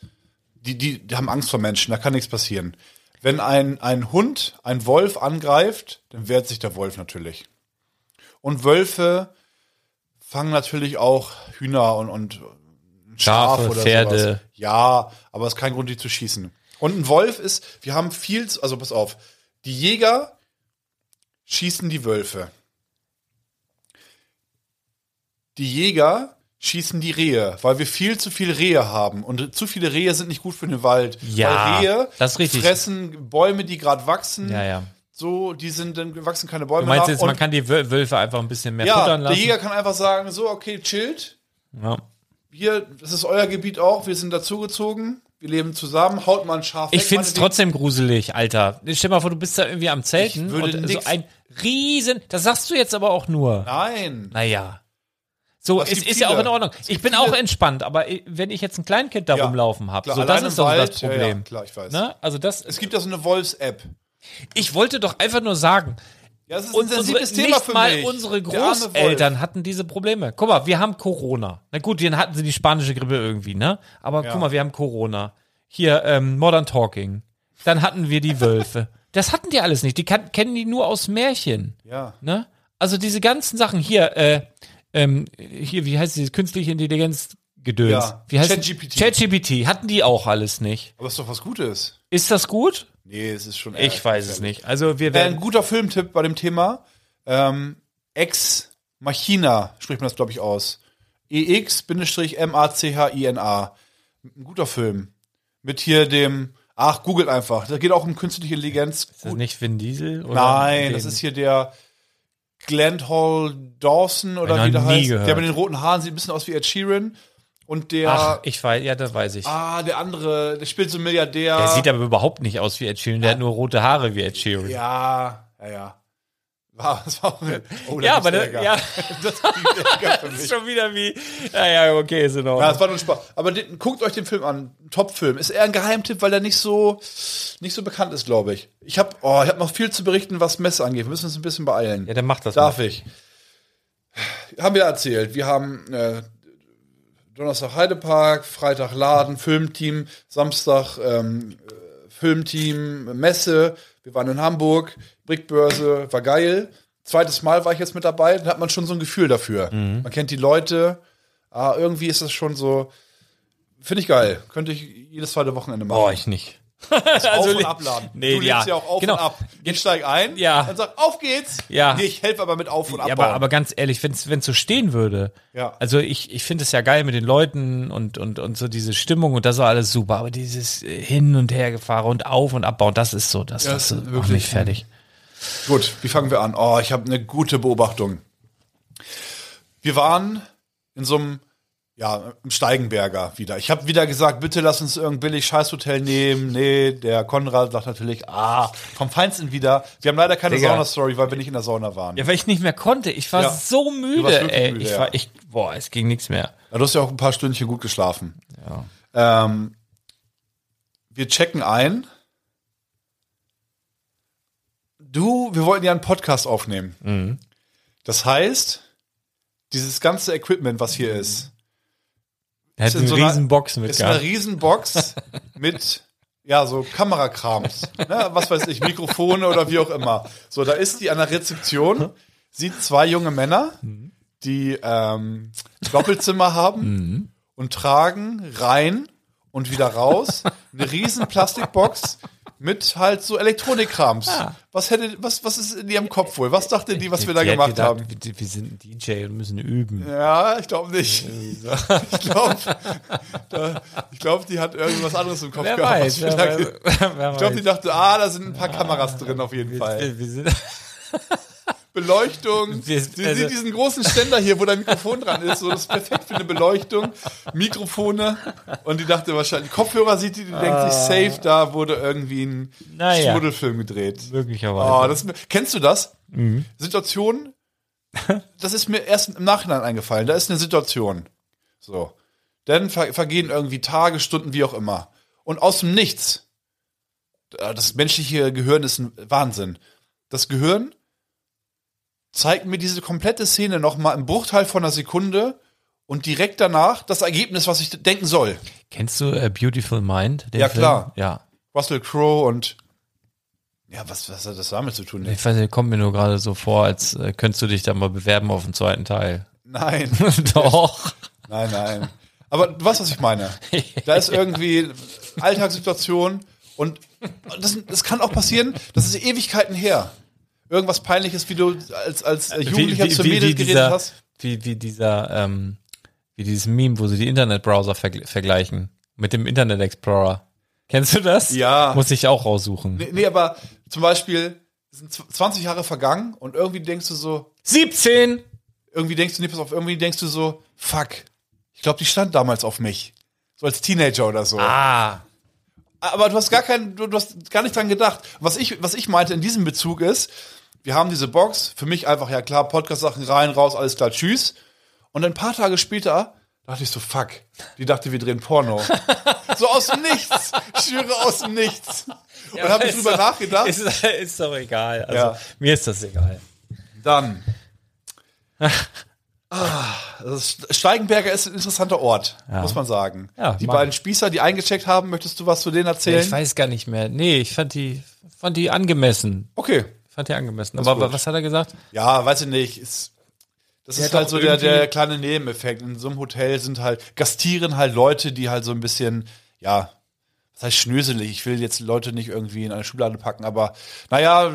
die, die, die haben Angst vor Menschen, da kann nichts passieren. Wenn ein, ein Hund einen Wolf angreift, dann wehrt sich der Wolf natürlich. Und Wölfe fangen natürlich auch Hühner und, und Schaf Schafe, oder Pferde. sowas. Ja, aber es ist kein Grund, die zu schießen. Und ein Wolf ist, wir haben viel, also pass auf, die Jäger schießen die Wölfe. Die Jäger schießen die Rehe, weil wir viel zu viel Rehe haben. Und zu viele Rehe sind nicht gut für den Wald. Ja, weil Rehe das ist richtig. fressen Bäume, die gerade wachsen. Ja, ja. So, die sind, dann wachsen keine Bäume Du meinst nach. jetzt, man Und kann die Wöl- Wölfe einfach ein bisschen mehr ja, futtern der lassen? Jäger kann einfach sagen, so, okay, chillt. Ja. Hier, das ist euer Gebiet auch, wir sind dazugezogen, wir leben zusammen, haut mal ein Schaf Ich find's meinetwegen. trotzdem gruselig, Alter. Stell dir mal vor, du bist da irgendwie am Zelten und so ein riesen, das sagst du jetzt aber auch nur. Nein. Naja. So, es es gibt ist ja auch in Ordnung. Es Ich bin viele- auch entspannt, aber wenn ich jetzt ein Kleinkind da Ja, rumlaufen habe, so, das ist doch Wald, das ja, ja, Problem. klar, ich weiß. Ne? Also das, Es gibt ja so eine Wolfs-App. ich wollte doch einfach nur sagen, Ja, das ist ein unsere, Thema nicht für mal mich. unsere. Großeltern hatten diese Probleme. Guck mal, wir haben Corona. Na gut, dann hatten sie die spanische Grippe irgendwie, ne? Aber Ja. guck mal, wir haben Corona. Hier, ähm, Modern Talking. Dann hatten wir die Wölfe. Das hatten die alles nicht. Die kan kennen die nur aus Märchen. Ja. Ne? Also diese ganzen Sachen hier, äh, ähm, hier, wie heißt diese künstliche Intelligenz Gedöns? Ja, Wie heißt ChatGPT. ChatGPT hatten die auch alles nicht. Aber ist doch was Gutes. Ist das gut? Nee, es ist schon Ich weiß es nicht. Also wir Äh, ein werden guter Filmtipp bei dem Thema. Ähm, Ex Machina spricht man das, glaube ich, aus. EX-M-A-C-H-I-N-A. Ein guter Film. Mit hier dem, ach, googelt einfach. Da geht auch um künstliche Intelligenz. ist das nicht Vin Diesel? Oder Nein, das ist hier der Glenn Hall Dawson oder wie der heißt. gehört. Der mit den roten Haaren sieht ein bisschen aus wie Ed Sheeran. Und der, Ach, ich weiß, ja, das weiß ich. ah, der andere, der spielt so einen Milliardär. Der sieht aber überhaupt nicht aus wie Ed Sheeran. Der hat nur rote Haare wie Ed Sheeran. Ja, ja, ja. War, das war, oh, Ja, aber das ja, das ist das schon wieder wie. Naja, okay, ist in Ja, Ordnung. das war nur Spaß. Aber den, guckt euch den Film an. Top-Film. Ist eher ein Geheimtipp, weil er nicht so, nicht so bekannt ist, glaube ich. Ich habe oh, ich hab noch viel zu berichten, was Messe angeht. Wir müssen uns ein bisschen beeilen. Ja, dann macht das Darf mal. ich? Haben wir erzählt. Wir haben äh, Donnerstag Heidepark, Freitag Laden, Filmteam, Samstag ähm, äh, Filmteam, Messe. Wir waren in Hamburg, Brickbörse, war geil. Zweites Mal war ich jetzt mit dabei, dann hat man schon so ein Gefühl dafür. Mhm. Man kennt die Leute. Ah, irgendwie ist das schon so. Finde ich geil. Könnte ich jedes zweite Wochenende machen. Boah, ich nicht. auf also und li- abladen. Nee, du legst ja. ja auch auf Genau. und ab. Ich steig ein Ja. und sag, auf geht's. Ja. Nee, ich helfe aber mit auf und Ja, abbauen. aber, aber ganz ehrlich, wenn es so stehen würde, Ja. also ich, ich finde es ja geil mit den Leuten und, und, und so diese Stimmung und das war alles super, aber dieses äh, Hin- und Hergefahren und Auf- und Abbauen, das ist so, das, Ja, das ist macht wirklich- mich fertig. Gut, wie fangen wir an? Oh, ich habe eine gute Beobachtung. Wir waren in so einem, ja, im Steigenberger wieder. Ich habe wieder gesagt, bitte lass uns irgendein billig Scheißhotel nehmen. Nee, der Konrad sagt natürlich, ah, vom Feinsten wieder. Wir haben leider keine. Sauna-Story, weil wir nicht in der Sauna waren. Ja, weil ich nicht mehr konnte. Ich war Ja. so müde, ey. müde, ich ja. war, ich, boah, es ging nichts mehr. Ja, Du hast ja auch ein paar Stündchen gut geschlafen. Ja. Ähm, wir checken ein. Du, wir wollten ja einen Podcast aufnehmen. Mhm. Das heißt, dieses ganze Equipment, was hier ist, Hat in eine so einer- riesen Box mit ist eine Riesenbox mit ja so Kamerakrams, ne? was weiß ich, Mikrofone oder wie auch immer. So, da ist die an der Rezeption. sieht zwei junge Männer, Mhm. die ähm, Doppelzimmer haben und tragen rein und wieder raus eine riesen Plastikbox mit halt so Elektronikkrams. Was hätte, was, was ist in ihrem Kopf wohl? Was dachte die, was wir da gemacht gedacht, haben? Wir, wir sind ein DJ und müssen üben. Ja, ich glaube nicht. Ich glaube, ich glaube, die hat irgendwas anderes im Kopf Wer gehabt. weiß, wer, wer, wer ich glaube, die weiß. dachte, ah, da sind ein paar Kameras drin auf jeden Fall. wir, wir sind, Beleuchtung. Wir- Sie also- sieht diesen großen Ständer hier, wo dein Mikrofon dran ist. So, das ist perfekt für eine Beleuchtung. Mikrofone. Und die dachte wahrscheinlich, Kopfhörer sieht die, die denkt sich, safe, da wurde irgendwie ein Ah. Naja. Schmuddelfilm gedreht. möglicherweise. Oh, das, kennst du das? Mhm. Situation, das ist mir erst im Nachhinein eingefallen. Da ist eine Situation. So. Dann ver vergehen irgendwie Tage, Stunden, wie auch immer. Und aus dem Nichts, das menschliche Gehirn ist ein Wahnsinn. Das Gehirn zeigt mir diese komplette Szene nochmal im Bruchteil von einer Sekunde und direkt danach das Ergebnis, was ich denken soll. Kennst du äh, Beautiful Mind? Ja, Film? klar. Ja. Russell Crowe und ja, was, was hat das damit zu tun? Ich weiß nicht, kommt mir nur gerade so vor, als äh, könntest du dich da mal bewerben auf den zweiten Teil. Nein. Doch. Nein, nein. Aber du weißt, was ich meine. Da ist irgendwie Alltagssituation und das, das kann auch passieren, das ist Ewigkeiten her. Irgendwas Peinliches, wie du als, als Jugendlicher zu Mädels geredet dieser, hast. Wie, wie dieser, ähm, wie dieses Meme, wo sie die Internetbrowser verg vergleichen. Mit dem Internet Explorer. Kennst du das? Ja. Muss ich auch raussuchen. Nee, nee, aber zum Beispiel sind zw- 20 Jahre vergangen und irgendwie denkst du so, 17! irgendwie denkst du, nee, pass auf, irgendwie denkst du so, fuck, ich glaube, die stand damals auf mich. So als Teenager oder so. Ah. Aber du hast gar keinen, du, du hast gar nicht dran gedacht. Was ich, was ich meinte in diesem Bezug ist, wir haben diese Box, für mich einfach, ja klar, Podcast-Sachen rein, raus, alles klar, tschüss. Und ein paar Tage später dachte ich so, fuck, die dachte, wir drehen Porno. so aus dem Nichts. Ich schwöre aus dem Nichts. Und habe ich drüber doch- nachgedacht. Ist, ist doch egal. Also, Ja. mir ist das egal. Dann. Ah, ist, Steigenberger ist ein interessanter Ort, muss man sagen. Ja, die beiden Spießer, die eingecheckt haben, möchtest du was zu denen erzählen? Ich weiß gar nicht mehr. Nee, ich fand die, fand die angemessen. okay. Fand die angemessen. Aber gut. was hat er gesagt? Ja, weiß ich nicht. Ist, das Der ist halt so der, der kleine Nebeneffekt. In so einem Hotel sind halt, gastieren halt Leute, die halt so ein bisschen, ja, was heißt schnöselig? Ich will jetzt Leute nicht irgendwie in eine Schublade packen, aber naja,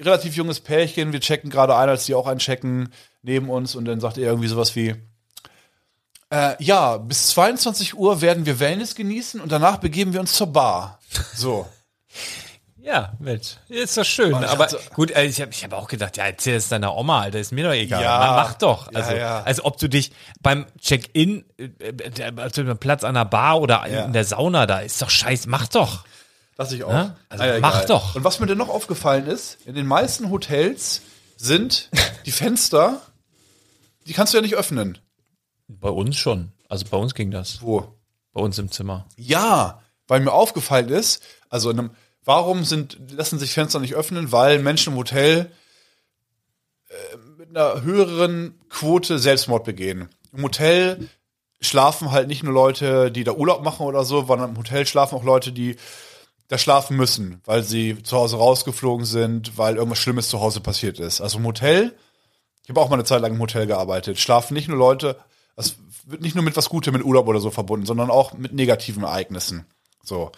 relativ junges Pärchen, wir checken gerade ein, als die auch einchecken neben uns und dann sagt er irgendwie sowas wie, äh, ja, bis 22 Uhr werden wir Wellness genießen und danach begeben wir uns zur Bar. So. Ja, Mensch, ist doch schön. Und ich Aber hatte- gut, also ich habe ich hab auch gedacht, ja, erzähl es deiner Oma, Alter, ist mir doch egal. Ja. Na, mach doch. Ja, Also, ja. also ob du dich beim Check-in, äh, äh, also beim Platz an der Bar oder Ja. in der Sauna da, ist doch scheiß, mach doch. Das ich auch. Ja? Also Ah, mach egal. doch. Und was mir denn noch aufgefallen ist, in den meisten Hotels sind die Fenster, die kannst du ja nicht öffnen. Bei uns schon. Also bei uns ging das. Wo? Bei uns im Zimmer. Ja, weil mir aufgefallen ist, also in einem, warum sind, lassen sich Fenster nicht öffnen? Weil Menschen im Hotel äh, mit einer höheren Quote Selbstmord begehen. Im Hotel schlafen halt nicht nur Leute, die da Urlaub machen oder so, sondern im Hotel schlafen auch Leute, die da schlafen müssen, weil sie zu Hause rausgeflogen sind, weil irgendwas Schlimmes zu Hause passiert ist. Also im Hotel, ich habe auch mal eine Zeit lang im Hotel gearbeitet, schlafen nicht nur Leute, es wird nicht nur mit was Gutem, mit Urlaub oder so verbunden, sondern auch mit negativen Ereignissen. So.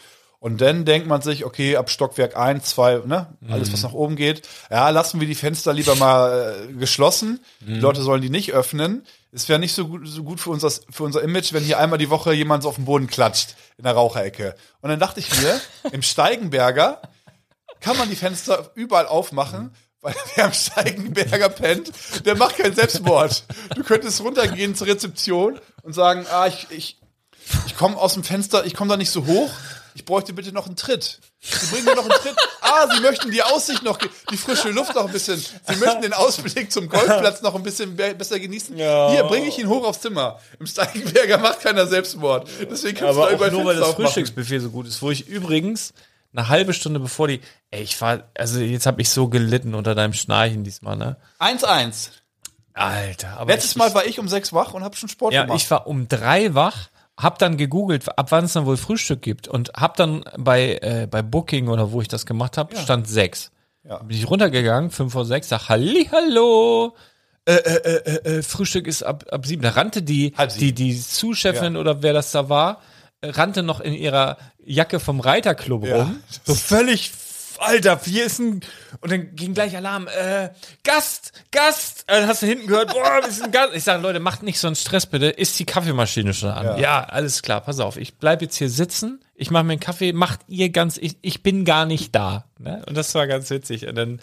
Und dann denkt man sich, okay, ab Stockwerk 1, 2, ne, alles was nach oben geht, ja, lassen wir die Fenster lieber mal äh, geschlossen. Die Leute sollen die nicht öffnen. Es wäre nicht so gut, so gut für, unser, für unser Image, wenn hier einmal die Woche jemand so auf den Boden klatscht in der Raucherecke. Und dann dachte ich mir, im Steigenberger kann man die Fenster überall aufmachen, weil wer am Steigenberger pennt, der macht keinen Selbstmord. Du könntest runtergehen zur Rezeption und sagen, ah, ich, ich, ich komme aus dem Fenster, ich komme da nicht so hoch. Ich bräuchte bitte noch einen Tritt. Sie bringen mir noch einen Tritt. Ah, Sie möchten die Aussicht noch, die frische Luft noch ein bisschen. Sie möchten den Ausblick zum Golfplatz noch ein bisschen be besser genießen. Ja. Hier, bringe ich ihn hoch aufs Zimmer. Im Steigenberger macht keiner Selbstmord. Deswegen kannst Aber du auch nur, weil das. Frühstücksbuffet so gut ist, wo ich übrigens eine halbe Stunde bevor die, ey, ich war, also jetzt habe ich so gelitten unter deinem Schnarchen diesmal, ne? 1-1. Alter, aber Letztes ich, Mal war ich um sechs wach und habe schon Sport Ja, gemacht. ich war um drei wach, hab dann gegoogelt, ab wann es dann wohl Frühstück gibt und hab dann bei, äh, bei Booking oder wo ich das gemacht habe, stand sechs. Ja. Bin ich runtergegangen, 5 vor 6, sag Halli, hallo. Äh, äh, äh, äh, äh, Frühstück ist ab, ab sieben. Da rannte die, die, die Zuschefin oder wer das da war, rannte noch in ihrer Jacke vom Reiterclub Ja. rum. So völlig, Alter, hier ist ein, und dann ging gleich Alarm, äh, Gast, Gast, äh, dann hast du hinten gehört, boah, wir sind Gast. Ich sage, Leute, macht nicht so einen Stress bitte, ist die Kaffeemaschine schon an? Ja. Ja, alles klar, pass auf, ich bleib jetzt hier sitzen, ich mache mir einen Kaffee, macht ihr ganz, ich, ich bin gar nicht da. Ne? Und das war ganz witzig. Und dann,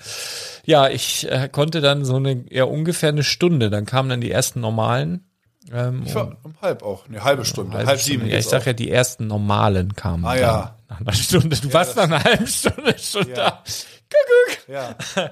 ja, ich äh, konnte dann so eine, ja, ungefähr eine Stunde, dann kamen dann die ersten normalen. Ähm, Ich war um halb auch, eine halbe Stunde, halb, halbe sieben. Ja, ich sag auch. ja, die ersten normalen kamen. Ah, ja. Nach einer Stunde. Du warst nach einer halben Stunde schon Ja. da. Kuckuck. Ja.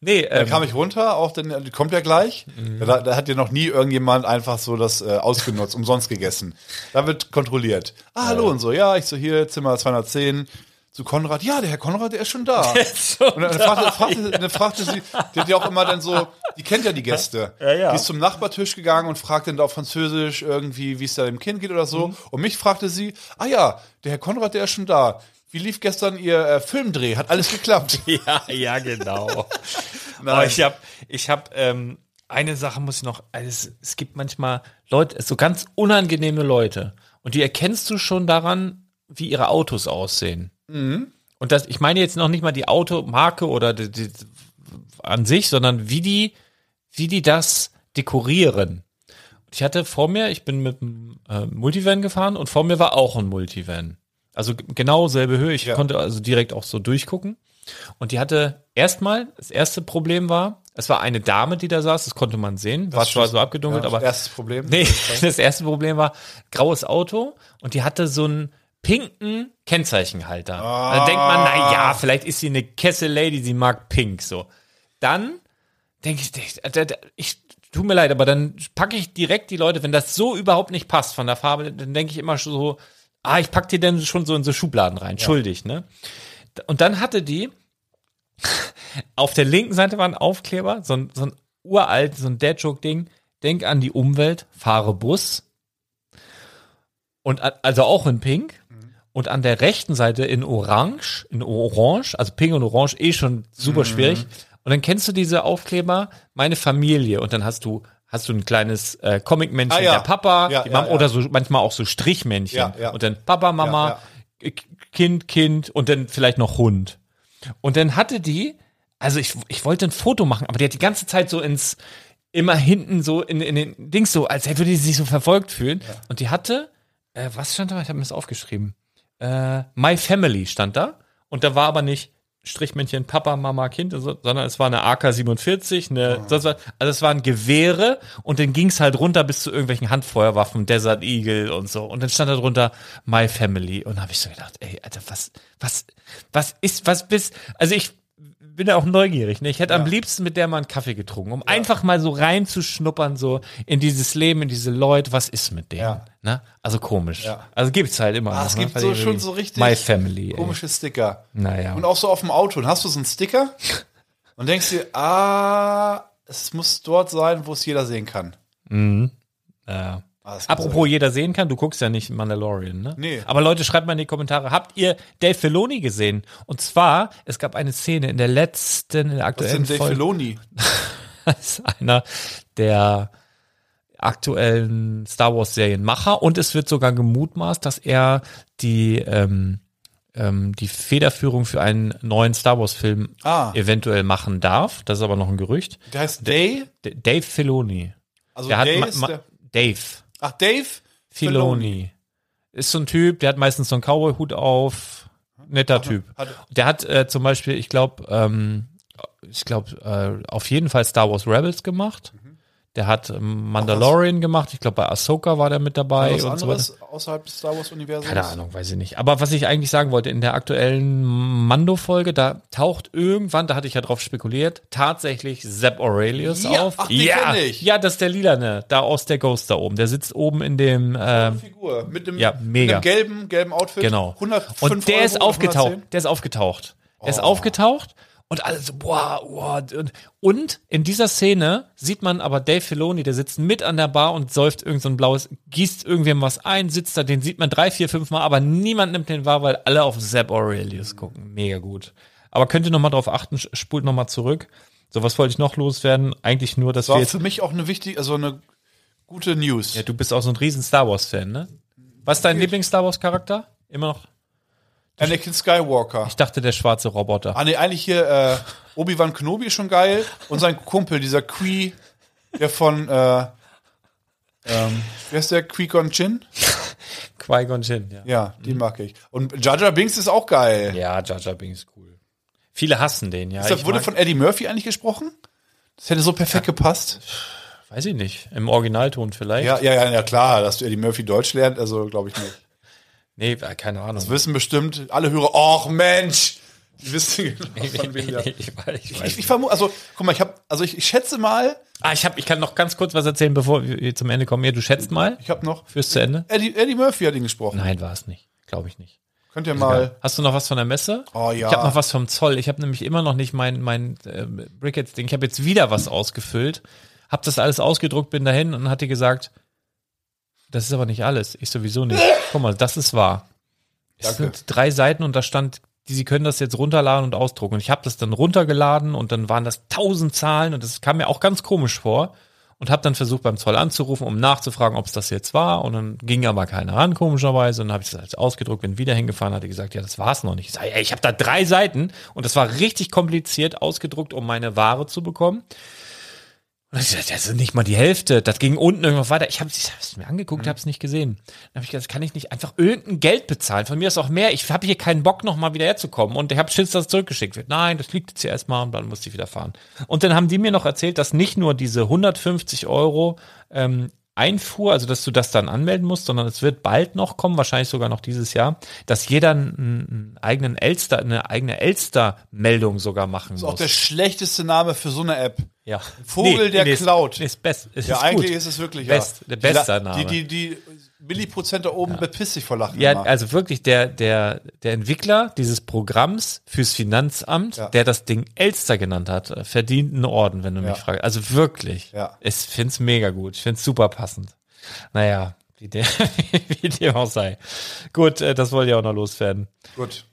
Nee, Da ähm, kam ich runter, auch die kommt ja gleich. Mhm. Da, da hat ja noch nie irgendjemand einfach so das äh, ausgenutzt, umsonst gegessen. Da wird kontrolliert. Ah, hallo und so, ja, ich so hier, Zimmer 210, zu Konrad. Ja, der Herr Konrad, der ist schon da. und dann fragte, fragte, dann fragte sie, die hat ja auch immer dann so, die kennt ja die Gäste. Ja, ja. Die ist zum Nachbartisch gegangen und fragte dann da auf Französisch irgendwie, wie es da dem Kind geht oder so. Mhm. Und mich fragte sie, ah ja, der Herr Konrad, der ist schon da. Wie lief gestern Ihr äh, Filmdreh? Hat alles geklappt? Ja, ja, genau. Nein. Aber ich habe, ich habe ähm, eine Sache muss ich noch. Also es, es gibt manchmal Leute, so ganz unangenehme Leute, und die erkennst du schon daran, wie ihre Autos aussehen. Und das, ich meine jetzt noch nicht mal die Automarke oder die, die, an sich, sondern wie die, wie die das dekorieren. Ich hatte vor mir, ich bin mit einem äh, Multivan gefahren und vor mir war auch ein Multivan. Also genau selbe Höhe. Ich Ja. konnte also direkt auch so durchgucken. Und die hatte erstmal, das erste Problem war, es war eine Dame, die da saß, das konnte man sehen, war zwar so abgedunkelt, Ja, aber erstes Problem. Nee, das erste Problem war graues Auto und die hatte so einen pinken Kennzeichenhalter. Da denkt man, na ja, vielleicht ist sie eine Kessel-Lady, sie mag pink so. Dann denke ich, ich, ich tut mir leid, aber dann packe ich direkt die Leute, wenn das so überhaupt nicht passt von der Farbe, dann denke ich immer schon so, ah, ich pack die denn schon so in so Schubladen rein, schuldig, ne? Und dann hatte die auf der linken Seite war ein Aufkleber, so ein, so ein uralt, so ein Dad-Joke-Ding. Denk an die Umwelt, fahre Bus. Und also auch in Pink. Und an der rechten Seite in Orange, in Orange, also Pink und Orange eh schon super schwierig. Und dann kennst du diese Aufkleber, meine Familie. Und dann hast du hast du ein kleines äh, Comic-Männchen, Ah, ja. der Papa, Ja, die Mama, ja. oder so manchmal auch so Strichmännchen. Und dann Papa, Mama, Kind, Kind und dann vielleicht noch Hund. Und dann hatte die, also ich, ich wollte ein Foto machen, aber die hat die ganze Zeit so ins, immer hinten so in, in den Dings so, als würde die sich so verfolgt fühlen. Und die hatte, äh, was stand da? Ich habe mir das aufgeschrieben. Äh, My Family stand da. Und da war aber nicht Strichmännchen Papa, Mama, Kind, sondern es war eine AK-47, eine, was. also es waren Gewehre und dann ging es halt runter bis zu irgendwelchen Handfeuerwaffen, Desert Eagle und so. Und dann stand da drunter My Family. Und da habe ich so gedacht, ey, Alter, was, was, was ist, was bist, also ich bin ja auch neugierig. Ne? Ich hätte am liebsten mit der mal einen Kaffee getrunken, um einfach mal so reinzuschnuppern, so in dieses Leben, in diese Leute, was ist mit denen? Ja. Ne? Also komisch. Ja. Also gibt's halt immer Ah, noch. es ne? gibt Weil so schon so richtig My Family. Ey. komische Sticker. Naja. Und auch so auf dem Auto. Und hast du so einen Sticker und denkst dir, ah, es muss dort sein, wo es jeder sehen kann. Ja. Ah, Apropos jeder sehen kann, du guckst ja nicht Mandalorian, ne? Nee. Aber Leute, schreibt mal in die Kommentare, habt ihr Dave Filoni gesehen? Und zwar, es gab eine Szene in der letzten, in der Was ist aktuellen denn Dave. Filoni? Das ist einer der aktuellen Star Wars Serienmacher und es wird sogar gemutmaßt, dass er die ähm, ähm, die Federführung für einen neuen Star Wars Film Ah. eventuell machen darf. Das ist aber noch ein Gerücht. Der heißt Day? D Dave Filoni. Also Der hat Day ma- ist ma- der, Dave Ach, Dave? Filoni. Ist so ein Typ, der hat meistens so einen Cowboy-Hut auf. Netter Typ. Der hat äh, zum Beispiel, ich glaube, ähm, ich glaube, äh, auf jeden Fall Star Wars Rebels gemacht. Der hat ähm, Mandalorian gemacht. Ich glaube, bei Ahsoka war der mit dabei Was und so weiter. außerhalb des Star Wars-Universums? Keine Ahnung, weiß ich nicht. Aber was ich eigentlich sagen wollte, in der aktuellen Mando-Folge, da taucht irgendwann, da hatte ich ja drauf spekuliert, tatsächlich Zeb Aurelius Ja, auf. ach, ja, ich. ja, das ist der Lilane, da aus der Ghost da oben. Der sitzt oben in dem, ähm, Figur. Mit dem, Ja, mega. Mit dem gelben, gelben Outfit. Genau. 105 und der Euro ist aufgetaucht. 110? Der ist aufgetaucht. Der Oh. ist aufgetaucht und alle so, boah, boah. Und, und in dieser Szene sieht man aber Dave Filoni, der sitzt mit an der Bar und säuft irgend so ein blaues, gießt irgendwem was ein, sitzt da, den sieht man drei, vier, fünf Mal, aber niemand nimmt den wahr, weil alle auf Zeb Aurelius gucken. Mega gut. Aber könnt ihr noch mal drauf achten, spult noch mal zurück. So, was wollte ich noch loswerden? Eigentlich nur, dass Das war wir jetzt, für mich auch eine wichtige, also eine gute News. ja, du bist auch so ein riesen Star Wars Fan, ne? Was ist dein Lieblings-Star Wars Charakter? Immer noch? Anakin Skywalker. Ich dachte, der schwarze Roboter. Ah, nee, eigentlich hier, äh, Obi-Wan Kenobi ist schon geil. Und sein Kumpel, dieser Qui, der von, äh, ähm, wer ist der? Qui-Gon Jinn? Qui-Gon Jinn, ja. Ja, den mag ich. Und Jar Binks ist auch geil. Ja, Jar Binks ist cool. Viele hassen den, ja. Ist das, wurde von Eddie Murphy eigentlich gesprochen? Das hätte so perfekt gepasst. weiß ich nicht. Im Originalton vielleicht. Ja, ja, ja, ja, klar, dass du Eddie Murphy Deutsch lernt, also glaube ich nicht. Nee, äh, keine Ahnung. Das wissen bestimmt alle Hörer, ach Mensch, die wissen genau, ich, von wem der- ich, weiß, ich, weiß. Ich, ich vermute, also, guck mal, ich habe, also ich, ich schätze mal, Ah, ich, hab, ich kann noch ganz kurz was erzählen, bevor wir zum Ende kommen. Ja, du schätzt mal ich habe noch, fürs zu Ende? Eddie, Eddie Murphy hat ihn gesprochen. Nein, war es nicht. Glaube ich nicht. Könnt ihr mal, Hast du noch was von der Messe? Oh, ja. Ich habe noch was vom Zoll. Ich habe nämlich immer noch nicht mein, mein äh, Brickets-Ding. Ich habe jetzt wieder was ausgefüllt, habe das alles ausgedruckt, bin dahin und hat die gesagt, das ist aber nicht alles. Ich sowieso nicht. Guck mal, das ist wahr. Es Danke. sind drei Seiten und da stand, die, Sie können das jetzt runterladen und ausdrucken. Und ich habe das dann runtergeladen und dann waren das tausend Zahlen und das kam mir auch ganz komisch vor. Und habe dann versucht beim Zoll anzurufen, um nachzufragen, ob es das jetzt war. Und dann ging aber keiner ran, komischerweise. Und dann habe ich das halt ausgedruckt, bin wieder hingefahren, hat die gesagt, ja, das war's noch nicht. Ich sage, ey, ich habe da drei Seiten und das war richtig kompliziert ausgedruckt, um meine Ware zu bekommen. Und ich dachte, das ist nicht mal die Hälfte. Das ging unten irgendwas weiter. Ich habe es mir angeguckt, Mhm. habe es nicht gesehen. Dann habe ich gesagt, das kann ich nicht einfach irgendein Geld bezahlen. Von mir ist auch mehr. Ich habe hier keinen Bock, noch mal wieder herzukommen. Und ich habe Schiss, dass es zurückgeschickt wird. Nein, das liegt jetzt hier erstmal und dann musste ich wieder fahren. Und dann haben die mir noch erzählt, dass nicht nur diese 150 Euro ähm, Einfuhr, also dass du das dann anmelden musst, sondern es wird bald noch kommen, wahrscheinlich sogar noch dieses Jahr, dass jeder einen, eigenen Elster, eine eigene Elster-Meldung sogar machen ist muss. auch der schlechteste Name für so eine App. Ja. Vogel, der ist- klaut. Nee, ist best, ist Ja, ist eigentlich gut. ist es wirklich, Best, ja. der beste die, Name. Die, die, die Milliprozent da oben bepisst sich vor Lachen. Ja, immer. also wirklich der, der, der Entwickler dieses Programms fürs Finanzamt, Ja. der das Ding Elster genannt hat, äh, verdient einen Orden, wenn du Ja. mich fragst. Also wirklich. Ja. Ich find's mega gut. Ich find's super passend. Naja, wie der, wie dem auch sei. Gut, äh, das wollte ich auch noch loswerden. Gut.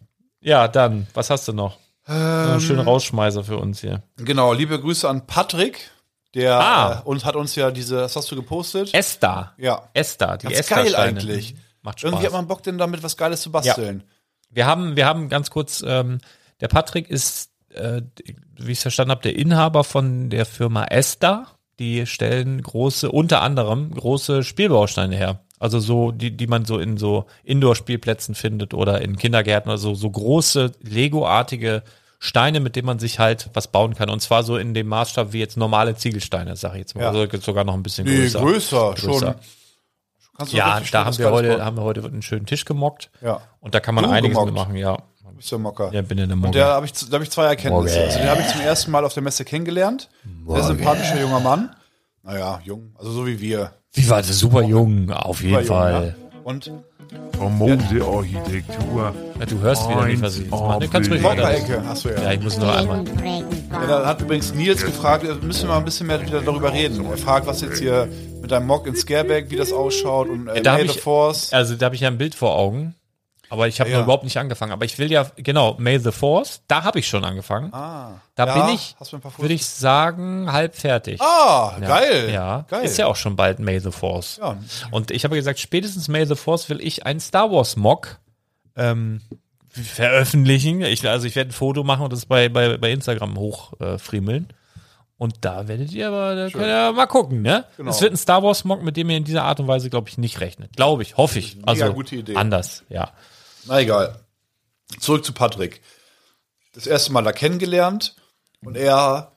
Ja, dann, was hast du noch? Ähm, schönen Rausschmeißer für uns hier. Genau, liebe Grüße an Patrick, der Ah. äh, uns hat uns ja diese, was hast du gepostet? Esther. ja. Esther, die Esther geil Steine. eigentlich. Macht Irgendwie Spaß. hat man Bock, denn damit was Geiles zu basteln. Wir haben, wir haben ganz kurz, ähm, der Patrick ist, äh, wie ich es verstanden habe, der Inhaber von der Firma Esther. Die stellen große, unter anderem große Spielbausteine her. Also so, die, die man so in so Indoor-Spielplätzen findet oder in Kindergärten oder so, so große Lego-artige Steine, mit denen man sich halt was bauen kann. Und zwar so in dem Maßstab wie jetzt normale Ziegelsteine, sag ich jetzt mal. Ja. Also sogar noch ein bisschen Nee, größer. größer, schon. Kannst du Ja, da haben wir heute, bauen. haben wir heute einen schönen Tisch gemockt. Ja. Und da kann man Du einiges mitmachen, ja. Du bist ja Mocker. Ja, bin in der Und Morgen. der habe ich, da hab ich zwei Erkenntnisse. Morgen. Also den habe ich zum ersten Mal auf der Messe kennengelernt. Sehr sympathischer junger Mann. Naja, jung, also so wie wir. Wie war das? Super jung, auf jeden Super jung, Fall. ja. Und Modearchitektur. Ja, du hörst wieder nicht, was ich jetzt mache. Du kannst ruhig weiter. Achso ja. Ja, ich muss noch einmal. ja. Da hat übrigens Nils gefragt, wir müssen mal ein bisschen mehr wieder darüber reden. Er fragt, was jetzt hier mit deinem Mock in Scareback, wie das ausschaut und äh, da hab May the ich- Force. Also da habe ich ja ein Bild vor Augen. Aber ich habe Ja. noch überhaupt nicht angefangen. Aber ich will ja, genau, May the Force, da habe ich schon angefangen. Ah, da ja, bin ich, würde ich sagen, halb fertig. Ah, geil. Ja, geil. ist ja auch schon bald May the Force. Ja. Und ich habe gesagt, spätestens May the Force will ich einen Star Wars Mock ähm, veröffentlichen. Ich, also ich werde ein Foto machen und das bei, bei, bei Instagram hochfriemeln. Äh, und da werdet ihr aber, da könnt ihr mal gucken, ne? Genau. Es wird ein Star Wars Mock, mit dem ihr in dieser Art und Weise, glaube ich, nicht rechnet. Glaube ich, hoffe ich. Also gute Idee. anders, ja. Na egal. Zurück zu Patrick. Das erste Mal da kennengelernt und er,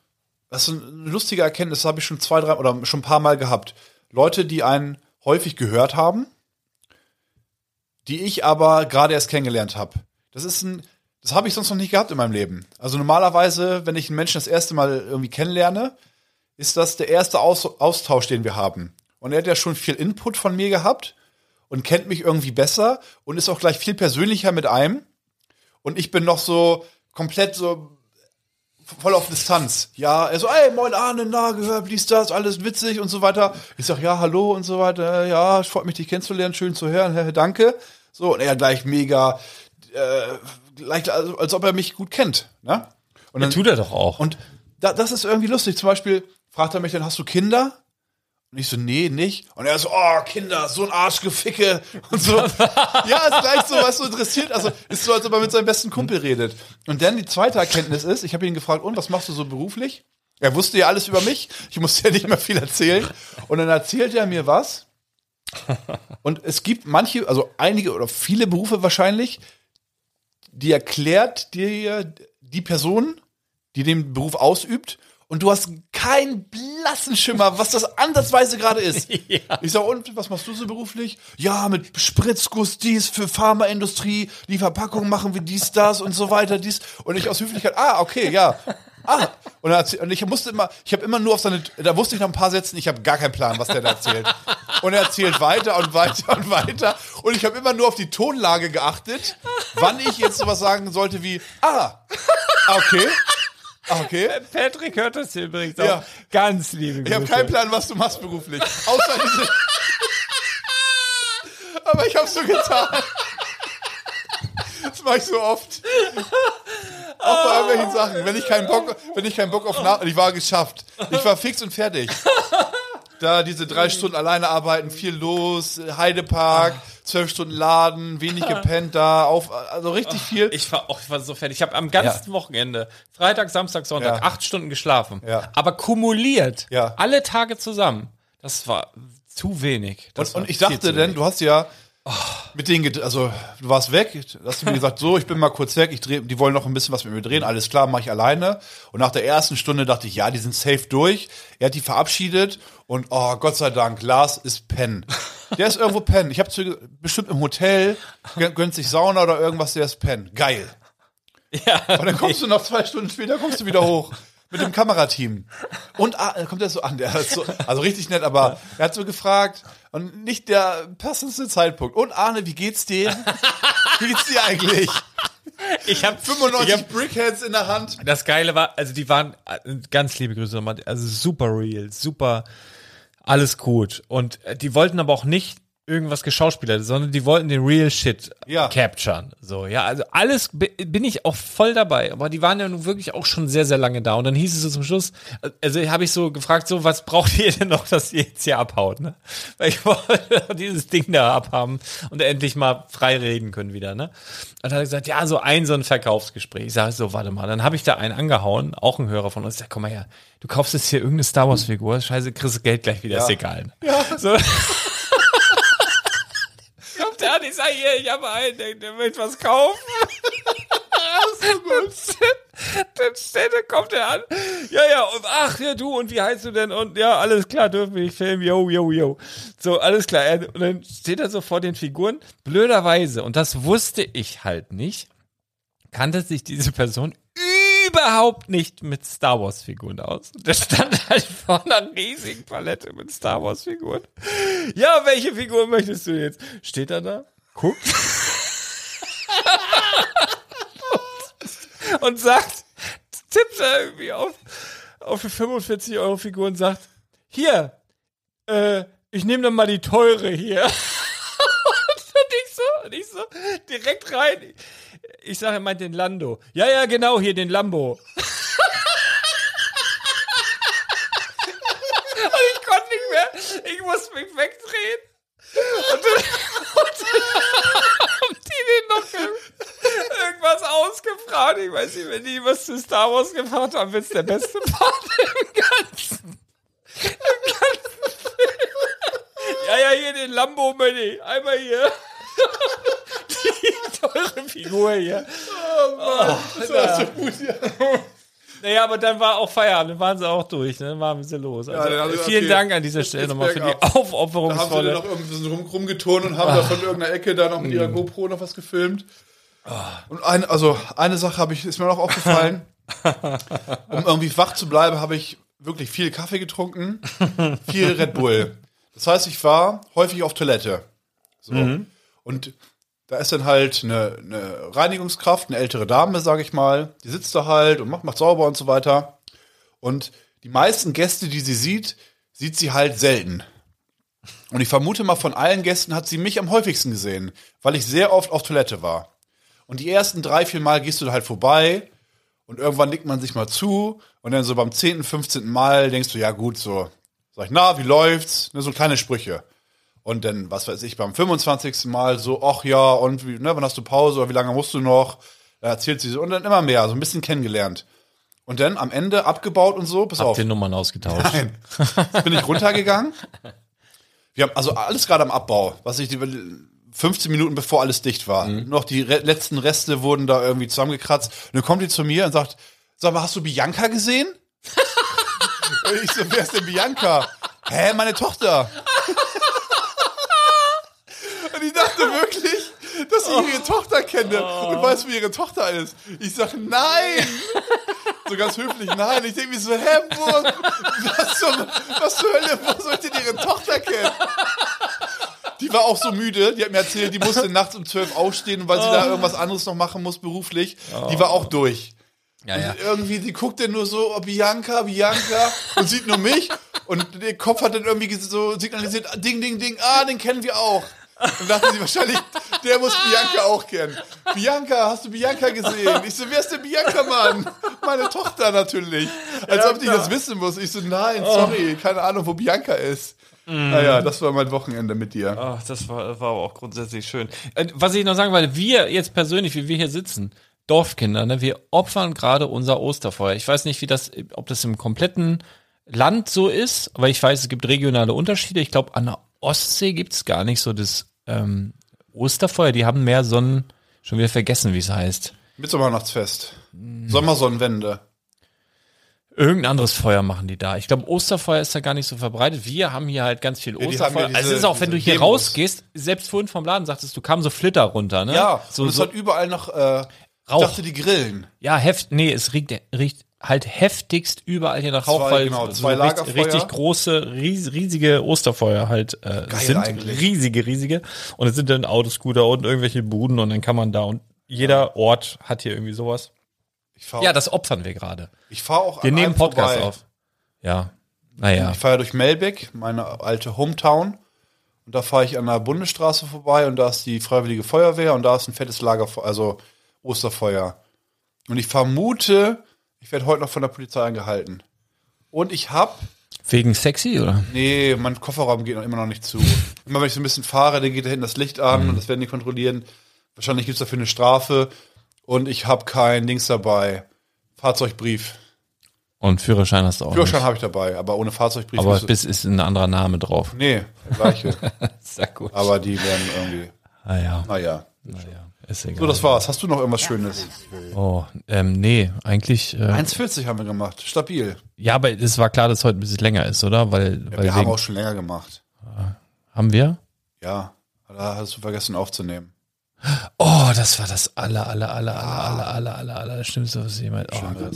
das ist eine lustige Erkenntnis, habe ich schon zwei, drei oder schon ein paar Mal gehabt. Leute, die einen häufig gehört haben, die ich aber gerade erst kennengelernt habe. Das ist ein, das habe ich sonst noch nicht gehabt in meinem Leben. Also normalerweise, wenn ich einen Menschen das erste Mal irgendwie kennenlerne, ist das der erste Aus Austausch, den wir haben. Und er hat ja schon viel Input von mir gehabt und kennt mich irgendwie besser und ist auch gleich viel persönlicher mit einem. Und ich bin noch so komplett so voll auf Distanz. Ja, er so, ey, moin Arne, na, gehört, dies, das, alles witzig und so weiter. Ich sag, ja, hallo und so weiter. Ja, ich freut mich, dich kennenzulernen, schön zu hören, danke. So, und er gleich mega äh, gleich, also, als ob er mich gut kennt. Ne? Und Ja, tut er doch auch. und da, das ist irgendwie lustig. Zum Beispiel fragt er mich dann, hast du Kinder? Und ich so, nee, nicht. Und er so, oh, Kinder, so ein Arschgeficke und so. ja, ist gleich so, was so interessiert. Also ist so, als ob er mit seinem besten Kumpel redet. Und dann die zweite Erkenntnis ist, ich habe ihn gefragt, und was machst du so beruflich? Er wusste ja alles über mich. Ich musste ja nicht mehr viel erzählen. Und dann erzählt er mir was. Und es gibt manche, also einige oder viele Berufe wahrscheinlich, die erklärt dir die Person, die den Beruf ausübt, und du hast keinen blassen Schimmer, was das ansatzweise gerade ist. Ich sag, und was machst du so beruflich? Ja, mit Spritzguss dies für Pharmaindustrie, die Verpackung machen wir dies, das und so weiter, dies. Und ich aus Höflichkeit, ah, okay, ja. Ah, und, er erzähl- und ich musste immer, ich habe immer nur auf seine, da wusste ich nach ein paar Sätzen, ich habe gar keinen Plan, was der da erzählt. Und er erzählt weiter und weiter und weiter. Und ich habe immer nur auf die Tonlage geachtet, wann ich jetzt sowas sagen sollte wie, ah, okay, okay. Patrick hört das hier übrigens Ja. auch. Ganz liebe Grüße. Ich habe keinen Plan, was du machst beruflich. Außer diese. Aber ich habe so getan. Das mache ich so oft. Auch bei irgendwelchen Sachen. Wenn ich keinen Bock, wenn ich keinen Bock auf nach, ich war geschafft. Ich war fix und fertig. Da diese drei Stunden alleine arbeiten, viel los, Heidepark, zwölf Stunden Laden, wenig gepennt da, auf, also richtig viel. Ich war, auch, ich war so fertig. Ich habe am ganzen Wochenende, Freitag, Samstag, Sonntag, Ja. acht Stunden geschlafen. Ja. Aber kumuliert. Ja. Alle Tage zusammen. Das war zu wenig. Das Und, war und ich viel dachte zu denn, wenig. du hast ja mit denen, ged- also du warst weg, hast du mir gesagt, so, ich bin mal kurz weg, ich dreh, die wollen noch ein bisschen was mit mir drehen, alles klar, mache ich alleine. Und nach der ersten Stunde dachte ich, ja, die sind safe durch. Er hat die verabschiedet und oh, Gott sei Dank, Lars ist Penn. Der ist irgendwo Penn. Ich habe bestimmt im Hotel, gön- gönnt sich Sauna oder irgendwas, der ist Penn. Geil. Ja, Und dann kommst du noch zwei Stunden später, kommst du wieder hoch. Mit dem Kamerateam. Und ah, kommt er so an, der so, also richtig nett, aber er hat so gefragt und nicht der passendste Zeitpunkt. Und Arne, wie geht's dir? Wie geht's dir eigentlich? ich habe 95 Brickheads in der Hand. Das Geile war, also die waren äh, ganz liebe Grüße nochmal, also super real, super alles gut. Und äh, die wollten aber auch nicht irgendwas geschauspielert, sondern die wollten den real shit Ja. capturen. So, ja, also alles bi- bin ich auch voll dabei, aber die waren ja nun wirklich auch schon sehr, sehr lange da. Und dann hieß es so zum Schluss, also habe ich so gefragt, so, was braucht ihr denn noch, dass ihr jetzt hier abhaut, ne? Weil ich wollte dieses Ding da abhaben und endlich mal frei reden können wieder, ne? Und dann hat er gesagt, ja, so ein, so ein Verkaufsgespräch. Ich sage so, warte mal, dann habe ich da einen angehauen, auch ein Hörer von uns, der komm mal her, du kaufst jetzt hier irgendeine Star Wars Figur, scheiße, kriegst du Geld gleich wieder, ist egal. Ne? Ja. So. An, ich habe einen, der, der möchte was kaufen. Dann steht, dann kommt er an. Ja, ja, und ach, ja, du, und wie heißt du denn? Und ja, alles klar, dürfen wir nicht filmen, yo, yo, yo. So, alles klar. Und dann steht er so vor den Figuren. Blöderweise, und das wusste ich halt nicht, kannte sich diese Person überhaupt nicht mit Star Wars Figuren aus. Der stand halt vor einer riesigen Palette mit Star Wars Figuren. Ja, welche Figur möchtest du jetzt? Steht er da? Guckt. und sagt, tippt er irgendwie auf, auf die 45 Euro Figur und sagt, hier, äh, ich nehme dann mal die teure hier. und ich so, und ich so, direkt rein. Ich sage, er meint den Lando. Ja, ja, genau, hier den Lambo. und ich konnte nicht mehr, ich musste mich wegdrehen. Und dann, und dann haben die den noch ir- ausgefragt. Ich weiß nicht, wenn die was zu Star Wars gefragt haben, wird's der beste Part im Ganzen. Im ganzen Film. Ja, ja, hier den Lambo, Manny. Einmal hier. Die teure Figur hier. Das war so gut, ja. Naja, aber dann war auch Feierabend, dann waren sie auch durch, ne? dann waren sie los. Also, dann sie- vielen. Dank an dieser Stelle nochmal für die bergab. Da haben sie aufopferungsvolle. noch irgendwie so rum, rumgeturnt und haben da von irgendeiner Ecke da noch mit ihrer GoPro noch was gefilmt. Und eine, also eine Sache habe ich, ist mir noch aufgefallen. um irgendwie wach zu bleiben, habe ich wirklich viel Kaffee getrunken, viel Red Bull. Das heißt, ich war häufig auf Toilette. So. Und da ist dann halt eine, eine Reinigungskraft, eine ältere Dame, sage ich mal, die sitzt da halt und macht, macht sauber und so weiter. Und die meisten Gäste, die sie sieht, sieht sie halt selten. Und ich vermute mal, von allen Gästen hat sie mich am häufigsten gesehen, weil ich sehr oft auf Toilette war. Und die ersten drei, vier Mal gehst du halt vorbei und irgendwann nickt man sich mal zu und dann so beim 10., 15. Mal denkst du, ja gut, so. Sag ich, na, wie läuft's? Ne, so kleine Sprüche. Und dann, was weiß ich, beim 25. Mal so, ach ja, und wie, ne, wann hast du Pause oder wie lange musst du noch? Da erzählt sie so und dann immer mehr, so ein bisschen kennengelernt. Und dann am Ende abgebaut und so, pass Habt auf. ihr Nummern ausgetauscht? Nein. Jetzt bin ich runtergegangen. Wir haben also alles gerade am Abbau, was ich die 15 Minuten bevor alles dicht war. Noch die re letzten Reste wurden da irgendwie zusammengekratzt. Und dann kommt die zu mir und sagt, sag mal, hast du Bianca gesehen? und ich so, wer ist denn Bianca? Hä, meine Tochter. und ich dachte wirklich, dass ich ihre Tochter kenne und weiß, wie ihre Tochter ist. Ich sag, nein! So ganz höflich, nein. Ich denke mir so, hä, wo, was, zum, was zur Hölle, wo soll ich denn ihre Tochter kennen? Die war auch so müde, die hat mir erzählt, die musste nachts um zwölf aufstehen, weil sie da irgendwas anderes noch machen muss beruflich. Die war auch durch. Ja, ja. irgendwie, die guckt dann nur so, oh, Bianca, Bianca, und sieht nur mich. Und der Kopf hat dann irgendwie so signalisiert, ding, ding, ding, ah, den kennen wir auch. Und dachte sie wahrscheinlich, der muss Bianca auch kennen. Bianca, hast du Bianca gesehen? Ich so, wer ist denn Bianca, Mann? Meine Tochter natürlich. Als ob die das wissen muss. Ich so, nein, sorry, keine Ahnung, wo Bianca ist. Naja, das war mein Wochenende mit dir. Ach, das war, war aber auch grundsätzlich schön. Äh, Was ich noch sagen wollte, wir jetzt persönlich, wie wir hier sitzen, Dorfkinder, ne, wir opfern gerade unser Osterfeuer. Ich weiß nicht, wie das, ob das im kompletten Land so ist, aber ich weiß, es gibt regionale Unterschiede. Ich glaube, an der Ostsee gibt es gar nicht so das ähm, Osterfeuer. Die haben mehr so ein, schon wieder vergessen, wie es heißt. Mitsommernachtsfest. Sommersonnenwende. Irgendein anderes Feuer machen die da. Ich glaube, Osterfeuer ist da gar nicht so verbreitet. Wir haben hier halt ganz viel Osterfeuer. ja diese- also es ist auch, wenn du hier Demos. rausgehst, selbst vorhin vom Laden sagtest du, kam so Flitter runter, ne? Ja, so, und es so, hat überall noch, äh, ich Rauch. dachte, die grillen. ja, heft, nee, es riecht, riecht halt heftigst überall hier nach Rauch, Zwei, weil genau, so zwei richtig, richtig große, ries, riesige Osterfeuer halt äh, sind. eigentlich. Riesige, riesige. Und es sind dann Autoscooter und irgendwelche Buden und dann kann man da und jeder Ort hat hier irgendwie sowas. Fahre Ja, das opfern wir gerade. ich fahr auch Wir an nehmen Podcast vorbei. auf. Ja. Naja. Ich fahre ja durch Melbeck, meine alte Hometown. Und da fahre ich an der Bundesstraße vorbei und da ist die Freiwillige Feuerwehr und da ist ein fettes Lagerfeuer, also Osterfeuer. Und ich vermute, ich werde heute noch von der Polizei angehalten. Und ich hab, Wegen sexy, oder? nee, mein Kofferraum geht noch immer noch nicht zu. Immer wenn ich so ein bisschen fahre, dann geht da hinten das Licht an und das werden die kontrollieren. Wahrscheinlich gibt's dafür eine Strafe. Und ich habe kein Dings dabei. Fahrzeugbrief. Und Führerschein hast du auch. Führerschein habe ich dabei, aber ohne Fahrzeugbrief. Aber bis ist ein anderer Name drauf. nee, der gleiche. Sehr gut. aber die werden irgendwie, Ah ja. naja. Naja, ist egal. So, das war's. Hast du noch irgendwas Schönes? oh, ähm, nee, eigentlich. Äh, 1,40 haben wir gemacht. Stabil. ja, aber es war klar, dass heute ein bisschen länger ist, oder? Weil, weil wir haben wegen, auch schon länger gemacht. haben wir? Ja, da hast du vergessen aufzunehmen. Oh, das war das aller, aller, aller, aller, aller, aller, aller, aller Schlimmste, was jemand. Oh.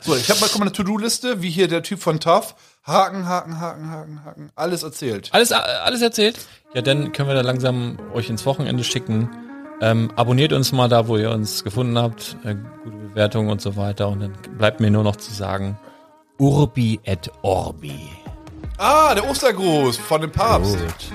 So, ich habe mal guck mal, eine To-Do-Liste, wie hier der Typ von TAF. Haken, Haken, Haken, Haken, Haken. Alles erzählt. Alles, alles erzählt? Ja, dann können wir da langsam euch ins Wochenende schicken. Ähm, abonniert uns mal da, wo ihr uns gefunden habt. Äh, gute Bewertungen und so weiter. Und dann bleibt mir nur noch zu sagen, Urbi et Orbi. Ah, der Ostergruß von dem Papst. Gut.